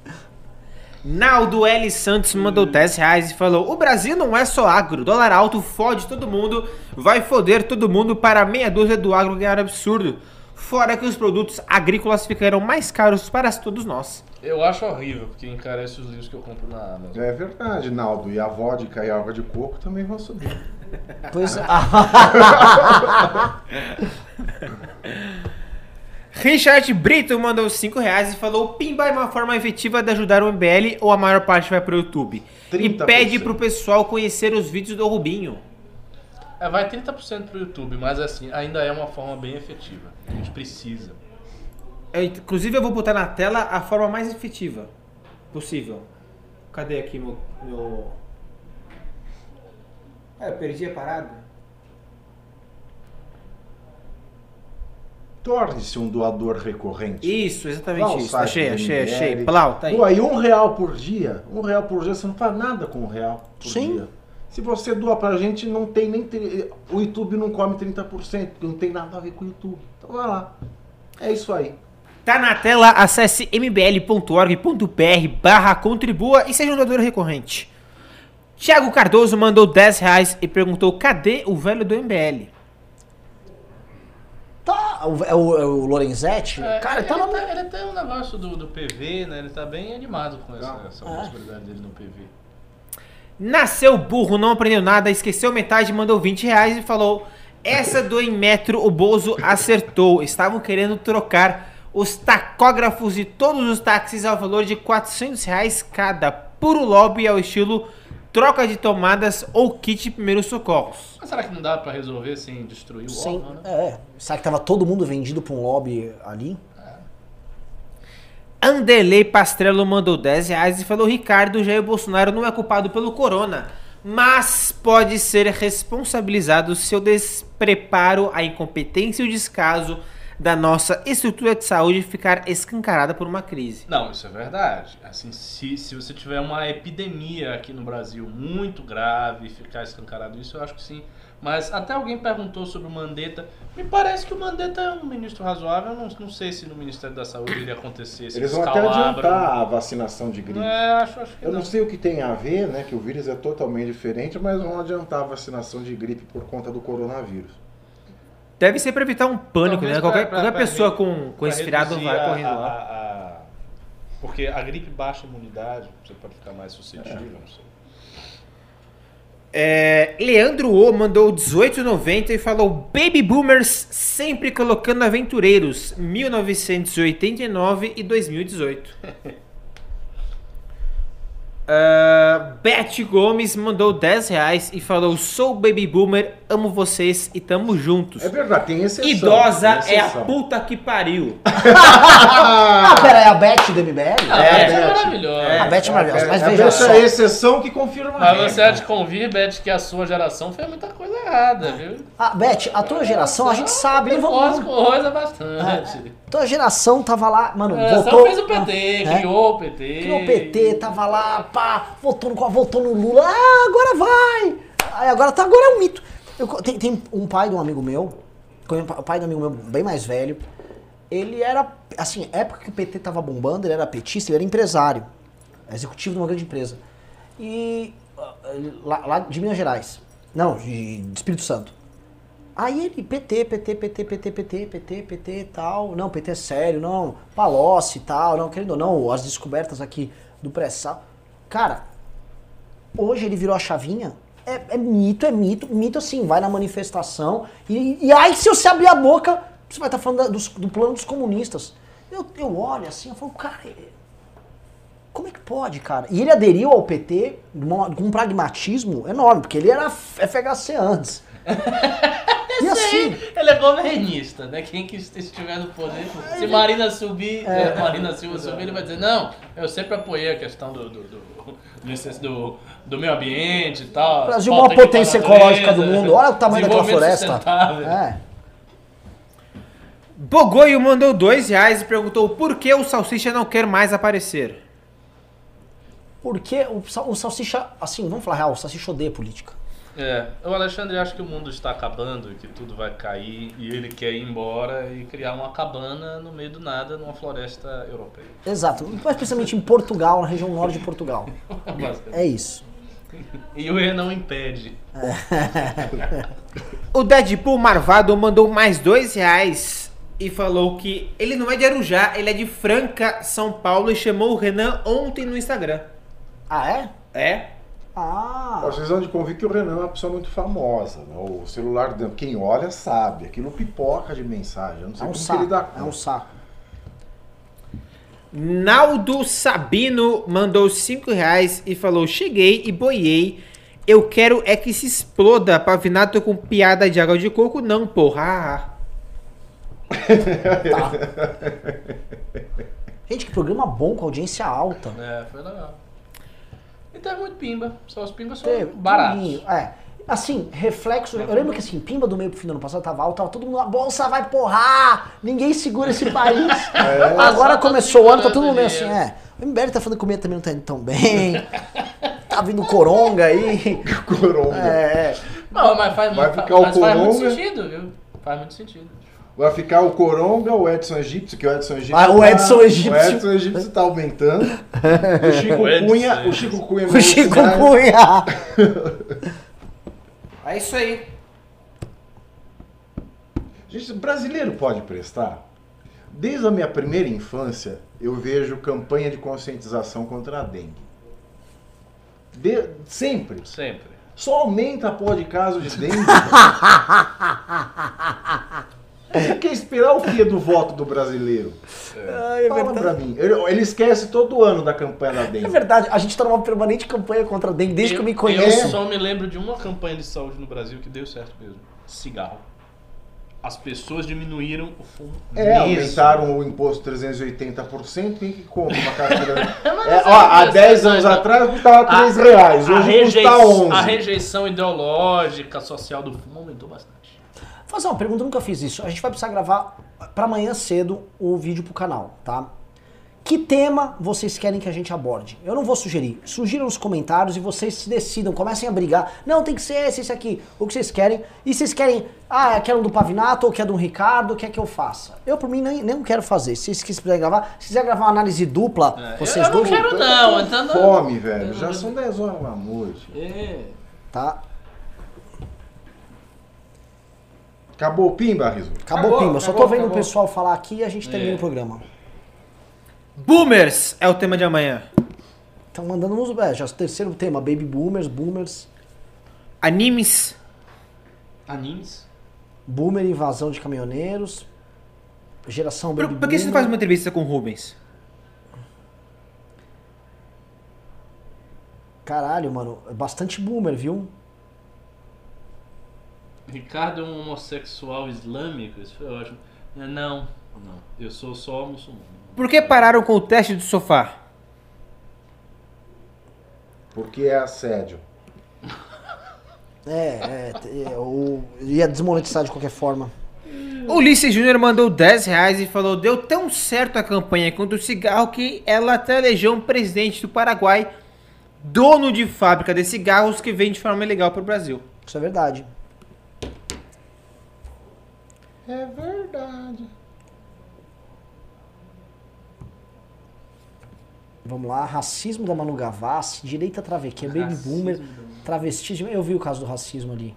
Naldo L. Santos mandou 10 reais e falou: O Brasil não é só agro, dólar alto fode todo mundo, vai foder todo mundo para meia dúzia do agro ganhar absurdo. Fora que os produtos agrícolas ficarão mais caros para todos nós. Eu acho horrível, porque encarece os livros que eu compro na Amazon. É verdade, Naldo. E a vodka e a água de coco também vão subir. Pois é. Richard Brito mandou 5 reais e falou: Pimba é uma forma efetiva de ajudar o MBL ou a maior parte vai para o YouTube. E 30%. pede pro pessoal conhecer os vídeos do Rubinho. É, vai 30% pro YouTube, mas assim, ainda é uma forma bem efetiva. A gente precisa. Eu, inclusive, eu vou botar na tela a forma mais efetiva possível. Cadê aqui meu. meu... Ah, eu perdi a parada. Torne-se um doador recorrente. Isso, exatamente isso. Achei, achei, MBL. achei. Plau, tá aí. Doa aí um real por dia. Um real por dia, você não faz nada com um real por Sim. dia. Se você doa pra gente, não tem nem. O YouTube não come 30%, porque não tem nada a ver com o YouTube. Então vai lá. É isso aí. Tá na tela, acesse mbl.org.br barra contribua e seja um doador recorrente. Thiago Cardoso mandou 10 reais e perguntou cadê o velho do MBL? Tá, o- é o, é o Lorenzetti? É, cara, ele, tá na. tem, ele tem um negócio do, do PV, né? Ele tá bem animado com essa, essa Ah. possibilidade dele no PV. Nasceu burro, não aprendeu nada, esqueceu metade, mandou 20 reais e falou: Essa do em metro o Bozo acertou. Estavam querendo trocar os tacógrafos de todos os táxis ao valor de 400 reais cada. Puro lobby ao estilo troca de tomadas ou kit de primeiros socorros. Mas será que não dá pra resolver sem destruir o Sim, órgão, né? é. Será que tava todo mundo vendido pra um lobby ali? Anderley Pastrello mandou 10 reais e falou: Ricardo, Jair Bolsonaro não é culpado pelo corona. mas pode ser responsabilizado seu despreparo, a incompetência e o descaso da nossa estrutura de saúde ficar escancarada por uma crise. Não, isso é verdade. Assim, se, se você tiver uma epidemia aqui no Brasil muito grave e ficar escancarado isso, eu acho que sim. Mas até alguém perguntou sobre o Mandetta. Me parece que o Mandetta é um ministro razoável. Eu não, não sei se no Ministério da Saúde iria acontecer esse Eles vão até adiantar a vacinação de gripe. É, acho, acho que Eu não não. sei o que tem a ver, né? Que o vírus é totalmente diferente, mas vão adiantar a vacinação de gripe por conta do coronavírus. Deve ser para evitar um pânico, Talvez né? Qualquer, pra- pra- qualquer pra pessoa com, com pra resfriado vai a- correndo lá. a- a- Porque a gripe baixa a imunidade, você pode ficar mais suscetível, não sei. É, Leandro O mandou 18,90 e falou: Baby Boomers sempre colocando aventureiros, 1989 e 2018. Ah, Beth Gomes mandou 10 reais e falou: Sou Baby Boomer, amo vocês e tamo juntos. É verdade, tem exceção. Idosa tem é a exceção. puta que pariu. Ah, pera, é a Beth do MBL? A É, Beth é Beth. maravilhosa. A Beth é maravilhosa, mas é, veja essa só. é a exceção que confirma a Mas você há de convir, Beth, que a sua geração fez muita coisa errada, viu? Ah, Beth, a tua geração, a gente sabe, Faz vamos... coisa bastante. Tua geração tava lá, mano, A geração votou... fez o PT, É. criou o PT. Criou o PT, tava lá, pá, votou no, votou no Lula, ah, agora vai! Aí agora tá, agora é um mito. Eu tem, tem um pai de um amigo meu, um pa- pai de um amigo meu bem mais velho, ele era, assim, época que o PT tava bombando, ele era petista, ele era empresário, executivo de uma grande empresa. E ah, lá, lá de Minas Gerais, não, de, Espírito Santo. Aí ele, PT, PT, PT, PT, PT, PT, PT tal. Não, PT é sério, não. Palocci tal, não, querendo ou não, as descobertas aqui do pré-sal. Cara, hoje ele virou a chavinha. É, é mito, é mito, mito assim, vai na manifestação. E, e aí, se você abrir a boca, você vai estar falando da- dos- do plano dos comunistas. Eu, eu olho assim, eu falo, cara, é- como é que pode, cara? E ele aderiu ao PT com um pragmatismo enorme, porque ele era FHC antes. E assim, Ele é governista, né? Quem que estiver no poder. Se Marina subir, É. eh, Marina Silva subir, ele vai dizer, não, eu sempre apoiei a questão do, do, do, do, do- meio ambiente e tal. o Brasil, maior potência ecológica do mundo. Olha o tamanho daquela floresta. É. Bogoio mandou 2 reais e perguntou por que o Salsicha não quer mais aparecer. Porque o, o Salsicha, assim, vamos falar real, o Salsicha odeia política. É, o Alexandre acha que o mundo está acabando, que tudo vai cair e ele quer ir embora e criar uma cabana no meio do nada numa floresta europeia. Exato, mais precisamente em Portugal, na região norte de Portugal. É isso. E o E não impede. O Deadpool Marvado mandou mais 2 reais e falou que ele não é de Arujá, ele é de Franca, São Paulo e chamou o Renan ontem no Instagram. Ah, é? É? Ah, Vocês vão de convir que o Renan é uma pessoa muito famosa. né? O celular, quem olha sabe. Aquilo pipoca de mensagem. Eu não é sei um como que ele dá saco. É conta. um saco. Naldo Sabino mandou 5 reais e falou: Cheguei e boiei. Eu quero é que se exploda. Pavinato com piada de água de coco, não, porra. Gente, que programa bom, com audiência alta. É, foi legal. Teve muito pimba. Só os pimbas são Teve, baratos. É. Assim, reflexo. Eu lembro que assim, Pimba do meio pro fim do ano passado tava alto, tava todo mundo, a bolsa vai porrar, ninguém segura esse país. Agora Só tá começou o ano, tá todo mundo meio assim, é. O MBL tá falando que comida também não tá indo tão bem. tá vindo coronga aí. Coronga. É, Não, mas faz, Vai muito, ficar o mas faz muito Coronga. sentido, viu? Faz muito sentido. Vai ficar o Coronga, o Edson Egípcio, que o Edson Egípcio. Ah, o tá- Edson Egípcio. O Edson Egípcio tá aumentando. O Chico O Cunha. O. Chico Cunha. o Chico. Cunha. É isso aí. Gente, brasileiro pode prestar? Desde a minha primeira infância, eu vejo campanha de conscientização contra a dengue. De- sempre. Sempre. Só aumenta a pó de caso de dengue. Você quer esperar o que do voto do brasileiro? Ai, é Fala pra mim. Ele, ele esquece todo ano da campanha da É dengue. verdade, a gente tá numa permanente campanha contra a dengue desde que eu me Eu conheço. só me lembro de uma campanha de saúde no Brasil que deu certo mesmo. Cigarro. as pessoas diminuíram o fumo. É, mesmo. aumentaram o imposto 380%, quem que compra uma carteira? É, ó, há questão 10 da- anos atrás custava 3 reais, hoje custa 11. a rejeição ideológica, social do fumo aumentou bastante. Fazer uma pergunta, eu nunca fiz isso. A gente vai precisar gravar pra amanhã cedo o vídeo pro canal, tá? Que tema vocês querem que a gente aborde? Eu não vou sugerir. Sugiram nos comentários e vocês se decidam, comecem a brigar. Não, tem que ser esse, esse aqui. O que vocês querem. E vocês querem, ah, quer um do Pavinato ou quer do Ricardo, quer que eu faça? Eu, por mim, nem, nem quero fazer. Se vocês quiserem gravar, se quiser gravar uma análise dupla, É, vocês eu não dois, quero não, então não. Fome, velho. Eu Já não- são 10 horas da noite. É. tá? Acabou o pimba, Riso? Acabou, Acabou, Pimba. Só tô acabou, vendo acabou. o pessoal falar aqui e a gente termina É. o programa. Boomers é o tema de amanhã. Estão mandando uns. É, já é o terceiro tema: Baby Boomers, Boomers, Animes. Animes. Boomer, invasão de caminhoneiros, geração Por, Baby por que você não faz uma entrevista com o Rubens? Caralho, mano, é bastante boomer, viu? Ricardo é um homossexual islâmico? Isso foi ótimo. É, Não, não. Eu sou só muçulmano. Por que pararam com o teste do sofá? Porque é assédio. É, é, é o, ia desmonetizar de qualquer forma. O Ulisses Júnior mandou 10 reais e falou: deu tão certo a campanha contra o cigarro que ela até elegeu um presidente do Paraguai, dono de fábrica de cigarros que vende de forma legal para o Brasil. Isso é verdade. É verdade. Vamos lá, racismo da Manu Gavassi, direita travequê, baby Racismo boomer, travestismo. Eu vi o caso do racismo ali.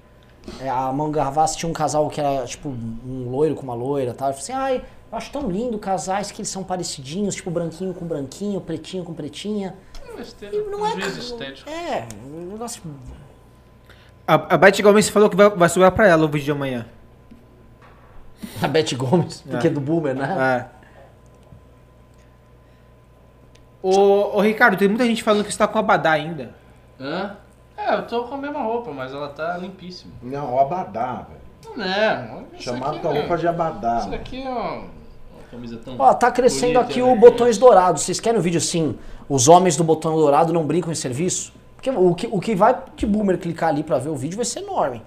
É, a Manu Gavassi tinha um casal que era tipo um loiro com uma loira, tal. Eu falei assim, ai, eu acho tão lindo casais que eles são parecidinhos, tipo branquinho com branquinho, pretinho com pretinha. Besteira. E não é. estético. É, um negócio. A, a Beth Gomes falou que vai, vai sobrar para ela o vídeo de amanhã. A Beth Gomes, porque é do boomer, né? É. Ô, ô, Ricardo, tem muita gente falando que você tá com abadá ainda. Hã? É, eu tô com a mesma roupa, mas ela tá limpíssima. Não, o abadá, velho. Não é. aqui tua é- roupa de abadá. Isso mano. aqui é uma, uma camisa tão. Ó, tá crescendo bonita, aqui né? o Botões Dourados. Vocês querem um vídeo assim? Os homens do Botão Dourado não brincam em serviço? Porque o que, o que vai de boomer clicar ali pra ver o vídeo vai ser enorme.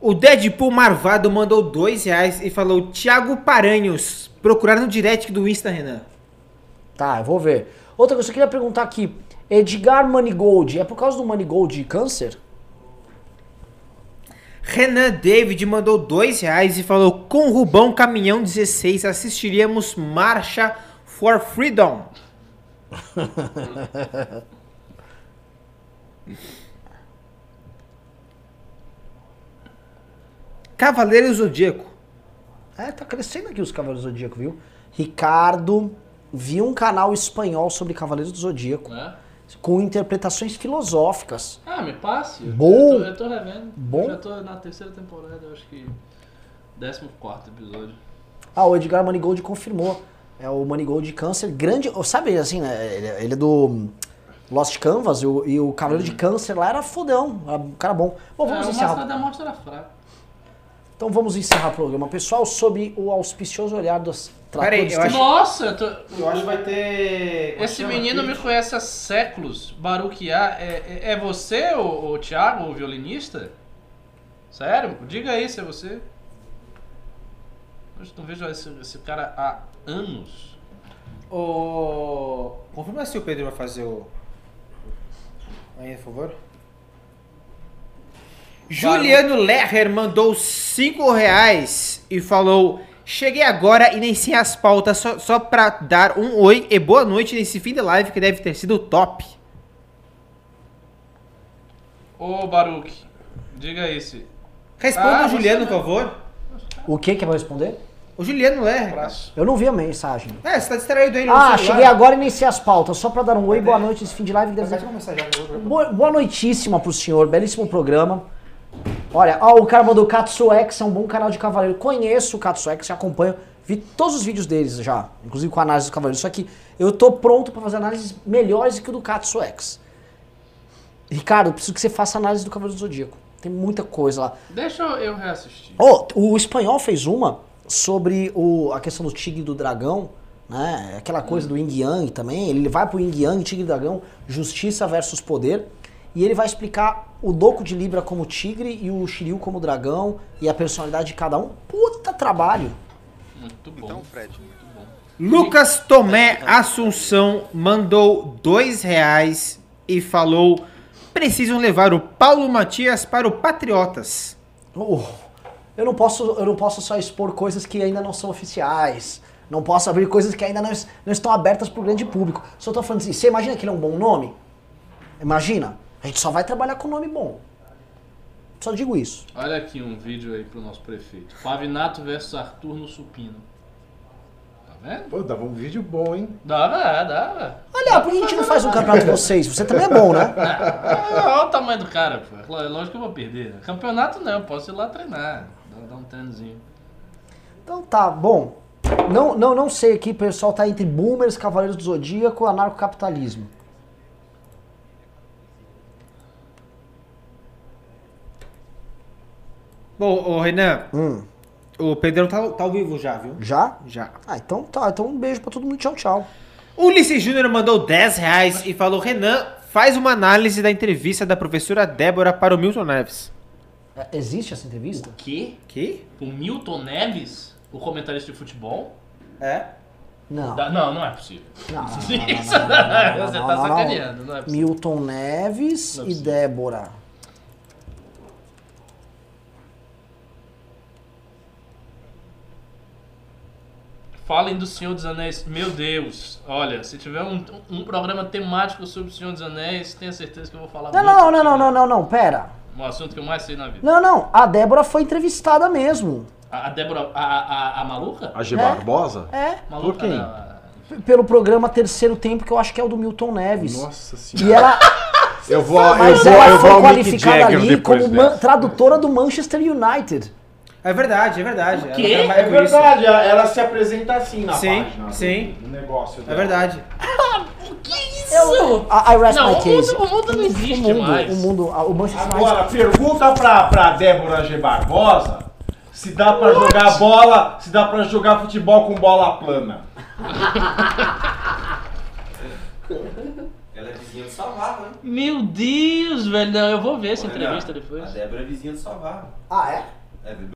O Deadpool Marvado mandou 2 reais e falou: Thiago Paranhos, procurar no direct do Insta, Renan. Tá, eu vou ver. Outra coisa que eu queria perguntar aqui. Edgar Manigold, é por causa do Manigold câncer? Renan David mandou 2 reais e falou: Com Rubão Caminhão 16 assistiríamos Marcha for Freedom. Cavaleiro Zodíaco. É, tá crescendo aqui os Cavaleiros do Zodíaco, viu? Ricardo, vi um canal espanhol sobre Cavaleiros do Zodíaco, Né? com interpretações filosóficas. Ah, me passe. Bom. Eu tô, eu tô revendo. Bom. Eu já tô na terceira temporada, eu acho que. 14 episódio. Ah, o Edgar Manigold confirmou. É o Manigold de câncer, grande. Sabe assim, né? Ele, ele é do Lost Canvas e o, e o Cavaleiro de Câncer lá era fodão, era um cara bom. Bom, vamos é, o encerrar. Máscara da Morte era fraco. Então vamos encerrar o programa. Pessoal, sob o auspicioso olhar dos Peraí, eu acho- Nossa, eu tô. Eu acho que vai ter. Esse menino me conhece há séculos. Baruquiá. É, é, é você, o, o Thiago, o violinista? Sério? Diga aí se é você. Eu não vejo esse, esse cara há anos. O... Confirma se o Pedro vai fazer o. Aí, por favor. Juliano Lerrer mandou 5 reais e falou: Cheguei agora e nem sei as pautas, só, só pra dar um oi e boa noite nesse fim de live que deve ter sido top. Ô Baruque, diga aí se. Responda Ah, o Juliano, por favor. O que que vai responder? O Juliano Lerrer. Abraço. Eu não vi a mensagem. É, você tá distraído aí no Ah, celular. cheguei agora e iniciei as pautas. Só pra dar um oi, boa noite nesse fim de live. que deve ser- ter uma mensagem agora. Boa, boa noitíssima pro senhor, belíssimo programa. Olha, ó, o cara mandou Katsu X, é um bom canal de cavaleiro. Conheço o Katsu X, acompanho, vi todos os vídeos deles já, inclusive com a análise do cavaleiro. Só que eu tô pronto pra fazer análises melhores que o do Katsu X. Ricardo, preciso que você faça análise do Cavaleiro do Zodíaco. Tem muita coisa lá. Deixa eu, reassistir. Oh, o espanhol fez uma sobre o, a questão do tigre e do dragão, né? Aquela coisa do yin yang também. Ele vai pro yin yang, tigre e dragão, justiça versus poder. E ele vai explicar o Doco de Libra como tigre e o Shiryu como dragão e a personalidade de cada um. Puta trabalho. Muito bom. Então, Fred. Muito bom. Lucas Tomé Assunção mandou dois reais e falou: precisam levar o Paulo Matias para o Patriotas. Oh, eu não posso, eu não posso só expor coisas que ainda não são oficiais. Não posso abrir coisas que ainda não, não estão abertas para o grande público. Só tô falando assim, você imagina que ele é um bom nome? Imagina. A gente só vai trabalhar com nome bom. Só digo isso. Olha aqui um vídeo aí pro nosso prefeito. Pavinato versus Arthur no supino. Tá vendo? Pô, dava um vídeo bom, hein? Dava, dava. Olha, por que a gente não faz um campeonato de vocês? Você também é bom, né? Ah, Olha o tamanho do cara, pô. É lógico que eu vou perder. né? Campeonato não, eu posso ir lá treinar. Dar, um treinozinho. Então tá, bom. Não, não, não sei aqui, o pessoal tá entre boomers, cavaleiros do zodíaco e anarcocapitalismo. Bom, ô Renan, Hum, o Pedrão tá, tá ao vivo já, viu? já? Já. Ah, então tá. Então um beijo pra todo mundo. Tchau, tchau. Ulisses Júnior mandou 10 reais e falou: Renan, faz uma análise da entrevista da professora Débora para o Milton Neves. É, Existe essa entrevista? Que? Que? O Milton Neves, o comentarista de futebol? É. Não. Da- Não, não é possível. Não, não, não, não, Isso, não, não, não, não, Você tá sacaneando, não é possível. Milton Neves Não é e. Débora. Falem do Senhor dos Anéis. Meu Deus, olha, se tiver um, um programa temático sobre o Senhor dos Anéis, tenha certeza que eu vou falar Não, muito não, não, não, não, não, não, pera. Um assunto que eu mais sei na vida. Não, não, a Débora foi entrevistada mesmo. A, a Débora, a, a, a, maluca? A G É. Barbosa? É, Maluca Por quem? pelo programa Terceiro Tempo, que eu acho que é o do Milton Neves. Nossa E senhora. ela, Eu vou, mas eu vou, ela eu foi vou qualificada ali como man- tradutora do Manchester United. É verdade, é verdade. Ela quê? É com isso. verdade, ela se apresenta assim na Sim, página. sim. do- do negócio É dela. verdade. Eu, I, I rest Não, my o case. mundo- o mundo não existe o mundo, mais. O mundo, a- o Manchester. Agora, pergunta pra, pra Débora G. Barbosa se dá pra jogar bola, se dá pra jogar futebol com bola plana. Ela é vizinha do Savarro, hein? Meu Deus, velho. Não, eu vou ver essa entrevista A depois. Débora é vizinha do Savarro. Ah, é? É,